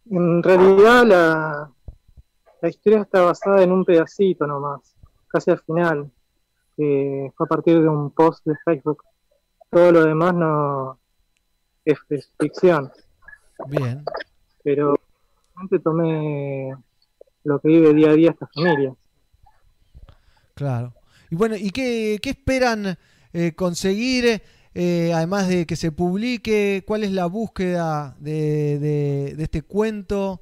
En realidad la, la historia está basada en un pedacito nomás, casi al final. que fue a partir de un post de Facebook. Todo lo demás no es, es ficción. Bien. Pero realmente tomé lo que vive día a día esta familia. Claro. Y bueno, ¿y qué, qué esperan eh, conseguir, eh, además de que se publique? ¿Cuál es la búsqueda de, de- de este cuento?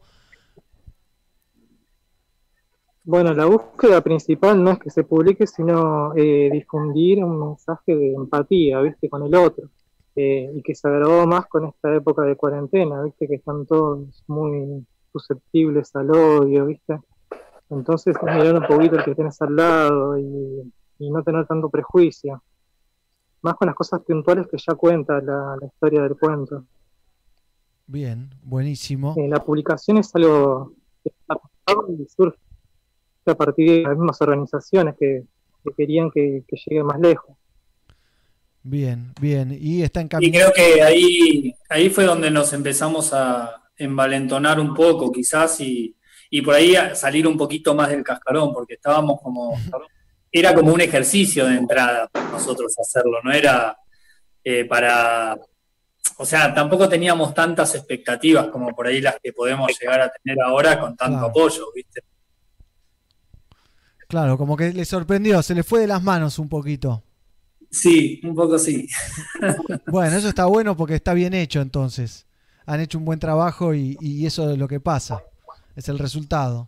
Bueno, la búsqueda principal no es que se publique, sino eh, difundir un mensaje de empatía, ¿viste? Con el otro. Eh, y que se agravó más con esta época de cuarentena, ¿viste? Que están todos muy susceptibles al odio, ¿viste? Entonces, es mirar un poquito el que tienes al lado y, y no tener tanto prejuicio. Más con las cosas puntuales que ya cuenta la, la historia del cuento. Bien, buenísimo. Eh, la publicación es algo que está y surge a partir de las mismas organizaciones que, que querían que, que llegue más lejos. Bien, bien. Y está Y encaminado. creo que ahí, ahí fue donde nos empezamos a envalentonar un poco, quizás, y, y por ahí salir un poquito más del cascarón, porque estábamos como. Era como un ejercicio de entrada para nosotros hacerlo, no era eh, para. O sea, tampoco teníamos tantas expectativas como por ahí las que podemos llegar a tener ahora con tanto Claro. apoyo, ¿viste? Claro, como que le sorprendió, se le fue de las manos un poquito. Sí, un poco sí. Bueno, eso está bueno porque está bien hecho entonces. Han hecho un buen trabajo y, y eso es lo que pasa. Es el resultado.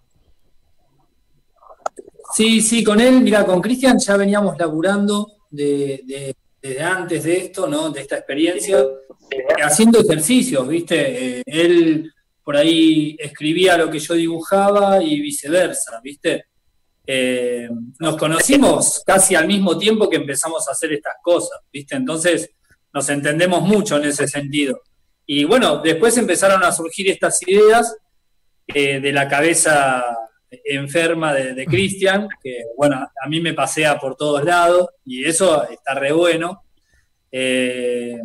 Sí, sí, con él, mira, con Cristian ya veníamos laburando de, de- desde antes de esto, ¿no? De esta experiencia, eh, haciendo ejercicios, ¿viste? Eh, él por ahí escribía lo que yo dibujaba y viceversa, ¿viste? Eh, nos conocimos casi al mismo tiempo que empezamos a hacer estas cosas, ¿viste? Entonces nos entendemos mucho en ese sentido. Y bueno, después empezaron a surgir estas ideas eh, de la cabeza enferma de, de Cristian, que bueno, a mí me pasea por todos lados y eso está re bueno. Eh,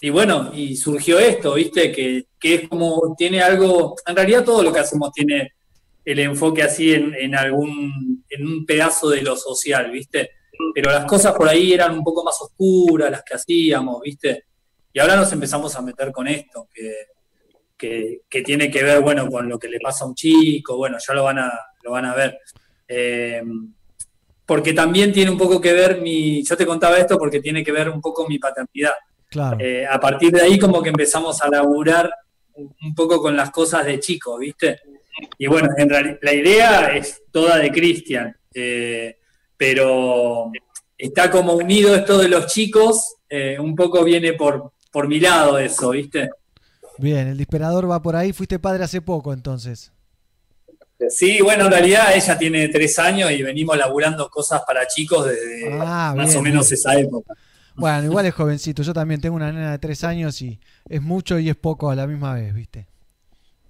y bueno, y surgió esto, ¿viste? Que, que es como, tiene algo, en realidad todo lo que hacemos tiene el enfoque así en, en algún, en un pedazo de lo social, ¿viste? Pero las cosas por ahí eran un poco más oscuras, las que hacíamos, ¿viste? Y ahora nos empezamos a meter con esto, que, que, que tiene que ver, bueno, con lo que le pasa a un chico, bueno, ya lo van a, lo van a ver. Eh, porque también tiene un poco que ver mi, yo te contaba esto porque tiene que ver un poco mi paternidad. Claro. Eh, a partir de ahí como que empezamos a laburar un un poco con las cosas de chico, ¿viste? Y bueno, en realidad la idea es toda de Cristian, eh, pero está como unido esto de los chicos, eh, un poco viene por, por mi lado eso, ¿viste? Bien, el disparador va por ahí. Fuiste padre hace poco, entonces. Sí, bueno, en realidad ella tiene tres años y venimos laburando cosas para chicos desde Ah, más bien, o menos bien. esa época. Bueno, igual es jovencito. Yo también tengo una nena de tres años y es mucho y es poco a la misma vez, ¿viste?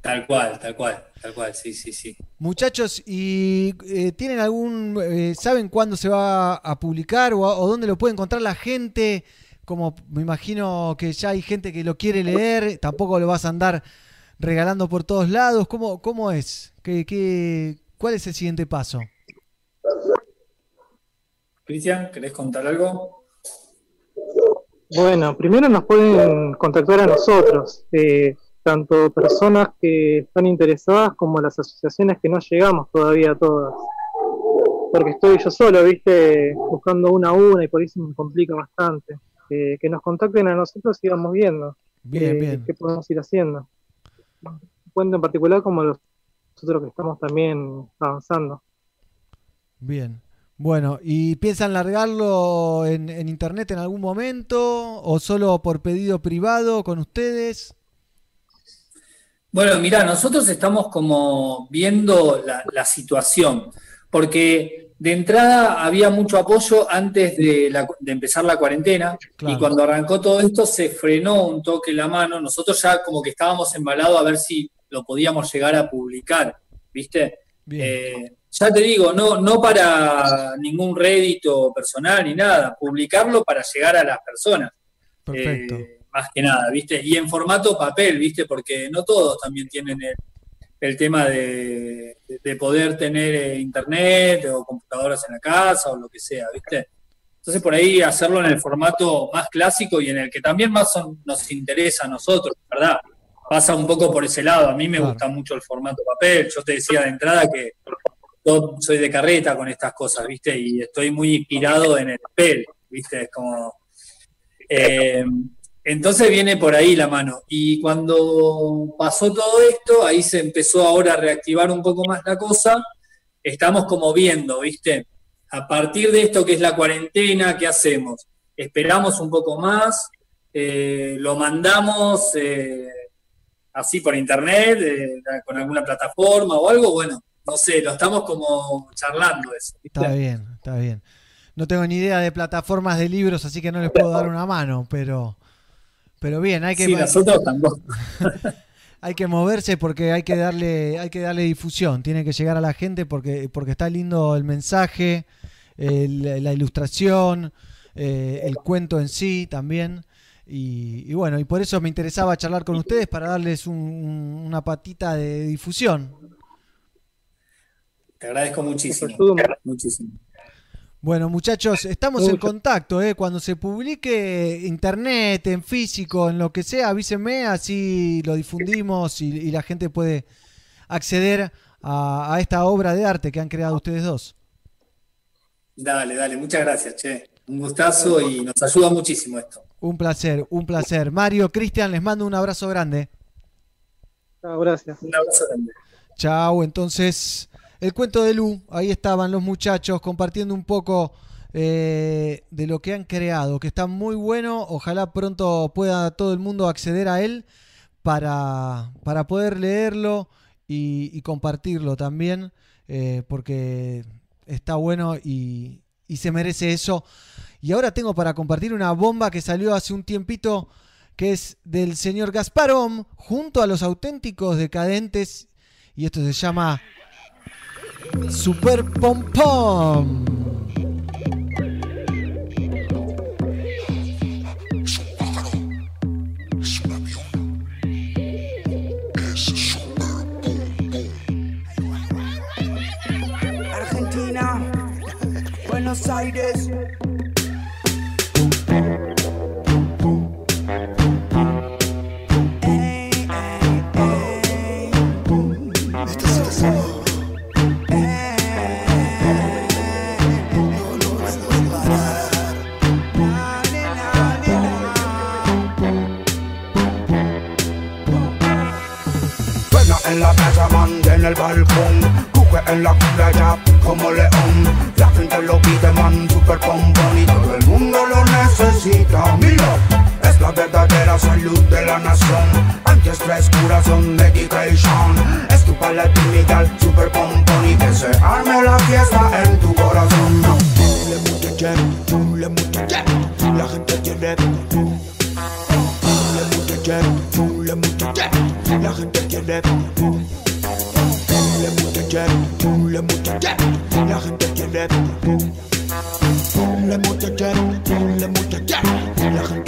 Tal cual, tal cual, tal cual, sí, sí, sí. Muchachos, ¿y eh, tienen algún, eh, saben cuándo se va a publicar o, a- o dónde lo puede encontrar la gente? Como me imagino que ya hay gente que lo quiere leer, tampoco lo vas a andar regalando por todos lados. ¿Cómo, cómo es? ¿Qué, qué, ¿Cuál es el siguiente paso? Cristian, ¿querés contar algo? Bueno, primero nos pueden contactar a nosotros, eh, tanto personas que están interesadas como las asociaciones que no llegamos todavía a todas. Porque estoy yo solo, viste, buscando una a una y por eso me complica bastante. Eh, que nos contacten a nosotros y vamos viendo Bien, eh, bien. qué podemos ir haciendo. Cuento en particular como los nosotros que estamos también avanzando. Bien. Bueno, ¿y piensan largarlo en, en internet en algún momento o solo por pedido privado con ustedes? Bueno, mira, nosotros estamos como viendo la, la situación, porque de entrada había mucho apoyo antes de, la- de empezar la cuarentena Claro. y cuando arrancó todo esto se frenó un toque la mano, nosotros ya como que estábamos embalados a ver si lo podíamos llegar a publicar, ¿viste? Eh, ya te digo, no, no para ningún rédito personal ni nada, publicarlo para llegar a las personas. Perfecto. Eh, más que nada, ¿viste? Y en formato papel, ¿viste? Porque no todos también tienen el, el tema de, de- de poder tener eh, internet o computadoras en la casa o lo que sea, ¿viste? Entonces por ahí hacerlo en el formato más clásico y en el que también más son- nos interesa a nosotros, ¿verdad? Pasa un poco por ese lado. A mí me gusta mucho el formato papel. Yo te decía de entrada que yo soy de carreta con estas cosas, ¿viste? Y estoy muy inspirado en el papel, ¿viste? Es como... eh, entonces viene por ahí la mano. Y cuando pasó todo esto, ahí se empezó ahora a reactivar un poco más la cosa. Estamos como viendo, ¿viste? A partir de esto que es la cuarentena, ¿qué hacemos? Esperamos un poco más, eh, lo mandamos eh, así por internet, eh, con alguna plataforma o algo, bueno, no sé, lo estamos como charlando eso. Está bien, está bien. No tengo ni idea de plataformas de libros, así que no les puedo dar una mano, pero, pero bien, hay que, Sí, nosotros tampoco. hay que moverse porque hay que darle, hay que darle difusión, tiene que llegar a la gente porque, porque está lindo el mensaje, el- la ilustración, eh, el cuento en sí también. Y, y bueno, y por eso me interesaba charlar con ustedes para darles un- un- una patita de difusión. Te agradezco muchísimo. Muchísimo. Bueno, muchachos, estamos en contacto, ¿eh? Cuando se publique internet, en físico, en lo que sea, avísenme, así lo difundimos y, y la gente puede acceder a, a esta obra de arte que han creado ustedes dos. Dale, dale, muchas gracias, che. Un gustazo y nos ayuda muchísimo esto. Un placer, un placer. Mario, Cristian, les mando un abrazo grande. Chao, gracias. Un abrazo grande. Chao, entonces, el cuento de Lu, ahí estaban los muchachos compartiendo un poco eh, de lo que han creado, que está muy bueno, ojalá pronto pueda todo el mundo acceder a él para, para poder leerlo y, compartirlo también, eh, porque está bueno y, y se merece eso. Y ahora tengo para compartir una bomba que salió hace un tiempito, que es del señor Gasparom, junto a los auténticos decadentes, y esto se llama Super Pom Pom. Argentina, Buenos Aires. En la casa, manda en el balcón. Cuque en la playa como león. La gente lo pide, man, super pompón. Y todo el mundo lo necesita Mira, es la verdadera salud de la nación. Antiestrés, corazón, medication Es tu palatinidad, super pompón. Y que se arme la fiesta en tu corazón. Le mucha jet, le mucha jet La gente quiere Le mucha jet, le mucha jet La gente quiere Le mucha jet, le mucha jet La gente quiere Le mucha jet, le mucha jet La gente quiere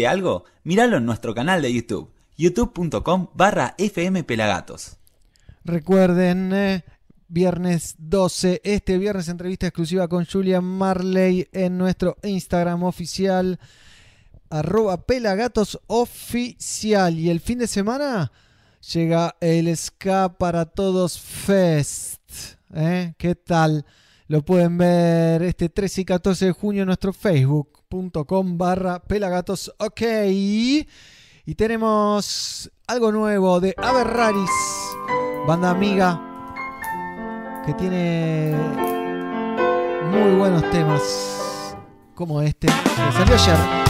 perdiste algo? Míralo en nuestro canal de YouTube, youtube.com barra fmpelagatos. Recuerden, eh, viernes 12, este viernes entrevista exclusiva con Julian Marley en nuestro Instagram oficial, arroba pelagatos oficial. Y el fin de semana llega el Ska para Todos Fest. ¿eh? ¿Qué tal? Lo pueden ver este 13 y 14 de junio en nuestro facebook.com barra pelagatos. Ok. Y tenemos algo nuevo de Aberraris, banda amiga que tiene muy buenos temas como este que salió ayer.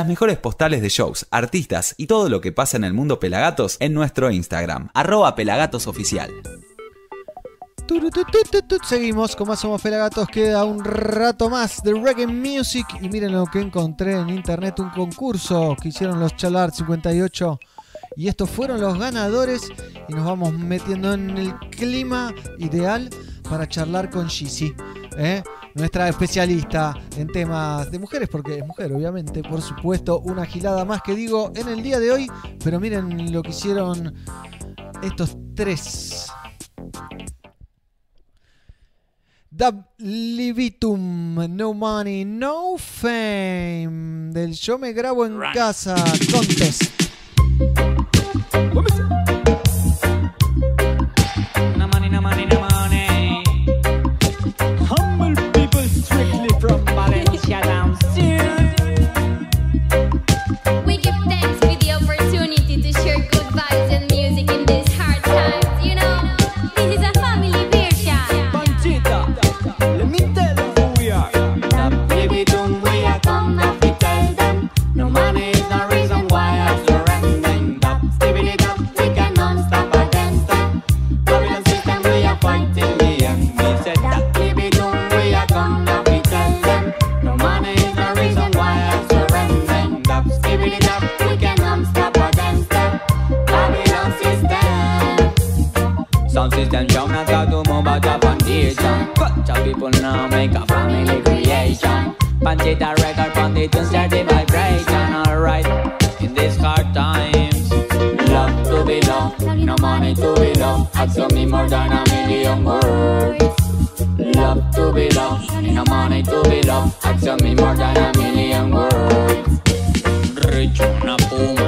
las mejores postales de shows, artistas y todo lo que pasa en el mundo Pelagatos en nuestro Instagram, arroba pelagatosoficial. Seguimos con más Somos Pelagatos. Queda un rato más de Reggae Music. Y miren lo que encontré en internet: un concurso que hicieron los Chalar 58. Y estos fueron los ganadores. Y nos vamos metiendo en el clima ideal para charlar con Gigi, ¿eh? nuestra especialista en temas de mujeres, porque es mujer, obviamente, por supuesto, una gilada más que digo en el día de hoy, pero miren lo que hicieron estos tres. Dab Libitum, No Money, No Fame, del Yo Me Grabo en Casa, Contest. and drown and start to move out of foundation. Culture people now make a family creation. Punch it a record, punch the tunes, start the vibration. Alright, in these hard times, love to be loved, no money to be loved. Have so me more than a million words love to be loved, no money to be loved. Ask me more than a million words. Rich una puma.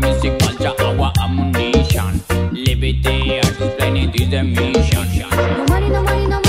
like music culture, our ammunition. Liberty, explain it is mission. No money, no money, no money.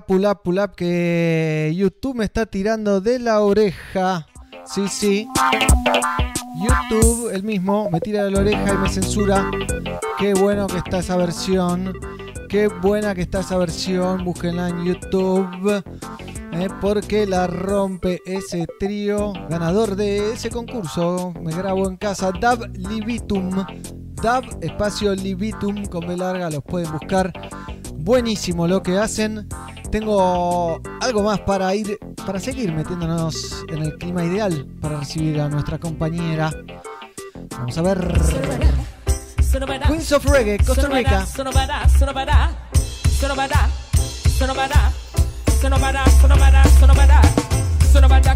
pull up, pull up, que YouTube me está tirando de la oreja. Sí, sí. YouTube, el mismo, me tira de la oreja y me censura. Qué bueno que está esa versión. Qué buena que está esa versión. Búsquenla en YouTube. Eh, porque la rompe ese trío ganador de ese concurso. Me grabo en casa. Dab Libitum. Dab espacio Libitum con B larga. Los pueden buscar. Buenísimo lo que hacen. Tengo algo más para ir, para seguir metiéndonos en el clima ideal para recibir a nuestra compañera. Vamos a ver. Queens of Reggae, Costa Rica.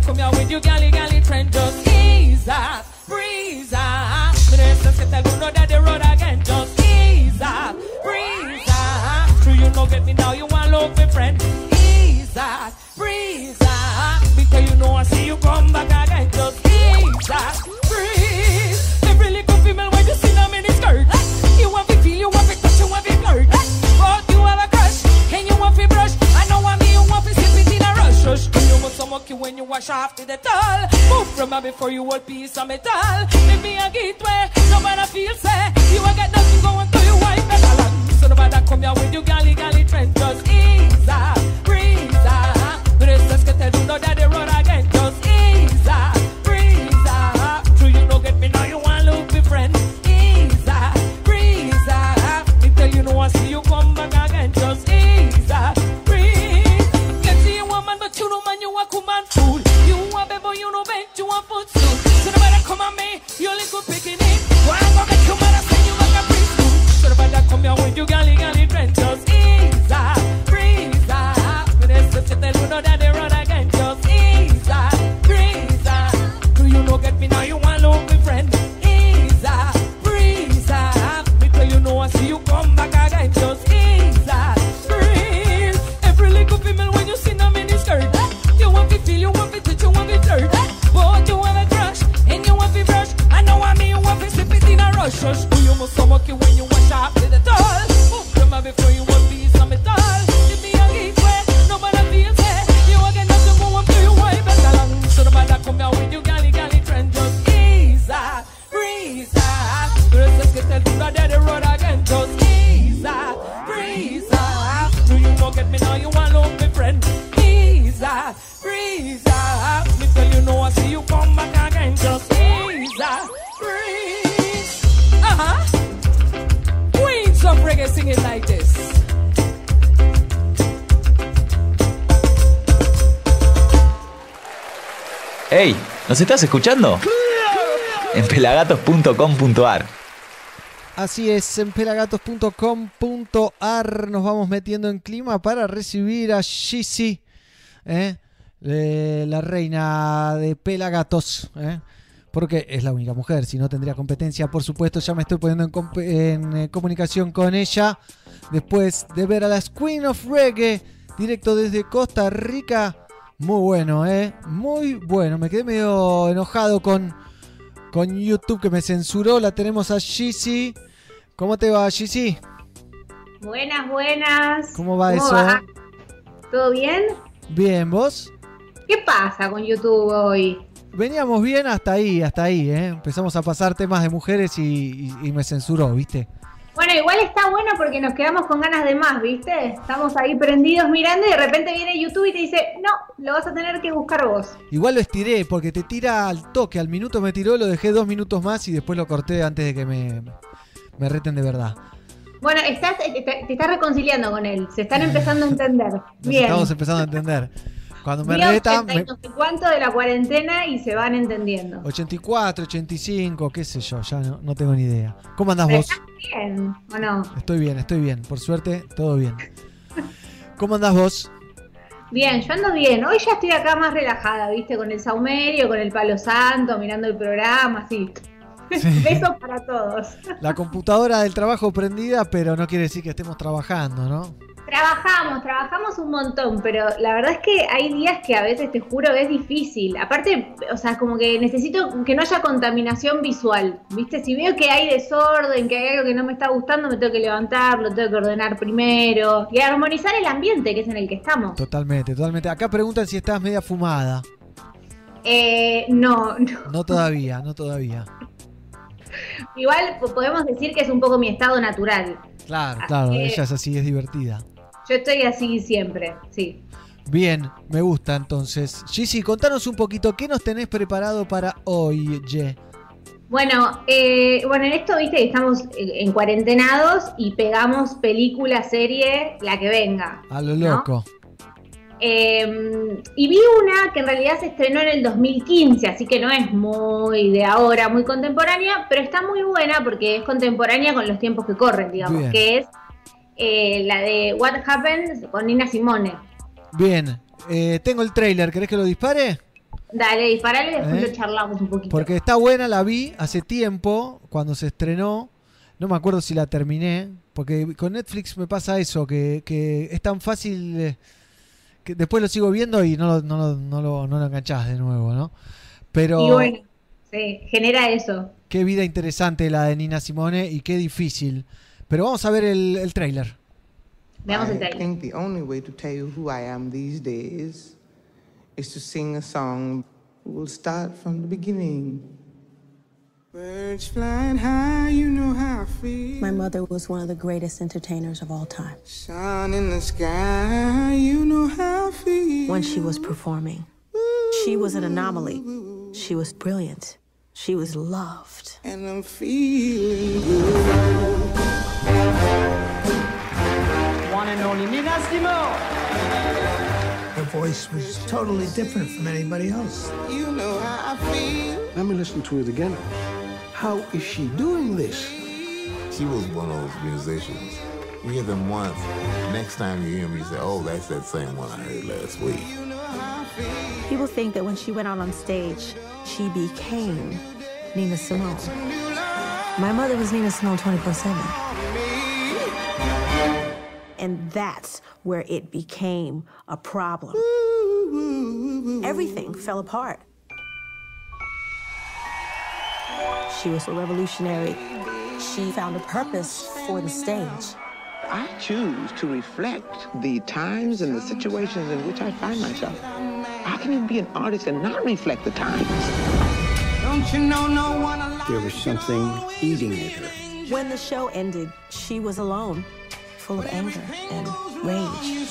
Come here with you, galley, galley, trend, up, breeze up. Ministers que te uno that you know, get me now, you want love me friend, ease up, breeze up. Because you know I see you come back again, just ease up, breeze. Every little female when you see them in skirt, you want to feel, you want to touch, you want to flirt. But you have a crush, and you want to brush. I know what me, you want to sip it in a rush. Rush, you must mucky when you wash off to the towel. Move from her before you hold piece of metal. Make me a get where nobody feel say you ain't got nothing going your wife better long. So nobody come here with you galley galley trend. Just ease up, breeze up. Restless que te do know that they run again. ¿Nos estás escuchando? En pelagatos.com.ar Así es, en pelagatos.com.ar nos vamos metiendo en clima para recibir a Gizzy, ¿eh? La reina de Pelagatos. ¿eh? Porque es la única mujer, si no tendría competencia, por supuesto. Ya me estoy poniendo en, eh, comunicación con ella. Después de ver a las Queen of Reggae, directo desde Costa Rica. Muy bueno, ¿eh? Muy bueno. Me quedé medio enojado con, con YouTube que me censuró. La tenemos a Gizzy. ¿Cómo te va, Gizzy? Buenas, buenas. ¿Cómo va eso? ¿Todo bien? Bien, ¿vos? ¿Qué pasa con YouTube hoy? Veníamos bien hasta ahí, hasta ahí, ¿eh? Empezamos a pasar temas de mujeres y, y- y me censuró, ¿viste? Bueno, igual está bueno porque nos quedamos con ganas de más, ¿viste? Estamos ahí prendidos mirando y de repente viene YouTube y te dice, no, lo vas a tener que buscar vos. Igual lo estiré porque te tira al toque, al minuto me tiró, lo dejé dos minutos más y después lo corté antes de que me, me reten de verdad. Bueno, estás, te, te estás reconciliando con él, se están empezando a entender. Bien. estamos empezando a entender. Cuando me Día retan, 80 y me- no sé cuánto de la cuarentena y se van entendiendo. 84, 85, qué sé yo, ya no, no tengo ni idea. ¿Cómo andás vos? Bien, ¿o no? Estoy bien, estoy bien. Por suerte, todo bien. ¿Cómo andás vos? Bien, yo ando bien. Hoy ya estoy acá más relajada, ¿viste? Con el saumerio, con el palo santo, mirando el programa, así. Besos para todos. La computadora del trabajo prendida, pero no quiere decir que estemos trabajando, ¿no? Trabajamos, trabajamos un montón, pero la verdad es que hay días que a veces te juro que es difícil. Aparte, o sea, como que necesito que no haya contaminación visual, ¿viste? Si veo que hay desorden, que hay algo que no me está gustando, me tengo que levantar, lo tengo que ordenar primero y armonizar el ambiente que es en el que estamos. Totalmente, totalmente. Acá preguntan si estás media fumada. Eh, no, no. No todavía, no todavía. Igual po- podemos decir que es un poco mi estado natural. Claro, Así claro, que- ella es así, es divertida. Yo estoy así siempre, sí. Bien, me gusta entonces. Gigi, contanos un poquito, ¿qué nos tenés preparado para hoy, Ye? Bueno, eh, bueno, en esto, viste, que estamos en cuarentenados y pegamos película, serie, la que venga. A lo ¿no? loco. Eh, y vi una que en realidad se estrenó en el 2015, así que no es muy de ahora, muy contemporánea, pero está muy buena porque es contemporánea con los tiempos que corren, digamos, Bien. que es eh, la de What Happened con Nina Simone. Bien, eh, tengo el trailer, ¿querés que lo dispare? Dale, disparale y después ¿Eh? lo charlamos un poquito. Porque está buena, la vi hace tiempo, cuando se estrenó. No me acuerdo si la terminé, porque con Netflix me pasa eso, que, que es tan fácil eh, que después lo sigo viendo y no lo, no lo, no lo, no lo enganchás de nuevo, ¿no? Pero Y bueno, sí, genera eso. qué vida interesante la de Nina Simone y qué difícil. Pero vamos a ver el, el trailer. Veamos el I think the only way to tell you who I am these days is to sing a song. We'll start from the beginning. Birds flying high, you know how I feel. My mother was one of the greatest entertainers of all time. Sun in the sky, you know how I feel. When she was performing, she was an anomaly. She was brilliant. She was loved. And I'm feeling good. One and only Nina Simone. Her voice was totally different from anybody else. You know how I feel. Let me listen to it again. How is she doing this? She was one of those musicians. You hear them once, next time you hear them, you say, oh, that's that same one I heard last week. People think that when she went out on stage, she became Nina Simone. My mother was Nina Simone 24 7. And that's where it became a problem. Everything fell apart. She was a revolutionary. She found a purpose for the stage. I choose to reflect the times and the situations in which I find myself. How can you be an artist and not reflect the times? Don't you know no one alive? There was something eating at her. When the show ended, she was alone, full of anger and rage.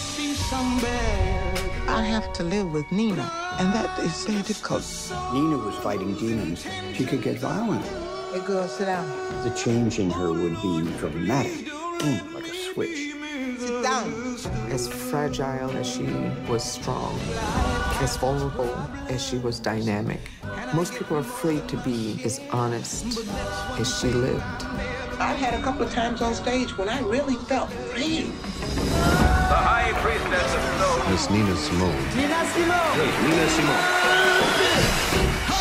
I have to live with Nina, and that is very difficult. Nina was fighting demons. She could get violent. Hey, girl, sit down. The change in her would be dramatic. Boom, like a switch. Sit down. As fragile as she was strong, as vulnerable as she was dynamic. Most people are afraid to be as honest as she lived. I've had a couple of times on stage when I really felt free. The High Priestess of Soul. Miss Nina Simone. Nina Simone. Nina Simone.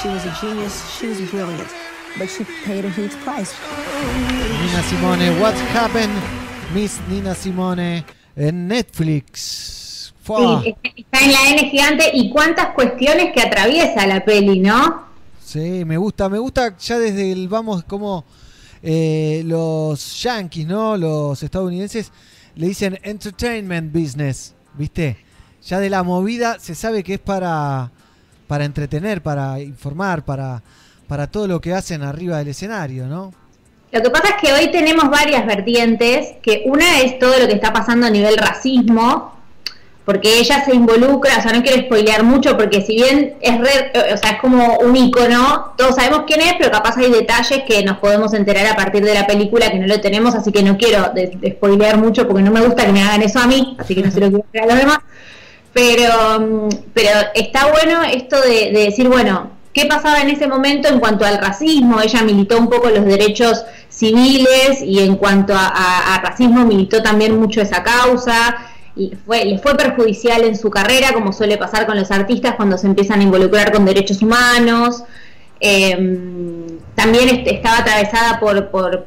She was a genius, she was brilliant, but she paid a huge price. Nina Simone, What Happened? Miss Nina Simone en Netflix. Fua. Sí, está en la N gigante y cuántas cuestiones que atraviesa la peli, ¿no? Sí, me gusta, me gusta ya desde el vamos como eh, los yankees, ¿no? Los estadounidenses le dicen entertainment business, ¿viste? Ya de la movida se sabe que es para para entretener, para informar, para para todo lo que hacen arriba del escenario, ¿no? Lo que pasa es que hoy tenemos varias vertientes, que una es todo lo que está pasando a nivel racismo, porque ella se involucra, o sea, no quiero spoilear mucho, porque si bien es re- o sea, es como un icono, todos sabemos quién es, pero capaz hay detalles que nos podemos enterar a partir de la película que no lo tenemos, así que no quiero de, spoilear mucho porque no me gusta que me hagan eso a mí, así que no se lo quiero hacer a los demás. Pero, mm, pero está bueno esto de, de decir, bueno, ¿qué pasaba en ese momento en cuanto al racismo? Ella militó un poco los derechos civiles y en cuanto a, racismo militó también mucho esa causa. Y fue, le fue perjudicial en su carrera, como suele pasar con los artistas cuando se empiezan a involucrar con derechos humanos. Eh, también est- estaba atravesada por, por,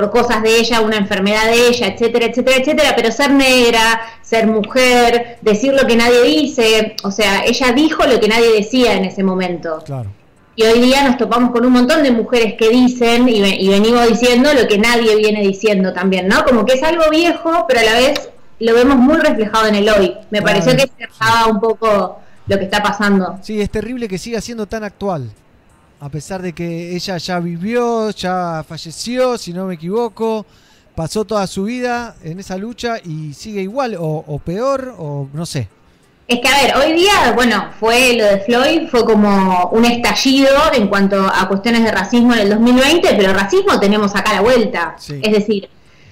por cosas de ella, una enfermedad de ella, etcétera, etcétera, etcétera, pero ser negra, ser mujer, decir lo que nadie dice, o sea, ella dijo lo que nadie decía en ese momento. Claro. Y hoy día nos topamos con un montón de mujeres que dicen y, y venimos diciendo lo que nadie viene diciendo también, ¿no? Como que es algo viejo, pero a la vez lo vemos muy reflejado en el hoy. Me Claro, pareció que cerraba un poco lo que está pasando. Sí, es terrible que siga siendo tan actual. A pesar de que ella ya vivió, ya falleció, si no me equivoco, pasó toda su vida en esa lucha y sigue igual o, o peor o no sé. Es que, a ver, hoy día, bueno, fue lo de Floyd, fue como un estallido en cuanto a cuestiones de racismo en el 2020, pero racismo tenemos acá a la vuelta. Es decir,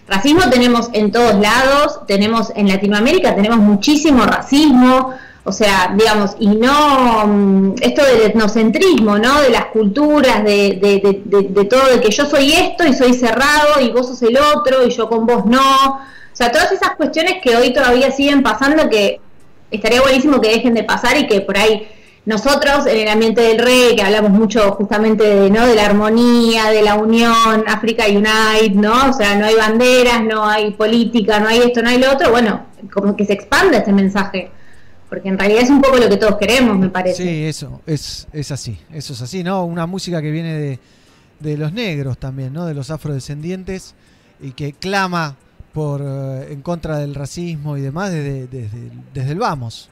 racismo tenemos en todos lados, tenemos en Latinoamérica, tenemos muchísimo racismo, o sea, digamos, y no mm, esto del etnocentrismo, ¿no? De las culturas, de, de, todo, de que yo soy esto y soy cerrado y vos sos el otro y yo con vos no. O sea, todas esas cuestiones que hoy todavía siguen pasando que estaría buenísimo que dejen de pasar y que por ahí nosotros en el ambiente del rey, que hablamos mucho justamente de, ¿no? de la armonía, de la unión, África Unite, ¿no? O sea, no hay banderas, no hay política, no hay esto, no hay lo otro, bueno, como que se expanda ese mensaje, porque en realidad es un poco lo que todos queremos, me parece. Sí, eso, es, es así, eso es así, ¿no? Una música que viene de, de los negros también, ¿no? De los afrodescendientes y que clama por eh, en contra del racismo y demás desde, desde, desde el vamos.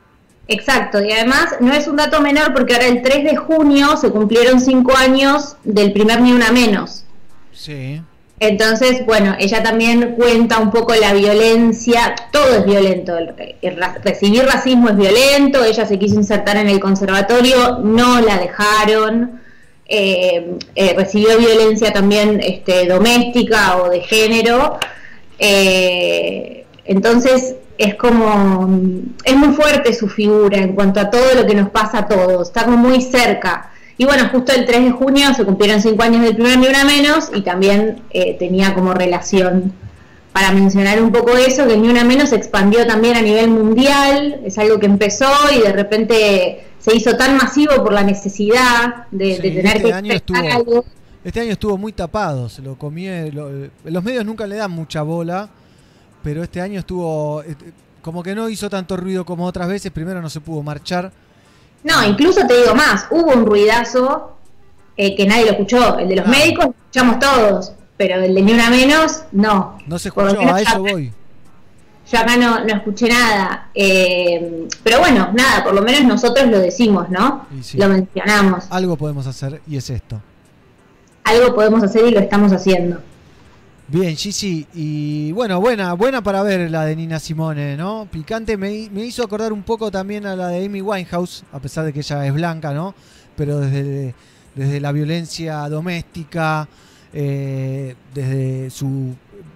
Exacto, y además no es un dato menor porque ahora el 3 de junio se cumplieron cinco años del primer Ni Una Menos. Sí. Entonces, bueno, ella también cuenta un poco la violencia, todo es violento, el- recibir racismo es violento, ella se quiso insertar en el conservatorio, no la dejaron, eh, eh, recibió violencia también este, doméstica o de género, eh, entonces es como, es muy fuerte su figura en cuanto a todo lo que nos pasa a todos, está muy cerca. Y bueno, justo el 3 de junio se cumplieron cinco años del primer Ni Una Menos y también eh, tenía como relación para mencionar un poco eso, que Ni Una Menos se expandió también a nivel mundial, es algo que empezó y de repente se hizo tan masivo por la necesidad de, tener este que año estuvo- algo. Este año estuvo muy tapado, se lo comió. lo- los medios nunca le dan mucha bola, pero este año estuvo eh, como que no hizo tanto ruido como otras veces. Primero no se pudo marchar. No, incluso te digo más, hubo un ruidazo eh, que nadie lo escuchó, el de los Ah. médicos lo escuchamos todos, pero el de Ni Una Menos, no. No se escuchó, a eso voy. Yo acá no, no escuché nada. eh, pero bueno, nada, por lo menos nosotros lo decimos, ¿no? Sí. Lo mencionamos. Algo podemos hacer y es esto. Algo podemos hacer y lo estamos haciendo. Bien, Gigi, y bueno, buena, buena para ver la de Nina Simone, ¿no? Picante, me, hi- me hizo acordar un poco también a la de Amy Winehouse, a pesar de que ella es blanca, ¿no? Pero desde, desde la violencia doméstica, eh, desde su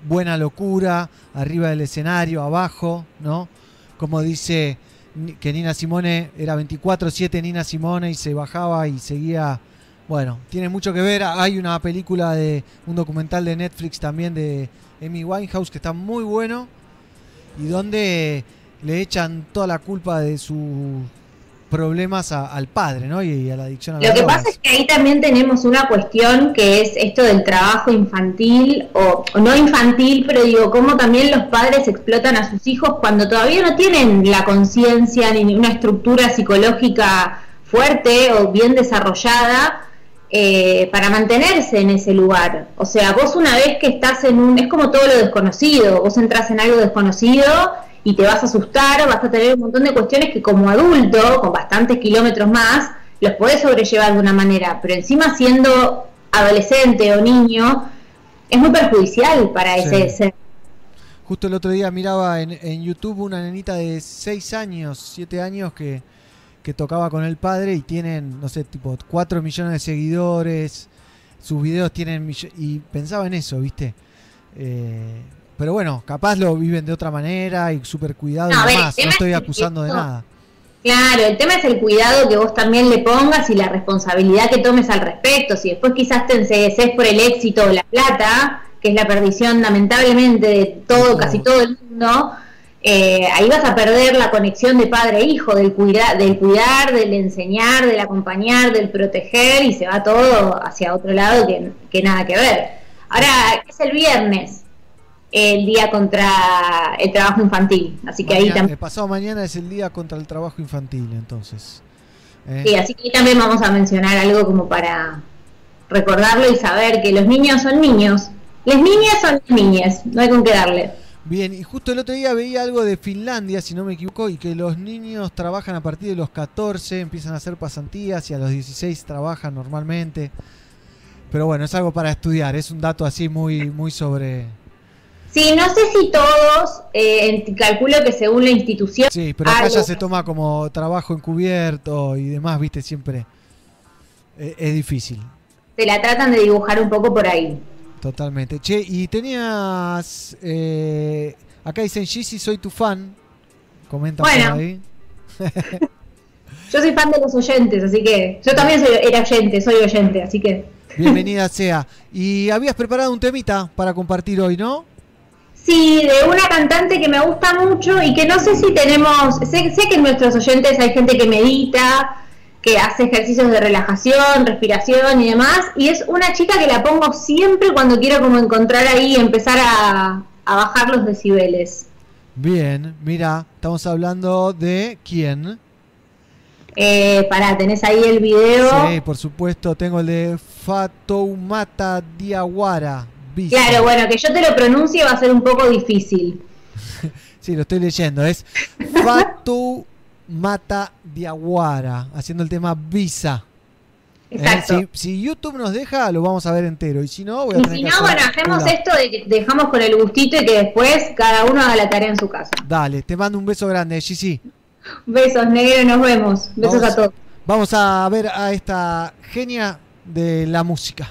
buena locura, arriba del escenario, abajo, ¿no? Como dice que Nina Simone era 24-7 Nina Simone y se bajaba y seguía bueno, tiene mucho que ver. Hay una película de un documental de Netflix también de Amy Winehouse que está muy bueno y donde le echan toda la culpa de sus problemas a- al padre, ¿no? Y, y a la adicción a Lo que drogas. pasa es que ahí también tenemos una cuestión que es esto del trabajo infantil, o, o no infantil, pero digo, cómo también los padres explotan a sus hijos cuando todavía no tienen la conciencia ni una estructura psicológica fuerte o bien desarrollada eh, para mantenerse en ese lugar. O sea, vos una vez que estás en un... es como todo lo desconocido, vos entras en algo desconocido y te vas a asustar, vas a tener un montón de cuestiones que como adulto, con bastantes kilómetros más, los podés sobrellevar de una manera, pero encima siendo adolescente o niño, es muy perjudicial para Sí. ese ser. Justo el otro día miraba en, en YouTube una nenita de 6 años, 7 años que, que tocaba con el padre y tienen, no sé, tipo 4 millones de seguidores. Sus videos tienen y pensaba en eso, ¿viste? Eh, pero bueno, capaz lo viven de otra manera y súper cuidado No, y demás. No estoy es acusando de nada. Claro, el tema es el cuidado que vos también le pongas y la responsabilidad que tomes al respecto. Si después quizás te ensegueces por el éxito o la plata, que es la perdición lamentablemente de todo, casi todo el mundo, eh, ahí vas a perder la conexión de padre e hijo, del, cuida del cuidar, del enseñar, del acompañar, del proteger y se va todo hacia otro lado que, que nada que ver. Ahora, es el viernes, el día contra el trabajo infantil, así que ahí también... el pasado mañana es el día contra el trabajo infantil, entonces. ¿eh? Sí, así que ahí también vamos a mencionar algo como para recordarlo y saber que los niños son niños. Las niñas son niñas, no hay con qué darle. Bien, y justo el otro día veía algo de Finlandia, si no me equivoco, y que los niños trabajan a partir de los 14, empiezan a hacer pasantías y a los 16 trabajan normalmente. Pero bueno, es algo para estudiar, es un dato así muy, muy sobre... Sí, no sé si todos, eh, calculo que según la institución. Sí, pero acá ya se toma como trabajo encubierto y demás, viste, siempre eh, es difícil, se la tratan de dibujar un poco por ahí. Totalmente. Che, y tenías... eh, acá dicen, Gigi, soy tu fan. Comentan Bueno. por ahí. Yo soy fan de los oyentes, así que. Yo también soy, era oyente, soy oyente, así que. Bienvenida sea. Y habías preparado un temita para compartir hoy, ¿no? Sí, de una cantante que me gusta mucho y que no sé si tenemos. Sé, sé que en nuestros oyentes hay gente que medita, que hace ejercicios de relajación, respiración y demás. Y es una chica que la pongo siempre cuando quiero como encontrar ahí empezar a, a bajar los decibeles. Bien, mira, estamos hablando de quién. Eh, pará, tenés ahí el video. Sí, por supuesto, tengo el de Fatoumata Diawara. Visa. Claro, bueno, que yo te lo pronuncie va a ser un poco difícil. Sí, lo estoy leyendo. Es Fatoumata Diawara, haciendo el tema Visa. Eh, Exacto. si, si YouTube nos deja, lo vamos a ver entero. Y si no, voy a Y tener si no, bueno, hacemos esto de que dejamos con el gustito y que después cada uno haga la tarea en su casa. Dale, te mando un beso grande, Gigi. Besos, negro, nos vemos. Besos Vamos- a todos. Vamos a ver a esta genia de la música.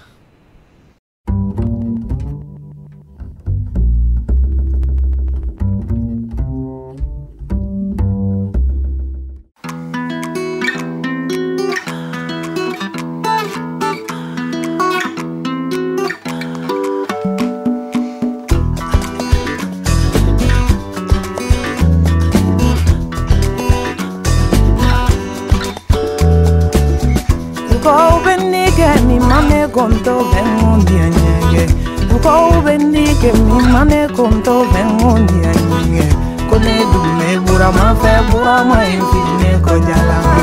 conto vengo un día ñeñe Buko bendique mi mane conto vengo un día ñeñe Kone dume bura ma fe bura ma infine ko jalama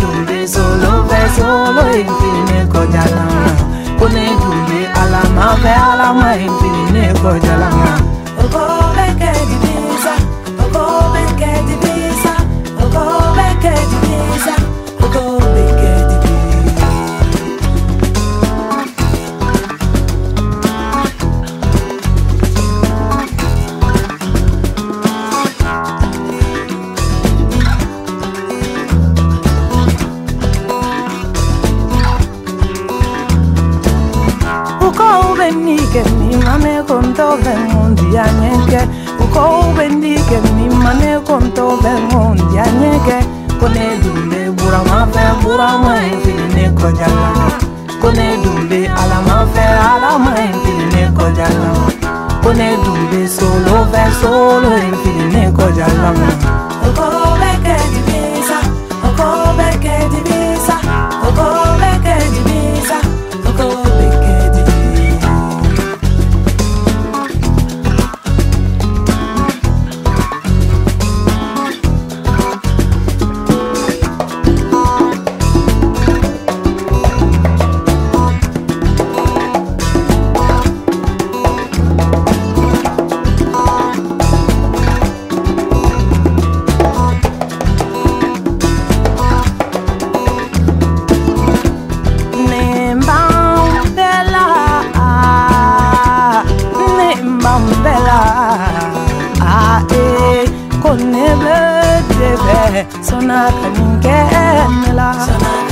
dume solo fe solo infine ko jalama Kone dume alama fe alama infine ko jalama Buko benke di bisa, buko benke di bisa, buko benke di con todo el mundo y añeque Uko bendique mi mane con todo el mundo y añeque Con el dule burama fe burama infinine kojala Con el dule alama fe alama infinine kojala Con el dule solo fe solo infinine kojala Sona kalunge mela Sona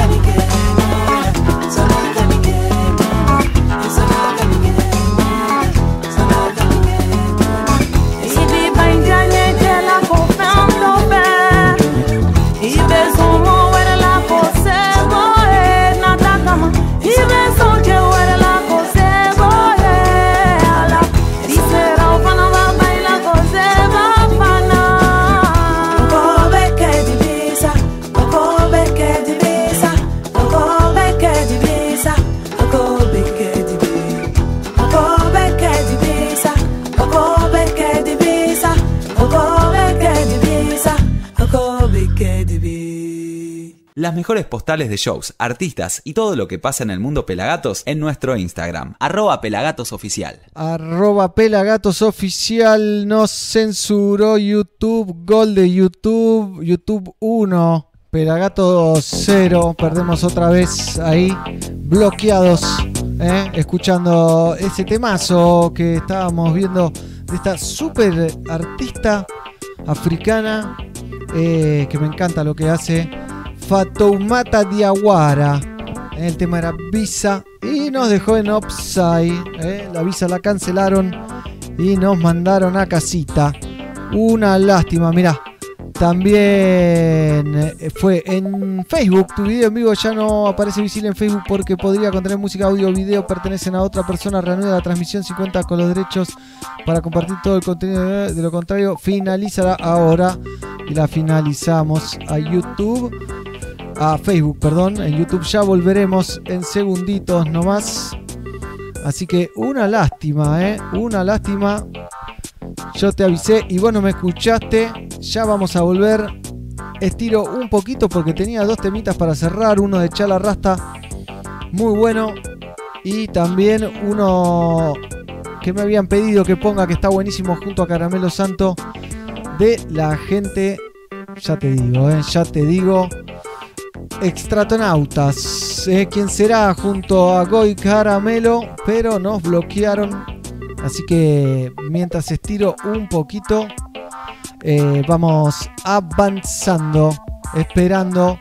Las mejores postales de shows, artistas y todo lo que pasa en el mundo Pelagatos en nuestro Instagram, arroba pelagatosoficial. Arroba Pelagatos Oficial nos censuró YouTube, gol de YouTube, YouTube 1, Pelagatos 0, perdemos otra vez ahí, bloqueados, ¿eh? escuchando ese temazo que estábamos viendo de esta super artista africana eh, que me encanta lo que hace, Fatoumata Diawara. El tema era Visa y nos dejó en Upside. ¿eh? La Visa la cancelaron y nos mandaron a casita. Una lástima, mirá. También eh, fue en Facebook. Tu video en vivo ya no aparece visible en Facebook porque podría contener música, audio video. Pertenecen a otra persona. Reanuda la transmisión 50 con los derechos para compartir todo el contenido. De lo contrario, finalizará ahora. Y la finalizamos a YouTube. A Facebook, perdón. En YouTube ya volveremos en segunditos nomás. Así que una lástima, ¿eh? Una lástima. Yo te avisé y vos no me escuchaste. Ya vamos a volver. Estiro un poquito porque tenía dos temitas para cerrar. Uno de Chala Rasta. Muy bueno. Y también uno que me habían pedido que ponga que está buenísimo junto a Caramelo Santo. De la gente. Ya te digo, ¿eh? Ya te digo. Extratonautas. ¿eh? ¿Quién será junto a Goy Caramelo? Pero nos bloquearon. Así que mientras estiro un poquito, eh, vamos avanzando, esperando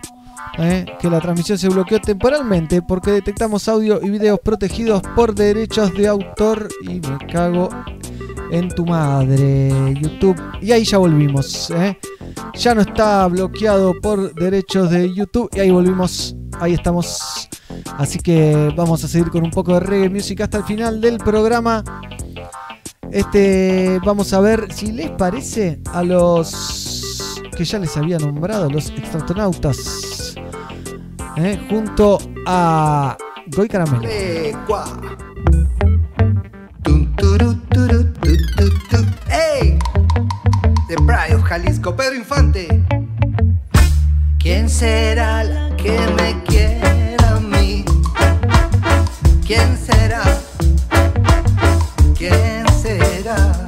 eh, que la transmisión se bloqueó temporalmente porque detectamos audio y videos protegidos por derechos de autor y me cago en tu madre, YouTube. Y ahí ya volvimos. eh. Ya no está bloqueado por derechos de YouTube y ahí volvimos. Ahí estamos. Así que vamos a seguir con un poco de reggae music hasta el final del programa. Este, vamos a ver si les parece a los que ya les había nombrado, los extratonautas, ¿eh? junto a Goy Caramelo. ¡Ey! De Prayo, Jalisco, Pedro Infante. ¿Quién será la que me quiera a mí? ¿Quién será? ¿Quién será?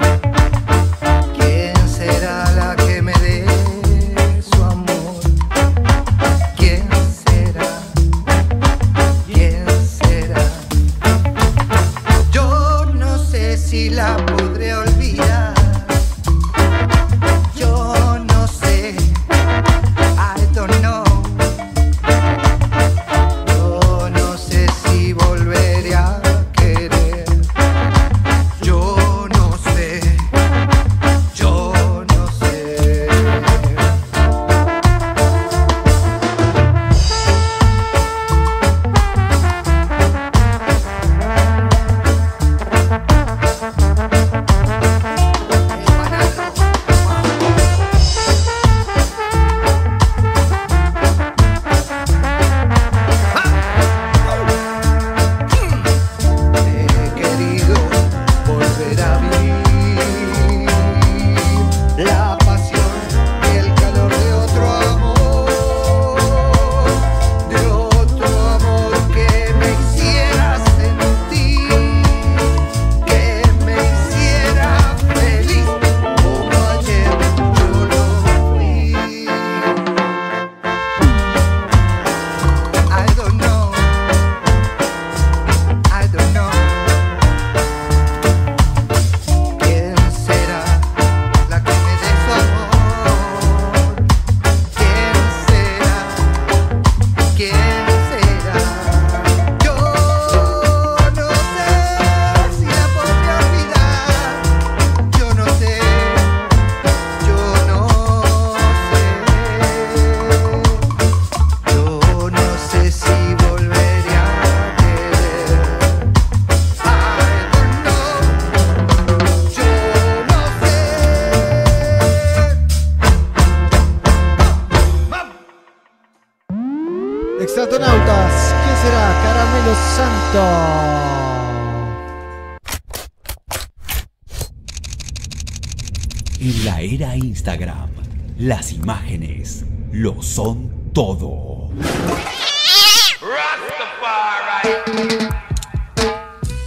En la era Instagram, las imágenes lo son todo.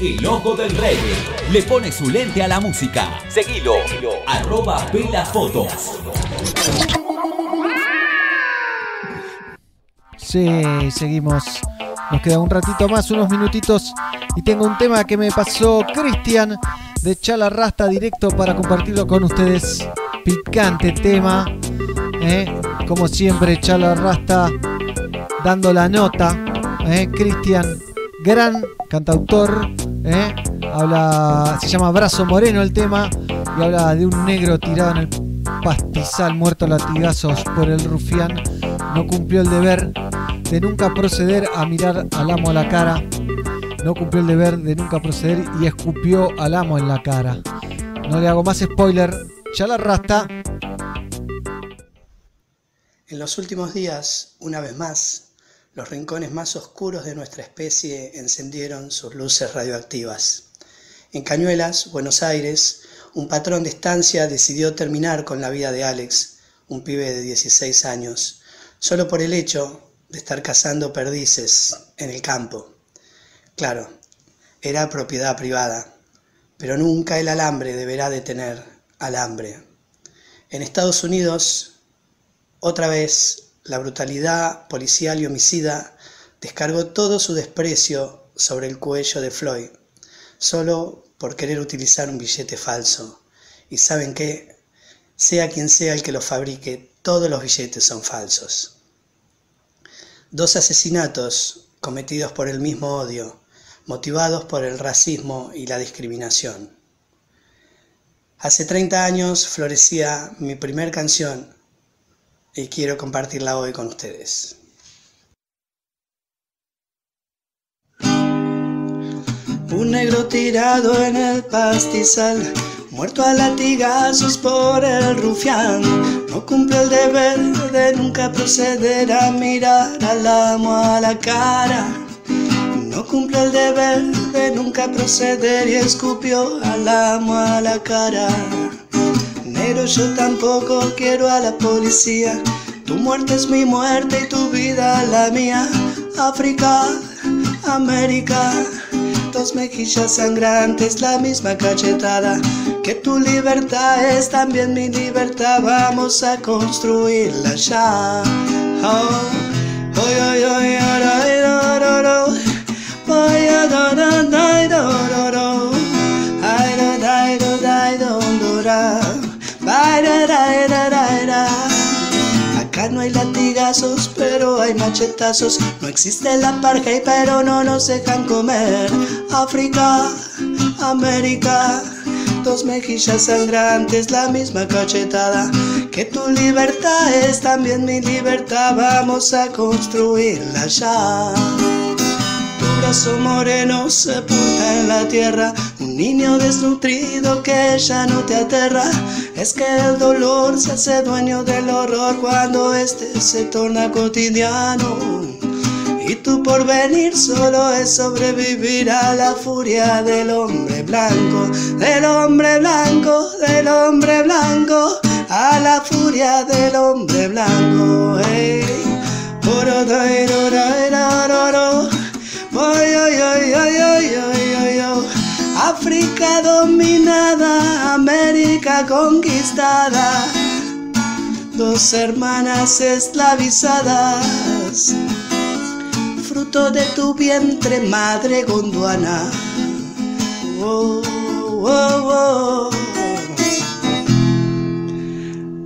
El ojo del reggae le pone su lente a la música. Seguilo. Arroba Pelafotos. Sí, seguimos. Nos queda un ratito más, unos minutitos. Y tengo un tema que me pasó Cristian de Chala Rasta directo para compartirlo con ustedes. Picante tema. ¿eh? Como siempre, Chala Rasta dando la nota. ¿eh? Cristian, gran cantautor. ¿eh? Habla, se llama Brazo Moreno el tema. Y habla de un negro tirado en el pastizal, muerto a latigazos por el rufián. No cumplió el deber de nunca proceder a mirar al amo a la cara. No cumplió el deber de nunca proceder y escupió al amo en la cara. No le hago más spoiler. Ya la rasta. En los últimos días, una vez más, los rincones más oscuros de nuestra especie encendieron sus luces radioactivas. En Cañuelas, Buenos Aires, un patrón de estancia decidió terminar con la vida de Alex, un pibe de 16 años, solo por el hecho de estar cazando perdices en el campo. Claro, era propiedad privada, pero nunca el alambre deberá detener al hambre. En Estados Unidos, otra vez, la brutalidad policial y homicida descargó todo su desprecio sobre el cuello de Floyd, solo por querer utilizar un billete falso. Y saben qué, sea quien sea el que lo fabrique, todos los billetes son falsos. Dos asesinatos cometidos por el mismo odio, motivados por el racismo y la discriminación. Hace 30 años florecía mi primer canción y quiero compartirla hoy con ustedes. Un negro tirado en el pastizal, muerto a latigazos por el rufián. No cumple el deber de nunca proceder a mirar al amo a la cara. No cumple el deber de nunca proceder y escupió al amo a la cara. Negro, yo tampoco quiero a la policía. Tu muerte es mi muerte y tu vida la mía. África, América, dos mejillas sangrantes, la misma cachetada. Que tu libertad es también mi libertad, vamos a construirla ya. Oh, oy, oy, Acá no hay latigazos, pero hay machetazos. No existe la apartheid, pero no nos dejan comer. África, América, dos mejillas sangrantes, la misma cachetada. Que tu libertad es también mi libertad, vamos a construirla ya. Brazo moreno sepulta en la tierra un niño desnutrido que ya no te aterra. Es que el dolor se hace dueño del horror cuando este se torna cotidiano. Y tu porvenir solo es sobrevivir a la furia del hombre blanco, del hombre blanco, del hombre blanco, a la furia del hombre blanco. Hey. Oy. África dominada, América conquistada, dos hermanas esclavizadas, fruto de tu vientre, madre gondwana. Oh, oh, oh.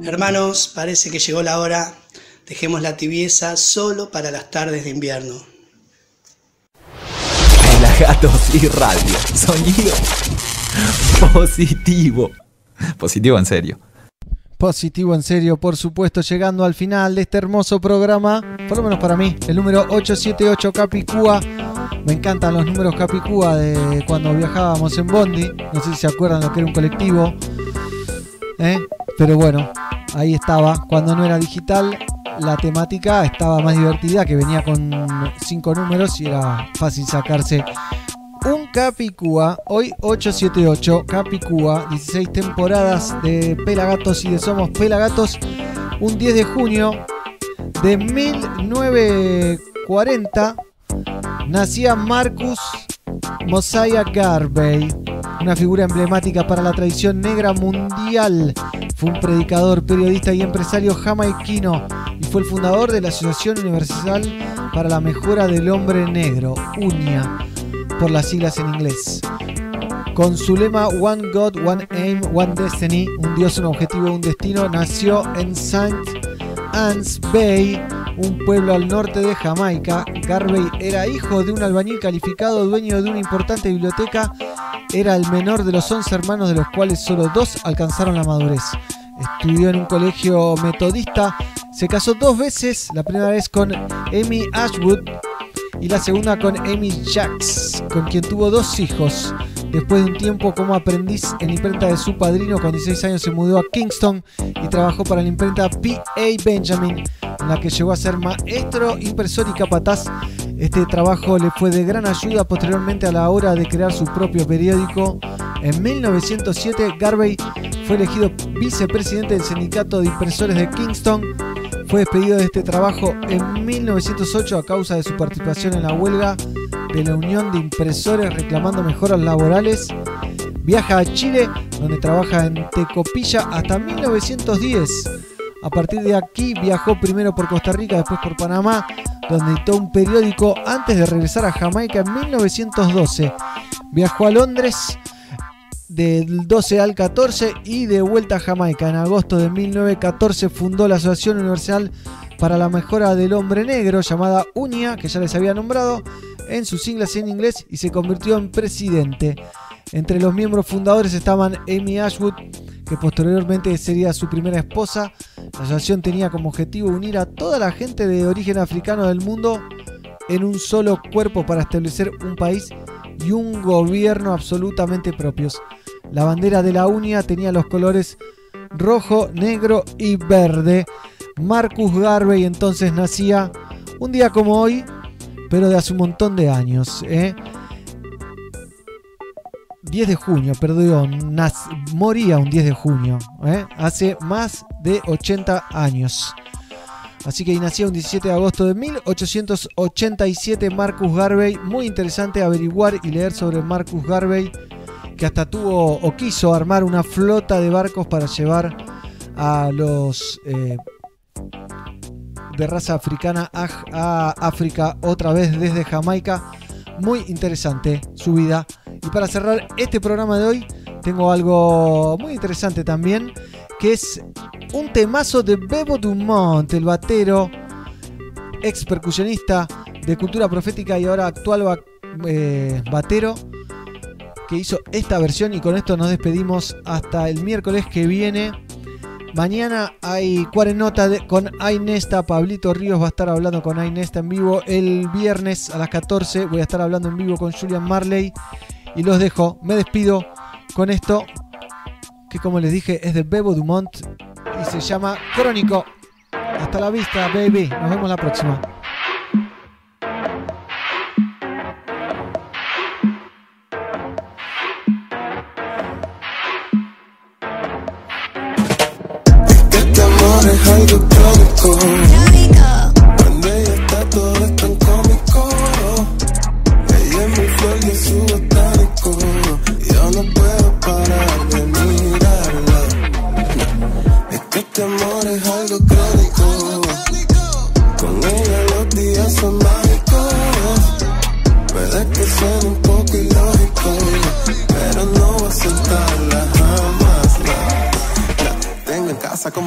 Hermanos, parece que llegó la hora. Dejemos la tibieza solo para las tardes de invierno. Pelagatos y radio. Sonido positivo. Positivo en serio. Positivo en serio, por supuesto, llegando al final de este hermoso programa, por lo menos para mí, el número 878 Capicúa. Me encantan los números Capicúa de cuando viajábamos en Bondi. No sé si se acuerdan lo que era un colectivo. ¿eh? Pero bueno, ahí estaba. Cuando no era digital, la temática estaba más divertida, que venía con cinco números y era fácil sacarse un Capicúa, hoy 878 Capicúa, 16 temporadas de Pelagatos y de Somos Pelagatos, un 10 de junio de 1940 nacía Marcus Mosiah Garvey, una figura emblemática para la tradición negra mundial. Fue un predicador, periodista y empresario jamaiquino y fue el fundador de la Asociación Universal para la Mejora del Hombre Negro, UNIA, por las siglas en inglés. Con su lema One God, One Aim, One Destiny, un Dios, un objetivo, un destino, nació en St. Anne's Bay, un pueblo al norte de Jamaica. Garvey era hijo de un albañil calificado, dueño de una importante biblioteca. Era el menor de los 11 hermanos, de los cuales solo dos alcanzaron la madurez. Estudió en un colegio metodista. Se casó dos veces, la primera vez con Amy Ashwood y la segunda con Amy Jacks, con quien tuvo dos hijos. Después de un tiempo como aprendiz en la imprenta de su padrino, con 16 años se mudó a Kingston y trabajó para la imprenta P.A. Benjamin, en la que llegó a ser maestro, impresor y capataz. Este trabajo le fue de gran ayuda posteriormente a la hora de crear su propio periódico. En 1907, Garvey fue elegido vicepresidente del sindicato de impresores de Kingston. Fue despedido de este trabajo en 1908 a causa de su participación en la huelga de la Unión de Impresores reclamando mejoras laborales. Viaja a Chile, donde trabaja en Tecopilla hasta 1910. A partir de aquí viajó primero por Costa Rica, después por Panamá, donde editó un periódico antes de regresar a Jamaica en 1912. Viajó a Londres del 12 al 14 y de vuelta a Jamaica. En agosto de 1914 fundó la Asociación Universal para la Mejora del Hombre Negro, llamada UNIA, que ya les había nombrado, en sus siglas en inglés y se convirtió en presidente. Entre los miembros fundadores estaban Amy Ashwood, que posteriormente sería su primera esposa. La asociación tenía como objetivo unir a toda la gente de origen africano del mundo en un solo cuerpo para establecer un país y un gobierno absolutamente propios. La bandera de la UNIA tenía los colores rojo, negro y verde. Marcus Garvey entonces nacía un día como hoy, pero de hace un montón de años. ¿eh? 10 de junio, perdón, nas- moría un 10 de junio, ¿eh? hace más de 80 años. Así que nacía un 17 de agosto de 1887 Marcus Garvey. Muy interesante averiguar y leer sobre Marcus Garvey, que hasta tuvo o quiso armar una flota de barcos para llevar a los eh, de raza africana a, a África otra vez desde Jamaica. Muy interesante su vida. Y para cerrar este programa de hoy, tengo algo muy interesante también, que es un temazo de Bebo Dumont, el batero, ex percusionista de cultura profética y ahora actual eh, batero, que hizo esta versión y con esto nos despedimos hasta el miércoles que viene. Mañana hay cuarenota con Ainesta. Pablito Ríos va a estar hablando con Ainesta en vivo. El viernes a las 14 voy a estar hablando en vivo con Julian Marley. Y los dejo. Me despido con esto. Que como les dije es de Bebo Dumont. Y se llama Crónico. Hasta la vista, baby. Nos vemos la próxima. Este.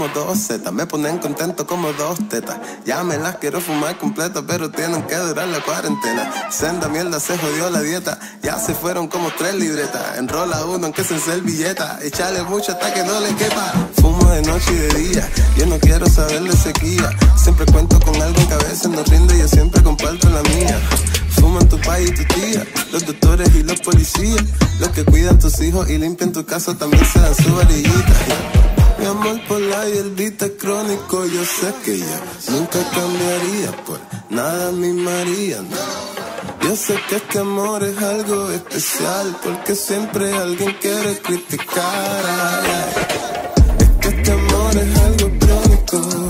Como dos me ponen contento como dos tetas. Ya me las quiero fumar completa, pero tienen que durar la cuarentena. Senda mierda, se jodió la dieta. Ya se fueron como tres libretas. Enrola uno en que se servilleta. Echale mucho hasta que no le quepa. Fumo de noche y de día. Yo no quiero saber de sequía. Siempre cuento con algo en cabeza, no rinde. Yo siempre comparto la mía. Fuman tu país y tu tía, los doctores y los policías, los que cuidan tus hijos y limpian tu casa también se dan su varillita. Mi amor por la hierbita crónico, yo sé que yo nunca cambiaría por nada mi María. no. Yo sé que este amor es algo especial porque siempre alguien quiere criticar. Es que este amor es algo crónico.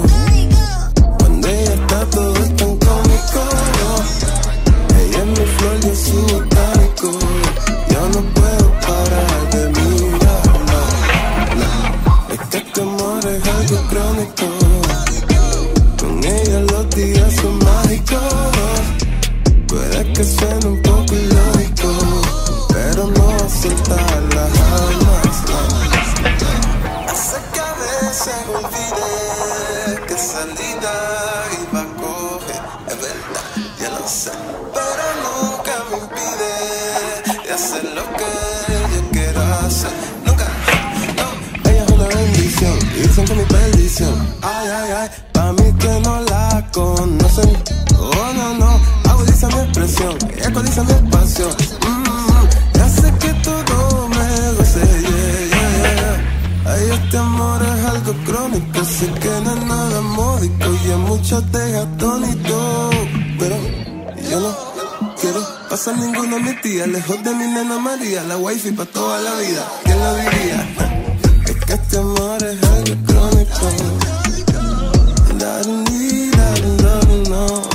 Puede Pero yo no quiero pasar ninguno de mis lejos de mi nena María, la wifi para toda la vida. ¿Quién lo diría? Es que este amor es algo crónico. No.